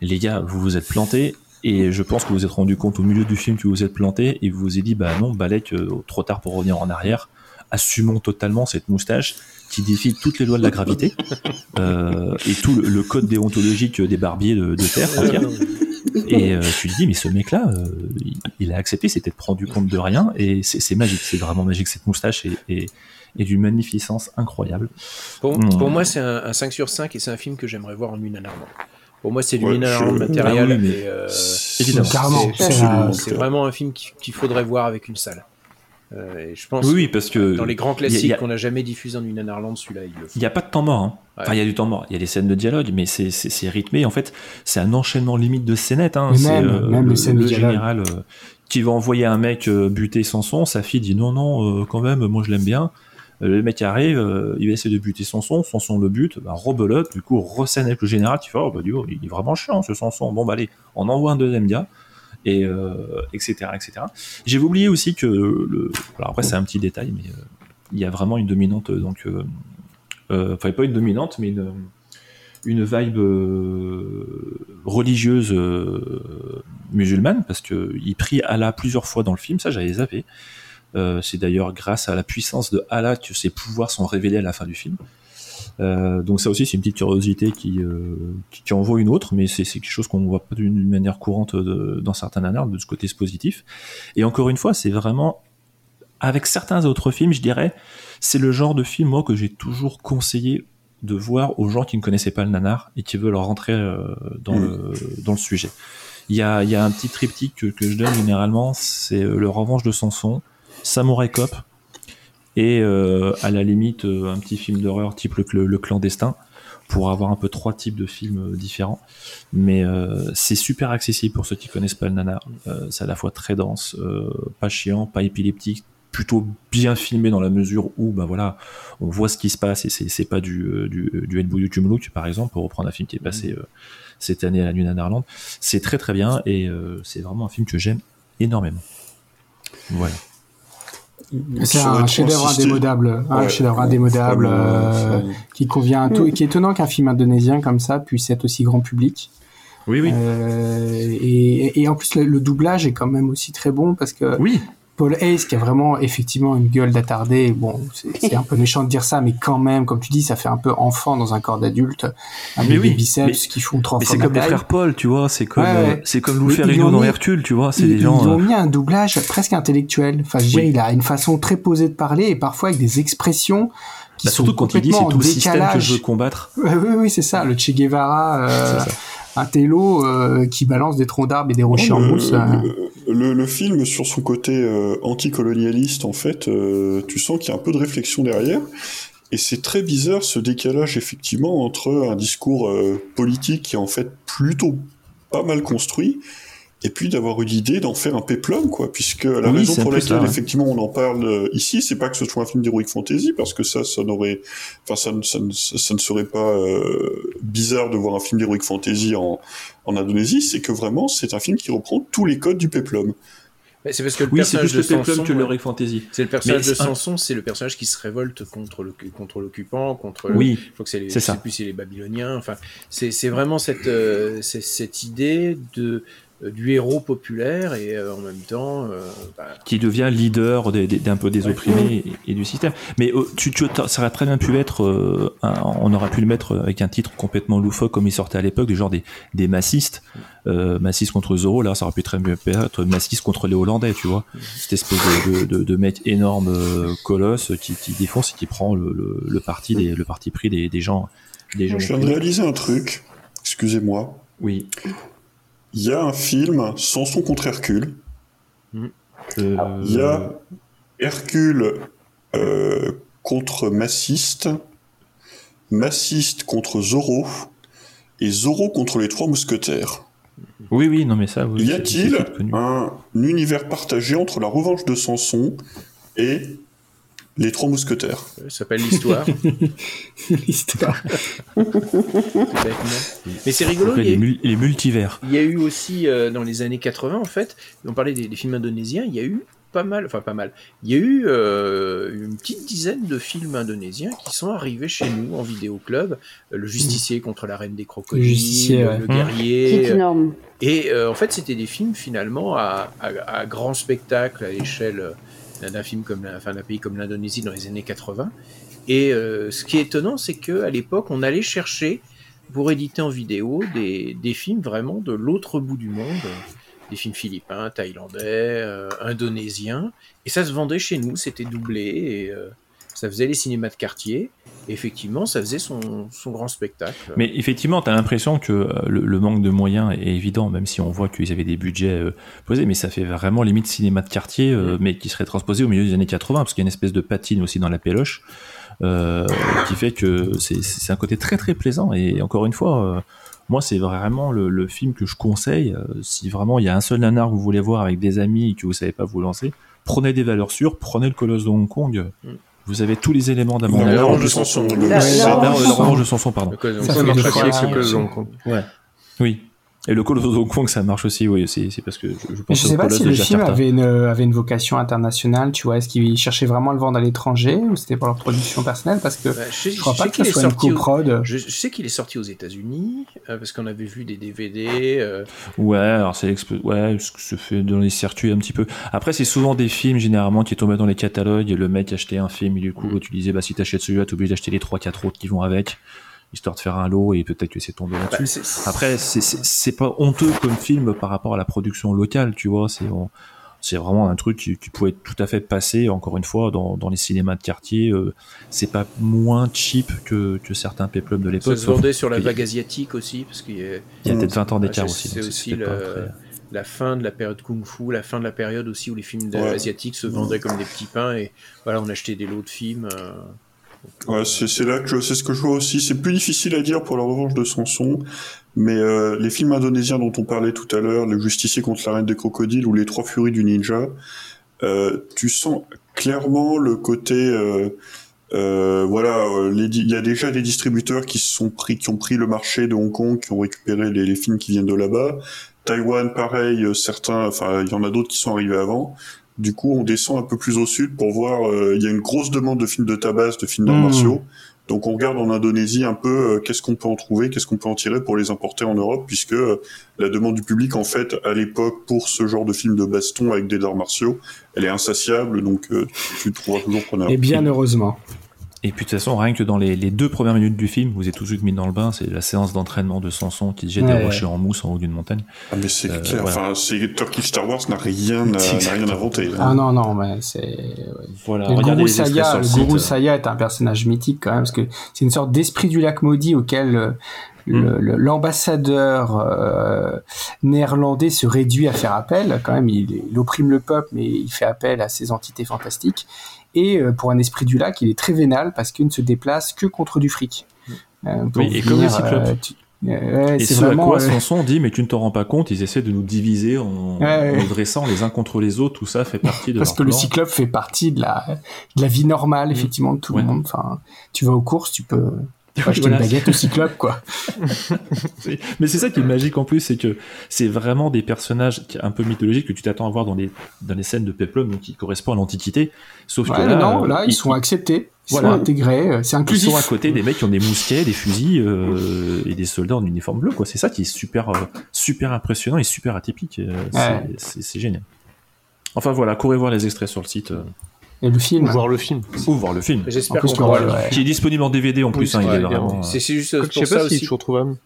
Speaker 4: les gars, vous vous êtes plantés. Et je pense que vous vous êtes rendu compte au milieu du film que vous vous êtes planté et vous vous êtes dit bah non, Balek, euh, trop tard pour revenir en arrière. Assumons totalement cette moustache qui défie toutes les lois de la gravité euh, et tout le, le code déontologique des barbiers de, de terre. Et euh, tu te dis, mais ce mec-là, euh, il, il a accepté, c'était de rendu compte de rien, et c'est c'est magique, c'est vraiment magique. Cette moustache est, est, est d'une magnificence incroyable.
Speaker 8: Pour,
Speaker 4: Mm.
Speaker 8: pour moi, c'est un, un 5 sur 5 et c'est un film que j'aimerais voir en une nanarland. Pour moi, c'est du
Speaker 7: Ouais, je-
Speaker 8: matériel.
Speaker 4: Ah oui, mais-
Speaker 8: euh,
Speaker 4: Évidemment.
Speaker 5: Carrément.
Speaker 8: c'est-
Speaker 5: C'est
Speaker 8: c'est- c'est vraiment un film qu'il faudrait voir avec une salle. Euh, et je pense
Speaker 4: Oui, oui, parce que
Speaker 8: dans les grands classiques
Speaker 4: a-
Speaker 8: qu'on n'a jamais diffusés en une nanarland, celui-là, il
Speaker 4: n'y a pas de temps mort. Hein.
Speaker 8: Ouais.
Speaker 4: Enfin, il y a du temps mort. Il y a des scènes de dialogue, mais c'est- c'est c'est rythmé. En fait, c'est un enchaînement limite de scénettes. Hein.
Speaker 5: Même- même
Speaker 4: le,
Speaker 5: les scènes de
Speaker 4: le général euh, qui va envoyer un mec euh, buter Sanson. Sa fille dit non, non, euh, quand même, moi je l'aime bien. Euh, Le mec arrive, euh, il va essayer de buter Sanson. Sanson le bute, bah, rebelote. Du coup, rescène avec le général. Tu fais, oh, bah, du coup, il est vraiment chiant ce Sanson. Bon, bah allez, on envoie un deuxième gars. Et etc etc j'ai oublié aussi que alors après c'est un petit détail mais euh, il y a vraiment une dominante euh, donc euh, enfin pas une dominante mais une une vibe religieuse musulmane parce que il prie Allah plusieurs fois dans le film ça j'avais zappé. C'est d'ailleurs grâce à la puissance de Allah que ses pouvoirs sont révélés à la fin du film euh, donc ça aussi c'est une petite curiosité qui, euh, qui, qui en vaut une autre, mais c'est quelque chose qu'on ne voit pas d'une manière courante de- dans certains nanars, de ce côté positif. Et encore une fois, c'est vraiment, avec certains autres films, je dirais, c'est le genre de film moi que j'ai toujours conseillé de voir aux gens qui ne connaissaient pas le nanar et qui veulent rentrer euh, dans, le, dans le sujet. Il y a, y a un petit triptyque que, que je donne généralement, c'est euh, le Revanche de Samson, Samurai Cop et euh, à la limite euh, un petit film d'horreur type le, le clandestin pour avoir un peu trois types de films euh, différents. Mais euh, c'est super accessible pour ceux qui connaissent pas le nanar. Euh, c'est à la fois très dense, euh, pas chiant, pas épileptique, plutôt bien filmé dans la mesure où bah voilà on voit ce qui se passe et c'est pas du du du Tumlouk par exemple pour reprendre un film qui est passé euh, cette année à la Nuit Nanarland c'est très très bien et c'est vraiment un film que j'aime énormément voilà
Speaker 5: C'est un chef-d'œuvre indémodable, un chef-d'œuvre indémodable euh, qui convient à tout, et qui est étonnant qu'un film indonésien comme ça puisse être aussi grand public.
Speaker 4: oui oui.
Speaker 5: Euh, et, et en plus le, le doublage est quand même aussi très bon parce que
Speaker 4: oui
Speaker 5: Paul Hayes qui a vraiment effectivement une gueule d'attardé, bon c'est c'est un peu méchant de dire ça, mais quand même comme tu dis ça fait un peu enfant dans un corps d'adulte avec
Speaker 4: Mais
Speaker 5: des
Speaker 4: oui,
Speaker 5: biceps
Speaker 4: mais-
Speaker 5: qui font trois
Speaker 4: mais
Speaker 5: fois
Speaker 4: c'est comme les
Speaker 5: taille.
Speaker 4: frères Paul tu vois c'est comme
Speaker 5: Ouais,
Speaker 4: euh,
Speaker 5: ouais.
Speaker 4: c'est comme Lou Ferrigno dans Hercule tu vois c'est
Speaker 5: Ils,
Speaker 4: des gens
Speaker 5: ils ont
Speaker 4: euh,
Speaker 5: mis un doublage presque intellectuel. Enfin, je dirais,
Speaker 4: Oui.
Speaker 5: il a une façon très posée de parler et parfois avec des expressions qui
Speaker 4: bah,
Speaker 5: sont
Speaker 4: surtout quand il dit
Speaker 5: complètement
Speaker 4: c'est
Speaker 5: en
Speaker 4: tout le système que je veux combattre
Speaker 5: oui, oui, c'est ça, le Che Guevara, euh, un télo euh, qui balance des troncs d'arbres et des rochers en
Speaker 7: le,
Speaker 5: mousse. euh.
Speaker 7: Le, film, sur son côté euh, anticolonialiste, en fait, euh, tu sens qu'il y a un peu de réflexion derrière. Et c'est très bizarre ce décalage, effectivement, entre un discours euh, politique qui est en fait plutôt pas mal construit, et puis d'avoir eu l'idée d'en faire un péplum, quoi. Puisque la
Speaker 4: Oui,
Speaker 7: raison pour laquelle,
Speaker 4: ça, ouais.
Speaker 7: effectivement, on en parle euh, ici, c'est pas que ce soit un film d'heroic fantasy, parce que ça, ça n'aurait, enfin, ça, ne- ça, ne- ça ne serait pas euh, bizarre de voir un film d'heroic fantasy en, en Indonésie, c'est que vraiment, c'est un film qui reprend tous les codes du péplum.
Speaker 8: Mais C'est parce que le
Speaker 4: oui c'est
Speaker 8: personnage
Speaker 4: plus le
Speaker 8: de
Speaker 4: peplum
Speaker 8: Samson,
Speaker 4: que
Speaker 8: ouais.
Speaker 4: l'heroic fantasy
Speaker 8: C'est le personnage de Samson, c'est le personnage qui se révolte contre le contre l'occupant, contre. le-
Speaker 4: Oui,
Speaker 8: je crois que c'est les,
Speaker 4: c'est
Speaker 8: je
Speaker 4: ça.
Speaker 8: sais plus si c'est les Babyloniens. Enfin, c'est c'est vraiment cette euh, c'est cette idée de du héros populaire et euh, en même temps. euh, bah,
Speaker 4: qui devient leader des- des- d'un peu des opprimés et, et du système. Mais euh, tu, tu, ça aurait très bien pu être, euh, un- on aurait pu le mettre avec un titre complètement loufoque comme il sortait à l'époque, du genre des, des massistes, euh, massistes contre Zorro, là ça aurait pu très bien être massistes contre les Hollandais, tu vois. Cette espèce de, de, de, de mec énorme, euh, colosse, qui, qui défonce et qui prend le, le, le parti, des, le parti pris des, des gens. Des gens
Speaker 7: Je viens de réaliser un truc, excusez-moi.
Speaker 4: Oui.
Speaker 7: Il y a un film Samson contre Hercule.
Speaker 4: Euh,
Speaker 7: Il y a Hercule euh, contre Massiste, Massiste contre Zorro, et Zorro contre les Trois Mousquetaires.
Speaker 4: Oui, oui, non mais ça, oui.
Speaker 7: y a-t-il un univers partagé entre la revanche de Samson et les Trois Mousquetaires
Speaker 8: ça s'appelle l'histoire.
Speaker 5: L'histoire.
Speaker 8: Mais c'est rigolo.
Speaker 4: Après,
Speaker 8: il y a-
Speaker 4: les, mul- les multivers.
Speaker 8: Il y a eu aussi euh, dans les années 80 en fait, on parlait des, des films indonésiens, il y a eu pas mal, enfin pas mal, il y a eu euh, une petite dizaine de films indonésiens qui sont arrivés chez nous en vidéoclub, Euh, le justicier contre la reine des crocodiles,
Speaker 5: Le justicier, ouais.
Speaker 8: le guerrier,
Speaker 6: C'est énorme.
Speaker 8: et euh, en fait c'était des films finalement à, à- à grand spectacle à l'échelle euh, d'un comme la- pays comme l'Indonésie dans les années 80. Et euh, ce qui est étonnant, c'est que à l'époque, on allait chercher pour éditer en vidéo des, des films vraiment de l'autre bout du monde, des films philippins, thaïlandais, euh, indonésiens, et ça se vendait chez nous, c'était doublé, et euh, ça faisait les cinémas de quartier. Effectivement, ça faisait son, son grand spectacle.
Speaker 4: Mais effectivement, tu as l'impression que euh, le, le manque de moyens est évident, même si on voit qu'ils avaient des budgets euh, posés, mais ça fait vraiment limite cinéma de quartier, euh, mais qui serait transposé au milieu des années 80, parce qu'il y a une espèce de patine aussi dans la péloche, euh, qui fait que c'est- un côté très très plaisant. Et encore une fois, moi, c'est vraiment le, le film que je conseille. si vraiment il y a un seul nanar que vous voulez voir avec des amis et que vous savez pas vous lancer, prenez des valeurs sûres, prenez le Colosse de Hong Kong. Vous avez tous les éléments d'un
Speaker 7: La
Speaker 4: En
Speaker 7: de Samson,
Speaker 4: la- revanche de Samson, pardon.
Speaker 8: Le Kong.
Speaker 4: Ouais. Oui. Et le Colosse de Hong Kong, ça marche aussi, oui. C'est c'est parce que je, je pense
Speaker 5: je sais pas si le film avait une, avait une vocation internationale, tu vois. Est-ce qu'il cherchait vraiment à le vendre à l'étranger ou c'était pour leur production personnelle? Parce que
Speaker 8: Bah, je, sais-
Speaker 5: je crois
Speaker 8: je
Speaker 5: pas
Speaker 8: sais
Speaker 5: que ça soit une
Speaker 8: sorti au-
Speaker 5: coprod.
Speaker 8: Je, je sais qu'il est sorti aux États-Unis euh, parce qu'on avait vu des DVD. euh,
Speaker 4: Ouais, alors c'est ouais, ce que se fait dans les circuits un petit peu. Après, c'est souvent des films généralement qui tombent dans les catalogues. Le mec achetait un film et du coup,
Speaker 8: Mm.
Speaker 4: tu disais, bah si t'achètes celui-là, t'es obligé d'acheter les trois, quatre autres qui vont avec, histoire de faire un lot et peut-être que c'est tombé
Speaker 8: bah,
Speaker 4: là-dessus.
Speaker 8: c'est-
Speaker 4: Après, c'est- pas honteux comme film par rapport à la production locale, tu vois. C'est vraiment un truc qui, qui pouvait tout à fait passer, encore une fois, dans, dans les cinémas de quartier. euh, c'est pas moins cheap que, que certains peplums de
Speaker 8: Ça
Speaker 4: l'époque.
Speaker 8: se
Speaker 4: sauf
Speaker 8: vendait sur la vague asiatique aussi, parce qu'il y a,
Speaker 4: Il y a peut-être 20 ans d'écart aussi,
Speaker 8: C'est aussi le-
Speaker 4: très-
Speaker 8: la fin de la période kung-fu, la fin de la période aussi où les films
Speaker 7: Ouais.
Speaker 8: asiatiques se vendaient comme des petits pains et voilà, on achetait des lots de films. euh,
Speaker 7: Ouais, c'est là que c'est ce que je vois aussi. C'est plus difficile à dire pour la revanche de Samson, mais euh, les films indonésiens dont on parlait tout à l'heure, Le Justicier contre la Reine des Crocodiles ou Les Trois Furies du Ninja, euh, tu sens clairement le côté, euh, euh, voilà, euh, il y a déjà des distributeurs qui se sont pris, qui ont pris le marché de Hong Kong, qui ont récupéré les, les films qui viennent de là-bas. Taïwan, pareil, euh, certains, enfin, il y en a d'autres qui sont arrivés avant. Du coup, on descend un peu plus au sud pour voir. euh, Il y a une grosse demande de films de tabac, de films d'arts
Speaker 5: Mhm.
Speaker 7: martiaux. Donc, on regarde en Indonésie un peu euh, qu'est-ce qu'on peut en trouver, qu'est-ce qu'on peut en tirer pour les importer en Europe, puisque euh, la demande du public, en fait, à l'époque, pour ce genre de film de baston avec des arts martiaux, elle est insatiable. Donc, euh, tu trouveras toujours preneur.
Speaker 5: Et bien heureusement.
Speaker 4: Et puis de toute façon, rien que dans les, les deux premières minutes du film, vous êtes tout de suite mis dans le bain, c'est la séance d'entraînement de Samson qui jette
Speaker 5: Ouais,
Speaker 4: des rochers
Speaker 5: ouais.
Speaker 4: en mousse en haut d'une montagne.
Speaker 7: Ah, mais c'est
Speaker 4: Euh,
Speaker 7: clair.
Speaker 4: voilà.
Speaker 7: Enfin, c'est Turkish Star Wars n'a rien, rien inventé. hein.
Speaker 5: Ah non, non, mais c'est. ouais.
Speaker 4: Voilà,
Speaker 5: le
Speaker 4: extraits
Speaker 5: Saya, le. Guru Saya est un personnage mythique quand même, parce que c'est une sorte d'esprit du lac maudit auquel euh, le- le- l'ambassadeur euh, néerlandais se réduit à faire appel. Quand même, il, il opprime le peuple, mais il fait appel à ces entités fantastiques. Et euh, pour un esprit du lac, il est très vénal parce qu'il ne se déplace que contre du fric. Euh, pour
Speaker 4: Oui, et comme le
Speaker 5: venir,
Speaker 4: Cyclope.
Speaker 5: euh, tu- euh, ouais,
Speaker 4: Et
Speaker 5: c'est
Speaker 4: ce à
Speaker 5: vraiment,
Speaker 4: quoi
Speaker 5: euh,
Speaker 4: Samson dit, mais tu ne t'en rends pas compte, ils essaient de nous diviser en,
Speaker 5: Ouais, ouais.
Speaker 4: en nous dressant les uns contre les autres, tout ça fait partie de
Speaker 5: Parce
Speaker 4: leur
Speaker 5: que le cyclope fait partie de la, de la vie normale, effectivement, de tout
Speaker 4: Ouais.
Speaker 5: le monde. Enfin, tu vas aux courses, tu peux
Speaker 4: Oui,
Speaker 5: acheter
Speaker 4: voilà.
Speaker 5: une baguette au cyclope, quoi.
Speaker 4: Mais c'est ça qui est magique en plus, c'est que c'est vraiment des personnages un peu mythologiques que tu t'attends à voir dans les, dans les scènes de Peplum, donc qui correspondent à l'Antiquité. Sauf
Speaker 5: Ouais,
Speaker 4: que là,
Speaker 5: non, là, ils, sont acceptés, ils sont intégrés, euh, c'est
Speaker 4: Ils
Speaker 5: inclusif.
Speaker 4: sont à côté des mecs qui ont des mousquets, des fusils euh, et des soldats en uniforme bleu. quoi. C'est ça qui est super, euh, super impressionnant et super atypique. c'est-
Speaker 5: Ouais.
Speaker 4: C'est c'est génial. Enfin voilà, courez voir les extraits sur le site. Euh,
Speaker 5: Et le film.
Speaker 11: Ou voir le film.
Speaker 4: Ou voir le film.
Speaker 8: J'espère qu'on
Speaker 5: le rôle,
Speaker 8: le-.
Speaker 4: Qui est disponible en DVD en plus. hein, il est vraiment.
Speaker 8: C'est c'est juste
Speaker 11: Je
Speaker 8: pour
Speaker 11: sais
Speaker 8: ça
Speaker 11: pas
Speaker 8: aussi.
Speaker 11: toujours trouvable.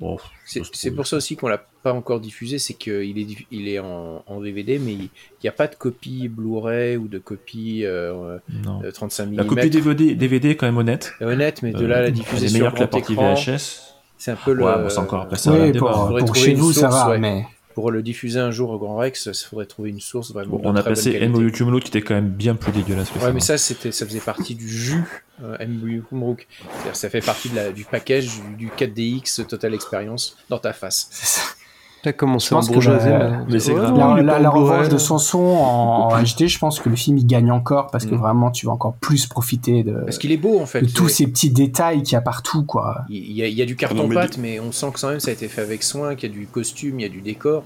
Speaker 4: Bon,
Speaker 8: C'est pour ça aussi qu'on l'a pas encore diffusé, c'est qu'il est, il est en, en DVD, mais il n'y a pas de copie Blu-ray ou de copie euh,
Speaker 4: Non.
Speaker 8: euh, 35 mm.
Speaker 4: La copie DVD, DVD est quand même honnête.
Speaker 8: honnête, mais de
Speaker 4: Euh,
Speaker 8: là à la diffuser
Speaker 4: est
Speaker 8: sur
Speaker 4: meilleure que la
Speaker 8: grand
Speaker 4: partie
Speaker 8: écran,
Speaker 4: VHS.
Speaker 8: C'est un peu le.
Speaker 4: Ouais, bon, c'est encore après ça.
Speaker 5: Oui, pour- chez
Speaker 8: une
Speaker 5: vous, ça va,
Speaker 8: ouais.
Speaker 5: mais-
Speaker 8: Pour le diffuser un jour au Grand Rex, il faudrait trouver une source vraiment.
Speaker 4: Bon, on a passé. MOU Tumulot qui était quand même bien plus dégueulasse que ça.
Speaker 8: Ouais, mais ça, c'était, ça faisait partie du jus euh, MBU Kumrook. C'est-à-dire, ça fait partie de la, du package du, du 4DX Total Experience dans ta face.
Speaker 11: T'as commencé
Speaker 5: Je
Speaker 11: en
Speaker 5: pense que
Speaker 11: bourgeoisie,
Speaker 5: la-
Speaker 11: mais c'est grave.
Speaker 5: La, la- revanche de Sanson en, en HD, je pense que le film il gagne encore parce que
Speaker 8: Mm.
Speaker 5: vraiment tu vas encore plus profiter de,
Speaker 8: Parce qu'il est beau, en fait.
Speaker 5: de tous ces petits détails qu'il y a partout, quoi.
Speaker 8: Il y, a, il y a du
Speaker 7: non,
Speaker 8: carton
Speaker 7: mais
Speaker 8: pâte, mais on sent que quand même ça a été fait avec soin, qu'il y a du costume, il y a du décor.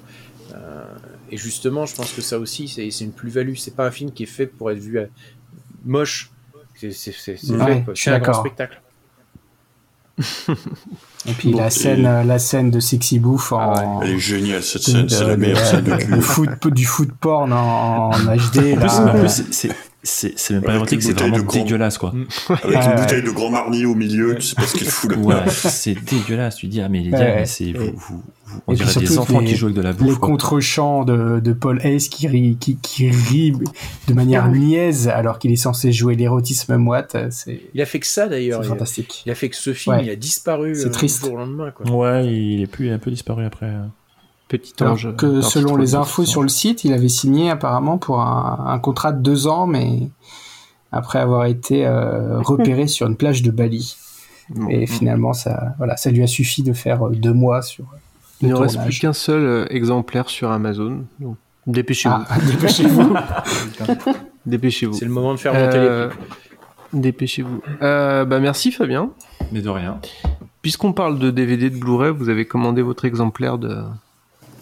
Speaker 8: Euh, et justement, je pense que ça aussi, c'est c'est une plus-value. C'est pas un film qui est fait pour être vu à- moche. C'est c'est- c'est- c'est
Speaker 5: Ouais,
Speaker 8: fait,
Speaker 5: suis
Speaker 8: C'est un spectacle.
Speaker 5: Et puis
Speaker 7: Bon,
Speaker 5: la scène, euh, la scène de Sexy Bouffe en,
Speaker 7: Elle est géniale cette scène, c'est la meilleure
Speaker 5: de-
Speaker 7: scène de cul.
Speaker 5: foot, du foot porn en, en HD.
Speaker 4: En plus,
Speaker 5: là,
Speaker 4: en plus, c'est- c'est- c'est c'est même pas
Speaker 7: Avec
Speaker 4: érotique,
Speaker 7: une
Speaker 4: c'est
Speaker 7: bouteille
Speaker 4: vraiment
Speaker 7: de grand-
Speaker 4: dégueulasse quoi.
Speaker 7: Avec
Speaker 5: Ouais,
Speaker 7: une
Speaker 5: ouais.
Speaker 7: bouteille de grand marnier au milieu, tu sais pas ce qu'il fout là.
Speaker 4: Ouais, c'est dégueulasse. Tu dis, ah, mais les gars,
Speaker 5: Ouais.
Speaker 4: c'est, vous- on
Speaker 5: Et
Speaker 4: des enfants
Speaker 5: les-
Speaker 4: qui jouent avec de la
Speaker 5: les
Speaker 4: bouffe. quoi.
Speaker 5: contre-champs de, de Paul Hayes qui rit, qui, qui rit de manière niaise alors qu'il est censé jouer l'érotisme moite,
Speaker 8: Il a fait que ça d'ailleurs.
Speaker 5: c'est
Speaker 8: Il,
Speaker 5: fantastique.
Speaker 8: il a fait que ce film,
Speaker 5: Ouais.
Speaker 8: il a disparu
Speaker 5: C'est
Speaker 8: euh,
Speaker 5: triste.
Speaker 8: du jour au lendemain. Quoi.
Speaker 4: Ouais, il est plus, il un peu disparu après. euh.
Speaker 11: Petit
Speaker 5: Alors
Speaker 11: ange.
Speaker 5: que selon les infos sur le site, il avait signé apparemment pour un, un contrat de deux ans, mais après avoir été euh, repéré sur une plage de Bali.
Speaker 11: Bon.
Speaker 5: Et finalement, ça, voilà, ça lui a suffi de faire deux mois sur
Speaker 11: Il ne reste plus qu'un seul euh, exemplaire sur Amazon. Donc, dépêchez-vous.
Speaker 5: Ah, dépêchez-vous.
Speaker 11: Dépêchez-vous.
Speaker 8: C'est le moment de faire monter
Speaker 11: Euh,
Speaker 8: les prix.
Speaker 11: Dépêchez-vous. Euh, bah merci Fabien.
Speaker 4: Mais de rien.
Speaker 11: Puisqu'on parle de DVD de Blu-ray, vous avez commandé votre exemplaire de,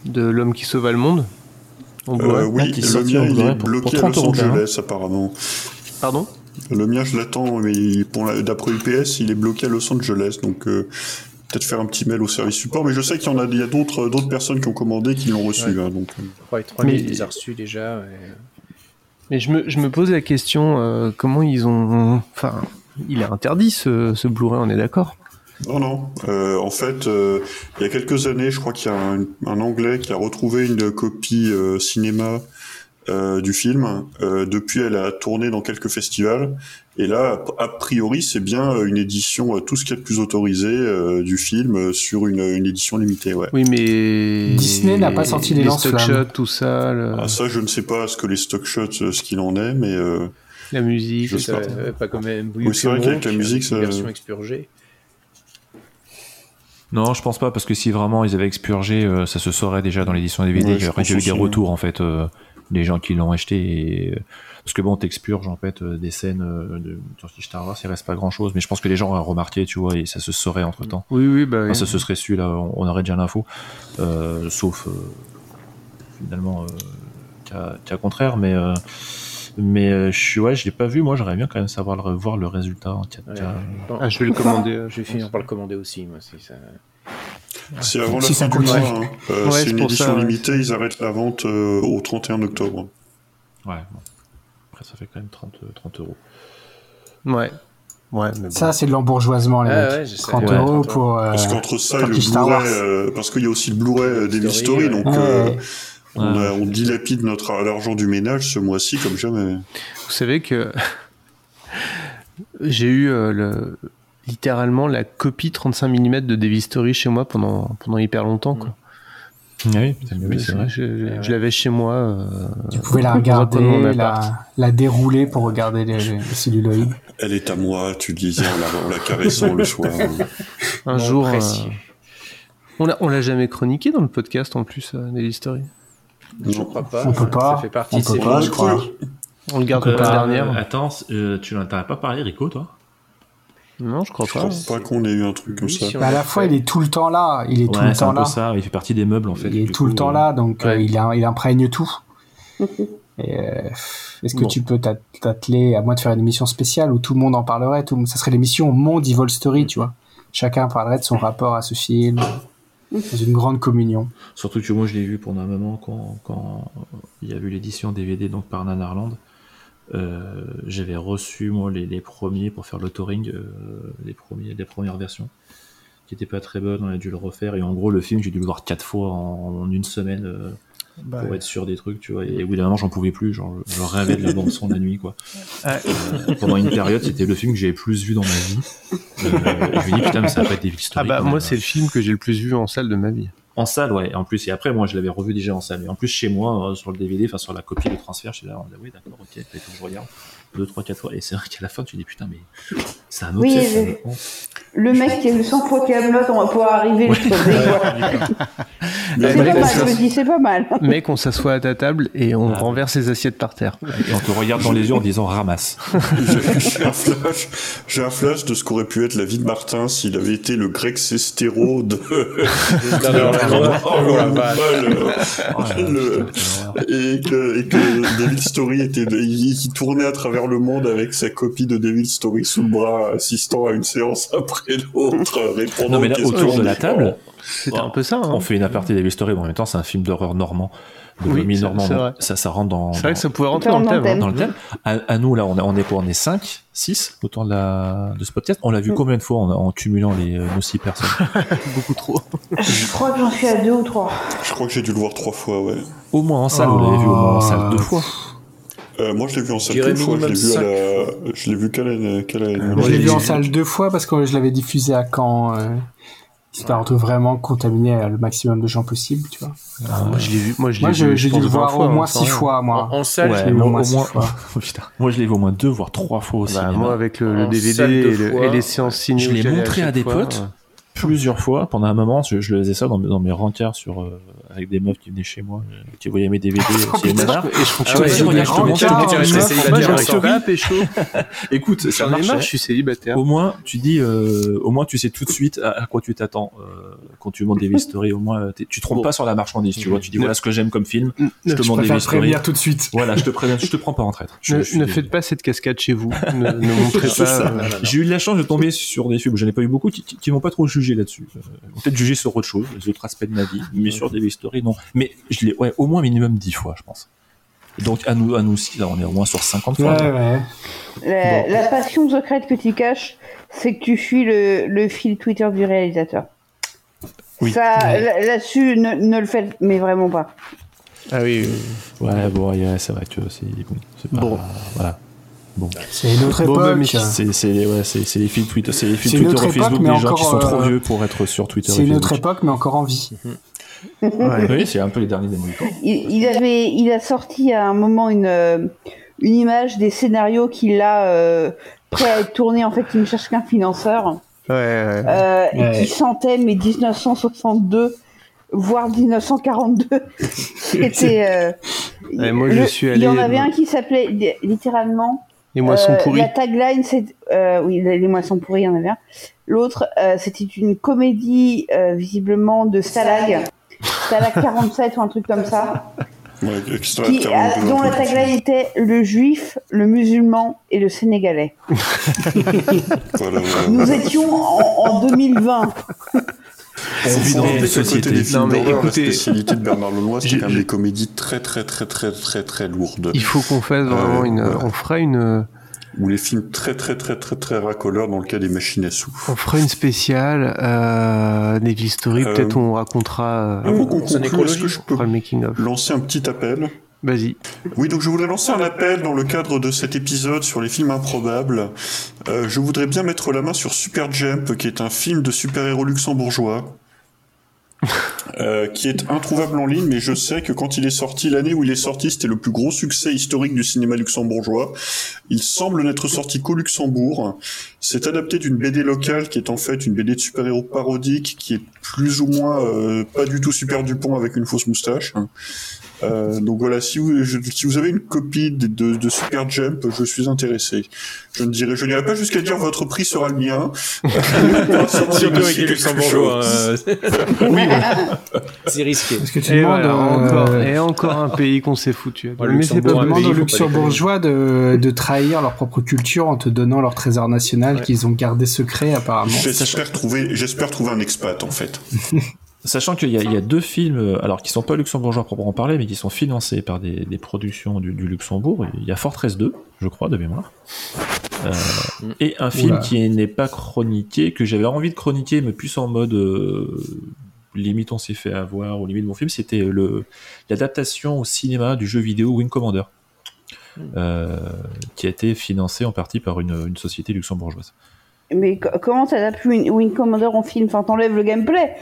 Speaker 11: de L'homme qui sauva le monde en.
Speaker 7: Euh, oui,
Speaker 4: qui est
Speaker 7: le mien
Speaker 4: en
Speaker 7: il est bloqué
Speaker 4: pour
Speaker 7: à
Speaker 4: 30
Speaker 7: Los
Speaker 4: même.
Speaker 7: Angeles apparemment.
Speaker 11: Pardon?
Speaker 7: Le mien je l'attends, mais il- pour la- d'après UPS il est bloqué à Los Angeles, donc euh, peut-être faire un petit mail au service support. Mais je sais qu'il y en a, il y a d'autres d'autres personnes qui ont commandé qui l'ont reçu.
Speaker 8: Ouais.
Speaker 7: hein, donc, euh.
Speaker 8: Je crois que 3000,
Speaker 11: Mais-
Speaker 8: il les a reçus déjà.
Speaker 11: Mais je me, je me pose la question, euh, comment ils ont... Enfin, il est interdit ce, ce Blu-ray, on est d'accord?
Speaker 7: Non, non. Euh, en fait, euh, il y a quelques années, je crois qu'il y a un, un Anglais qui a retrouvé une copie euh, cinéma euh, du film. Euh, depuis, elle a tourné dans quelques festivals. Et là, a priori, c'est bien euh, une édition, euh, tout ce qui est le plus autorisé euh, du film sur une, une édition limitée. Ouais.
Speaker 11: Oui, mais.
Speaker 5: Disney n'a pas sorti les
Speaker 11: les stock shots, tout ça, le-
Speaker 7: Ah, ça, je ne sais pas ce que les stock shots, ce qu'il en est, mais euh,
Speaker 11: la musique.
Speaker 7: je
Speaker 8: C'est
Speaker 7: sais
Speaker 8: ça,
Speaker 7: pas.
Speaker 8: pas comme
Speaker 7: Oui, c'est vrai qu'avec la musique, ça-
Speaker 8: version expurgée.
Speaker 4: Non, je pense pas, parce que si vraiment ils avaient expurgé, euh, ça se saurait déjà dans l'édition DVD.
Speaker 7: Ouais,
Speaker 4: il y aurait eu des retours, en fait, euh, des gens qui l'ont acheté. Et, euh, parce que bon, t'expurges, en fait, euh, des scènes euh, de sur Star Wars, il reste pas grand chose, mais je pense que les gens auraient remarqué, tu vois, et ça se saurait entre temps.
Speaker 11: Oui, oui, bah. oui.
Speaker 4: ça se serait su, là, on, on aurait déjà l'info. Euh, sauf, euh, finalement, euh, cas, contraire, mais. euh, mais euh, je suis ouais, je l'ai pas vu. Moi, j'aimerais bien quand même savoir le, voir le résultat en 4K.
Speaker 8: Ouais. Bon.
Speaker 11: Ah, je vais le commander.
Speaker 8: Je vais finir par le commander aussi, moi. Si ça...
Speaker 7: c'est avant
Speaker 5: Si
Speaker 7: la
Speaker 5: ça
Speaker 7: fin du mois. hein. Euh,
Speaker 11: Ouais,
Speaker 7: c'est une édition
Speaker 11: ça, ouais.
Speaker 7: limitée, ils arrêtent la vente euh, au 31 octobre.
Speaker 4: Ouais, bon. Après, ça fait quand même 30, 30 euros.
Speaker 11: Ouais. Ouais, mais bon.
Speaker 5: Ça, c'est de l'embourgeoisement, les
Speaker 8: Ah
Speaker 5: mecs.
Speaker 8: ouais, je sais.
Speaker 5: 30
Speaker 4: Ouais,
Speaker 5: euros
Speaker 8: 30
Speaker 5: pour. euh,
Speaker 7: Parce qu'entre ça et le Blu-ray,
Speaker 5: Wars.
Speaker 7: euh, parce qu'il y a aussi le Blu-ray euh, David
Speaker 8: Story,
Speaker 7: Story,
Speaker 8: ouais.
Speaker 7: donc
Speaker 5: Ouais.
Speaker 7: euh, on,
Speaker 4: Ouais.
Speaker 7: a- on dilapide notre l'argent du ménage ce mois-ci comme jamais.
Speaker 11: Vous savez que j'ai eu euh, le... littéralement la copie 35 mm de Devil's Story chez moi pendant, pendant hyper longtemps. Quoi.
Speaker 4: Oui, oui, c'est vrai.
Speaker 11: Je, je-
Speaker 8: Ouais,
Speaker 11: je l'avais chez moi. euh,
Speaker 5: Tu pouvais la regarder, la, la dérouler pour regarder les, les celluloïdes.
Speaker 7: Elle est à moi, tu le disais en la, la caressant le soir.
Speaker 11: Un
Speaker 8: Bon,
Speaker 11: jour. euh, On l'a, on l'a jamais chroniqué dans le podcast en plus, euh, Story?
Speaker 8: Je crois pas.
Speaker 5: On peut pas,
Speaker 8: Ça fait partie
Speaker 5: on
Speaker 8: de
Speaker 5: peut
Speaker 8: ces
Speaker 5: pas, je crois.
Speaker 11: On le garde pour la dernière.
Speaker 4: Attends, euh, tu n'en as pas parlé, Rico, toi?
Speaker 11: Non, je crois
Speaker 7: Je
Speaker 11: pas.
Speaker 7: pense pas qu'on ait eu un truc comme
Speaker 8: Oui,
Speaker 7: ça.
Speaker 8: si
Speaker 5: Mais à
Speaker 8: l'a
Speaker 5: fois,
Speaker 8: fait.
Speaker 5: il est tout le temps là. Il est tout le
Speaker 4: c'est un
Speaker 5: temps
Speaker 4: peu
Speaker 5: là.
Speaker 4: ça. Il fait partie des meubles, en fait.
Speaker 5: Il est tout le temps
Speaker 4: euh,
Speaker 5: là, donc euh, il, a- il imprègne tout. Euh, Est-ce que
Speaker 11: Bon.
Speaker 5: tu peux t'at- t'atteler, à moins de faire une émission spéciale où tout le monde en parlerait, tout, ça serait l'émission Monde Evil Story, tu vois. Chacun parlerait de son rapport à ce film, dans une grande communion.
Speaker 4: Surtout que moi, je l'ai vu pendant un moment quand, quand il y a eu l'édition DVD donc par Nanarland. Euh, J'avais reçu, moi, les, les premiers pour faire l'autoring, euh, les, premiers, les premières versions, qui étaient pas très bonnes. On a dû le refaire. Et en gros, le film, j'ai dû le voir quatre fois en, en une semaine. euh,
Speaker 5: Bah,
Speaker 4: pour être sûr des trucs, tu vois. Et au bout d'un moment, j'en pouvais plus. Genre, je rêvais de la bande son la nuit, quoi.
Speaker 11: Ouais.
Speaker 4: Euh, pendant une période, c'était le film que j'avais plus vu dans ma vie. Euh, je me dis, putain, mais ça va pas être des
Speaker 11: Ah bah moi
Speaker 4: même.
Speaker 11: c'est le film que j'ai le plus vu en salle de ma vie.
Speaker 4: En salle, ouais. En plus, et après, moi, je l'avais revu déjà en salle. Et en plus, chez moi, euh, sur le DVD, enfin, sur la copie de transfert, je suis là, on dit, oui, d'accord, ok, faut que je. Deux, trois, quatre fois. Et c'est vrai qu'à la fin, tu dis, putain, mais c'est un
Speaker 6: Oui, je-
Speaker 4: honnêtement.
Speaker 6: Le mec qui a vu 100 fois Camelot, on va pouvoir arriver le.
Speaker 7: Mais
Speaker 6: C'est pas mal, je me dis, c'est pas mal.
Speaker 11: Mec, on s'assoit à ta table et on
Speaker 4: Ah.
Speaker 11: renverse les assiettes par terre.
Speaker 4: Et on te regarde dans les yeux en disant, ramasse.
Speaker 7: J'ai un flash, j'ai un flash de ce qu'aurait pu être la vie de Martin s'il avait été le grec Sestero de.
Speaker 8: Oh,
Speaker 7: le- le- et que, Devil Story était, il, il tournait à travers le monde avec sa copie de Devil Story sous le bras, assistant à une séance après l'autre, répondant
Speaker 4: Non, mais
Speaker 7: aux
Speaker 4: là,
Speaker 7: questions
Speaker 4: autour de la table,
Speaker 11: C'était un peu ça. hein.
Speaker 4: on fait une aparté des Story, mais en même temps, c'est un film d'horreur normand. De
Speaker 11: Oui,
Speaker 4: normand. Ça, ça rentre dans.
Speaker 11: C'est vrai que ça pouvait rentrer dans le thème.
Speaker 6: dans
Speaker 11: hein.
Speaker 6: le
Speaker 4: thème. À, à nous, là, on, a- on est quoi On est 5, 6 autour de, la, de ce podcast? On l'a vu combien de fois en, en cumulant les, euh, nos 6 personnes?
Speaker 11: Beaucoup trop.
Speaker 6: Je crois que j'en suis à deux ou trois.
Speaker 7: Je crois que j'ai dû le voir trois fois, ouais.
Speaker 4: Au moins en salle, vous l'avez vu au moins en salle deux fois.
Speaker 7: Euh, moi, je l'ai vu en salle fois. Je l'ai vu à la, je l'ai vu qu'à la, qu'à la-
Speaker 5: Moi, je l'ai vu en salle deux fois parce que je l'avais diffusé à Caen, euh, histoire de vraiment contaminer euh, le maximum de gens possible, tu vois.
Speaker 11: Ah, moi je l'ai vu. Moi je l'ai
Speaker 5: Moi, je-
Speaker 11: vu.
Speaker 5: j'ai
Speaker 11: pense,
Speaker 5: dû le
Speaker 11: 20
Speaker 5: voir
Speaker 11: fois,
Speaker 5: au moins six fois, moi.
Speaker 8: En, en salle,
Speaker 4: Ouais,
Speaker 5: je l'ai vu au moins six fois.
Speaker 4: Oh. Moi, je l'ai vu au moins deux, voire trois fois au
Speaker 11: Bah, moi avec le, DVD et, le- les séances ciné.
Speaker 4: je l'ai montré à des potes
Speaker 11: euh,
Speaker 4: plusieurs fois. Pendant un moment, je, je le faisais ça dans, mes- dans mes rencarts sur, euh, avec des meufs qui venaient chez moi, euh, qui voyaient mes DVD cinéma.
Speaker 11: Et je.
Speaker 4: Écoute,
Speaker 11: je suis célibataire.
Speaker 4: Au moins, tu dis, euh, au moins, tu sais tout de suite à, quoi tu t'attends euh, quand tu montes Devil Story. Au moins, tu te trompes pas sur la marchandise. Tu vois, tu dis voilà ce que j'aime comme film. Je te Story.
Speaker 5: prévenir tout de suite.
Speaker 4: Voilà, je te préviens, je te prends pas en traître.
Speaker 11: Ne, faites pas cette cascade chez vous. ne, montrez pas.
Speaker 4: J'ai eu de la chance de tomber sur des films, j'en ai pas eu beaucoup, qui, m'ont pas trop jugé là-dessus. Peut-être jugé sur autre chose, les autres aspects de ma vie, mais sur Devil Story, non. Mais je l'ai, ouais, au moins minimum 10 fois, je pense. Donc à nous, à nous aussi, là, on est au moins sur 50 fois.
Speaker 5: Ouais, ouais.
Speaker 6: La, la passion secrète que tu caches, c'est que tu suis le, le fil Twitter du réalisateur.
Speaker 4: Oui.
Speaker 6: Ça, là- là-dessus, ne, ne le faites, mais vraiment pas.
Speaker 11: Ah oui.
Speaker 4: Ouais, bon, yeah, c'est vrai que c'est bon. c'est Pas,
Speaker 11: Bon.
Speaker 4: Voilà. Bon.
Speaker 5: C'est une autre
Speaker 4: Bon,
Speaker 5: époque.
Speaker 4: mais c'est c'est ouais, c'est c'est les fils Twitter, c'est les fils Twitter
Speaker 5: autre
Speaker 4: et Facebook
Speaker 5: époque, mais
Speaker 4: des gens qui
Speaker 5: encore,
Speaker 4: sont trop
Speaker 5: euh,
Speaker 4: vieux pour être sur Twitter.
Speaker 5: C'est une autre époque, mais encore en vie.
Speaker 4: Oui, c'est un peu les derniers des.
Speaker 6: Il, il avait, il a sorti à un moment une, euh, une image des scénarios qu'il a euh, prêt à être tourné. En fait, il ne cherche qu'un financeur.
Speaker 11: Ouais, ouais.
Speaker 6: Euh, et qui sentait mais 1962 voire 1942 c'était euh,
Speaker 11: Ouais, moi, je
Speaker 6: le-
Speaker 11: suis
Speaker 6: il y en
Speaker 11: allé-
Speaker 6: avait un qui s'appelait li- littéralement
Speaker 11: Les moissons
Speaker 6: euh,
Speaker 11: pourries.
Speaker 6: la tagline c'est euh, oui les moissons pourries il y en avait un l'autre euh, c'était une comédie euh, visiblement de Stalag Stalag 47 ou un truc comme ça
Speaker 7: Ouais,
Speaker 6: qui,
Speaker 7: 42,
Speaker 6: euh, dont la tagline était le juif le musulman et le sénégalais nous étions en, en 2020
Speaker 7: On vit dans une société. Des films
Speaker 11: Non, mais écoutez,
Speaker 7: la spécialité de Bernard Lenoir, c'est quand même des comédies très très très très très très lourdes.
Speaker 11: Il faut qu'on fasse vraiment
Speaker 7: Euh,
Speaker 11: une.
Speaker 7: voilà.
Speaker 11: On fera une.
Speaker 7: Ou les films très très très très très racoleurs dans le cas des machines à sous.
Speaker 11: On fera une spéciale euh, Navy Story.
Speaker 7: Euh,
Speaker 11: Peut-être on racontera. euh,
Speaker 7: Avant qu'on conclue, est-ce que je peux
Speaker 11: le making of.
Speaker 7: lancer un petit appel?
Speaker 11: Vas-y.
Speaker 7: Oui, donc je voudrais lancer un appel dans le cadre de cet épisode sur les films improbables. Euh, je voudrais bien mettre la main sur Super Jump, qui est un film de super-héros luxembourgeois. Euh, qui est introuvable en ligne, mais je sais que quand il est sorti, l'année où il est sorti, c'était le plus gros succès historique du cinéma luxembourgeois. Il semble n'être sorti qu'au Luxembourg. C'est adapté d'une BD locale qui est en fait une BD de super-héros parodique, qui est plus ou moins euh, pas du tout Super Dupont avec une fausse moustache. Euh, donc voilà, si vous, je- si vous avez une copie de, de, de Super Jump, je suis intéressé. Je ne dirais, je n'irai pas jusqu'à dire votre prix sera le mien.
Speaker 8: Surtout avec les luxembourgeois. euh,
Speaker 7: oui,
Speaker 8: c'est risqué.
Speaker 5: Parce que tu
Speaker 11: Et
Speaker 5: demandes,
Speaker 11: voilà,
Speaker 5: euh,
Speaker 11: encore, et encore un pays qu'on s'est foutu.
Speaker 8: Ouais, le
Speaker 11: Mais c'est
Speaker 8: Luxembourg,
Speaker 11: pas
Speaker 5: demande
Speaker 8: pays,
Speaker 5: aux luxembourgeois de, de trahir leur propre culture en te donnant leur trésor national qu'ils ont gardé secret apparemment.
Speaker 7: J'espère trouver, j'espère trouver un expat en fait.
Speaker 4: Sachant qu'il y, a- il y a deux films, euh, alors qui sont pas luxembourgeois à proprement parler, mais qui sont financés par des, des productions du, du Luxembourg. Il y a Fortress 2, je crois, de mémoire. Euh, et un film
Speaker 5: Oula.
Speaker 4: qui n'est pas chroniqué, que j'avais envie de chroniquer, mais plus en mode euh, limite on s'est fait avoir, ou limite mon film, c'était le l'adaptation au cinéma du jeu vidéo Wing Commander. euh, qui a été financé en partie par une, une société luxembourgeoise.
Speaker 6: Mais co- comment t'adaptes Wing, Wing Commander en film? Enfin, t'enlèves le gameplay.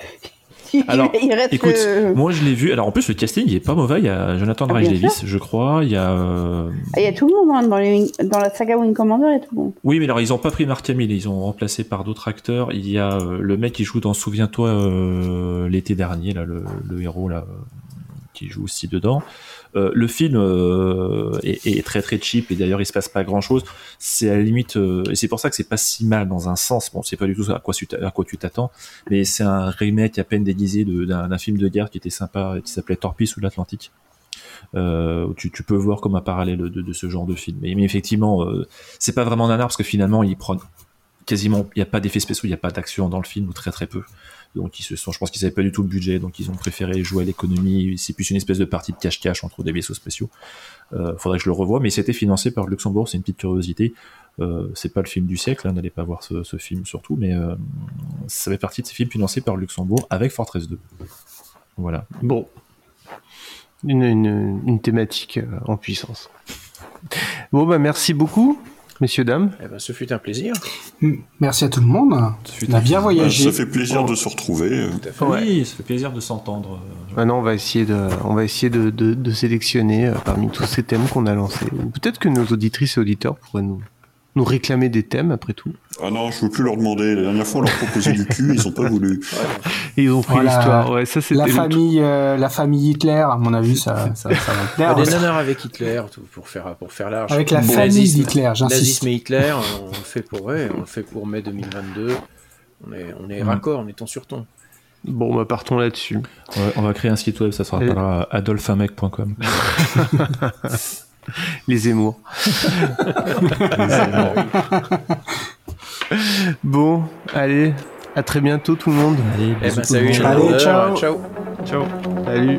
Speaker 4: Alors,
Speaker 6: il reste
Speaker 4: écoute, moi je l'ai vu. Alors en plus, le casting il est pas mauvais. Il y a Jonathan
Speaker 6: Ah,
Speaker 4: Rhys Davis,
Speaker 6: sûr.
Speaker 4: je crois. Il y a. euh,
Speaker 6: Il y a tout le monde hein, dans, les dans la saga Wing Commander, il y a tout le monde.
Speaker 4: Oui, mais alors ils ont pas pris Mark Hamill, ils ont remplacé par d'autres acteurs. Il y a euh, le mec qui joue dans Souviens-toi euh, l'été dernier, là, le, le héros là, qui joue aussi dedans. Euh, le film euh, est, très très cheap et d'ailleurs il se passe pas grand chose. C'est à la limite euh, et c'est pour ça que c'est pas si mal dans un sens. Bon, c'est pas du tout à quoi, tu t'attends, mais c'est un remake à peine déguisé d'un film de guerre qui était sympa, qui s'appelait Torpille sous l'Atlantique. Tu, peux voir comme un parallèle de, ce genre de film. Mais, mais effectivement, c'est pas vraiment nanar parce que finalement, ils prennent quasiment, il n'y a pas d'effets spéciaux, il n'y a pas d'action dans le film ou très très peu. Donc ils se sont, je pense qu'ils n'avaient pas du tout le budget, donc ils ont préféré jouer à l'économie. C'est plus une espèce de partie de cache-cache entre des vaisseaux spéciaux. Euh, faudrait que je le revoie, mais c'était financé par Luxembourg, c'est une petite curiosité. Euh, c'est pas le film du siècle, hein, n'allez pas voir ce, film surtout, mais euh, ça fait partie de ces films financés par Luxembourg avec Fortress 2. Voilà.
Speaker 11: Bon. Une, une, une thématique euh, en puissance. Bon, bah merci beaucoup, messieurs, dames.
Speaker 8: Eh ben, ce fut un plaisir.
Speaker 5: Merci à tout le monde. On a bien voyagé.
Speaker 7: Ça fait plaisir de se retrouver.
Speaker 4: Oui, ça fait plaisir de s'entendre.
Speaker 11: Maintenant, on va essayer de, on va essayer de, de, de sélectionner euh, parmi tous ces thèmes qu'on a lancés. Peut-être que nos auditrices et auditeurs pourraient nous, nous réclamer des thèmes après tout.
Speaker 7: Ah non, je veux plus leur demander. La dernière fois, on leur proposait du cul, ils ont pas voulu.
Speaker 11: Et ils ont pris
Speaker 5: Voilà.
Speaker 11: l'histoire. Ouais, ça c'était
Speaker 5: la
Speaker 11: le
Speaker 5: famille, euh, la famille Hitler, à mon avis, ça, ça, ça va plaire.
Speaker 8: Des nanars avec Hitler, tout, pour faire, pour faire large.
Speaker 5: Avec la
Speaker 8: Bon,
Speaker 5: famille
Speaker 8: nazisme-
Speaker 5: d'Hitler, j'insiste.
Speaker 8: Nazisme et Hitler, on le fait pour, ouais, on le fait pour mai 2022. On est, on est
Speaker 4: Mm.
Speaker 8: raccord, on est en surton.
Speaker 11: Bon, bah partons là-dessus.
Speaker 4: Ouais, on va créer un site web, ça sera
Speaker 11: Et-
Speaker 4: adolphamec.com.
Speaker 11: Les Zemmour. Bon, allez, à très bientôt tout le monde.
Speaker 4: Allez,
Speaker 8: eh ben, salut, monde.
Speaker 5: Allez, ciao.
Speaker 8: ciao.
Speaker 11: Ciao. Salut.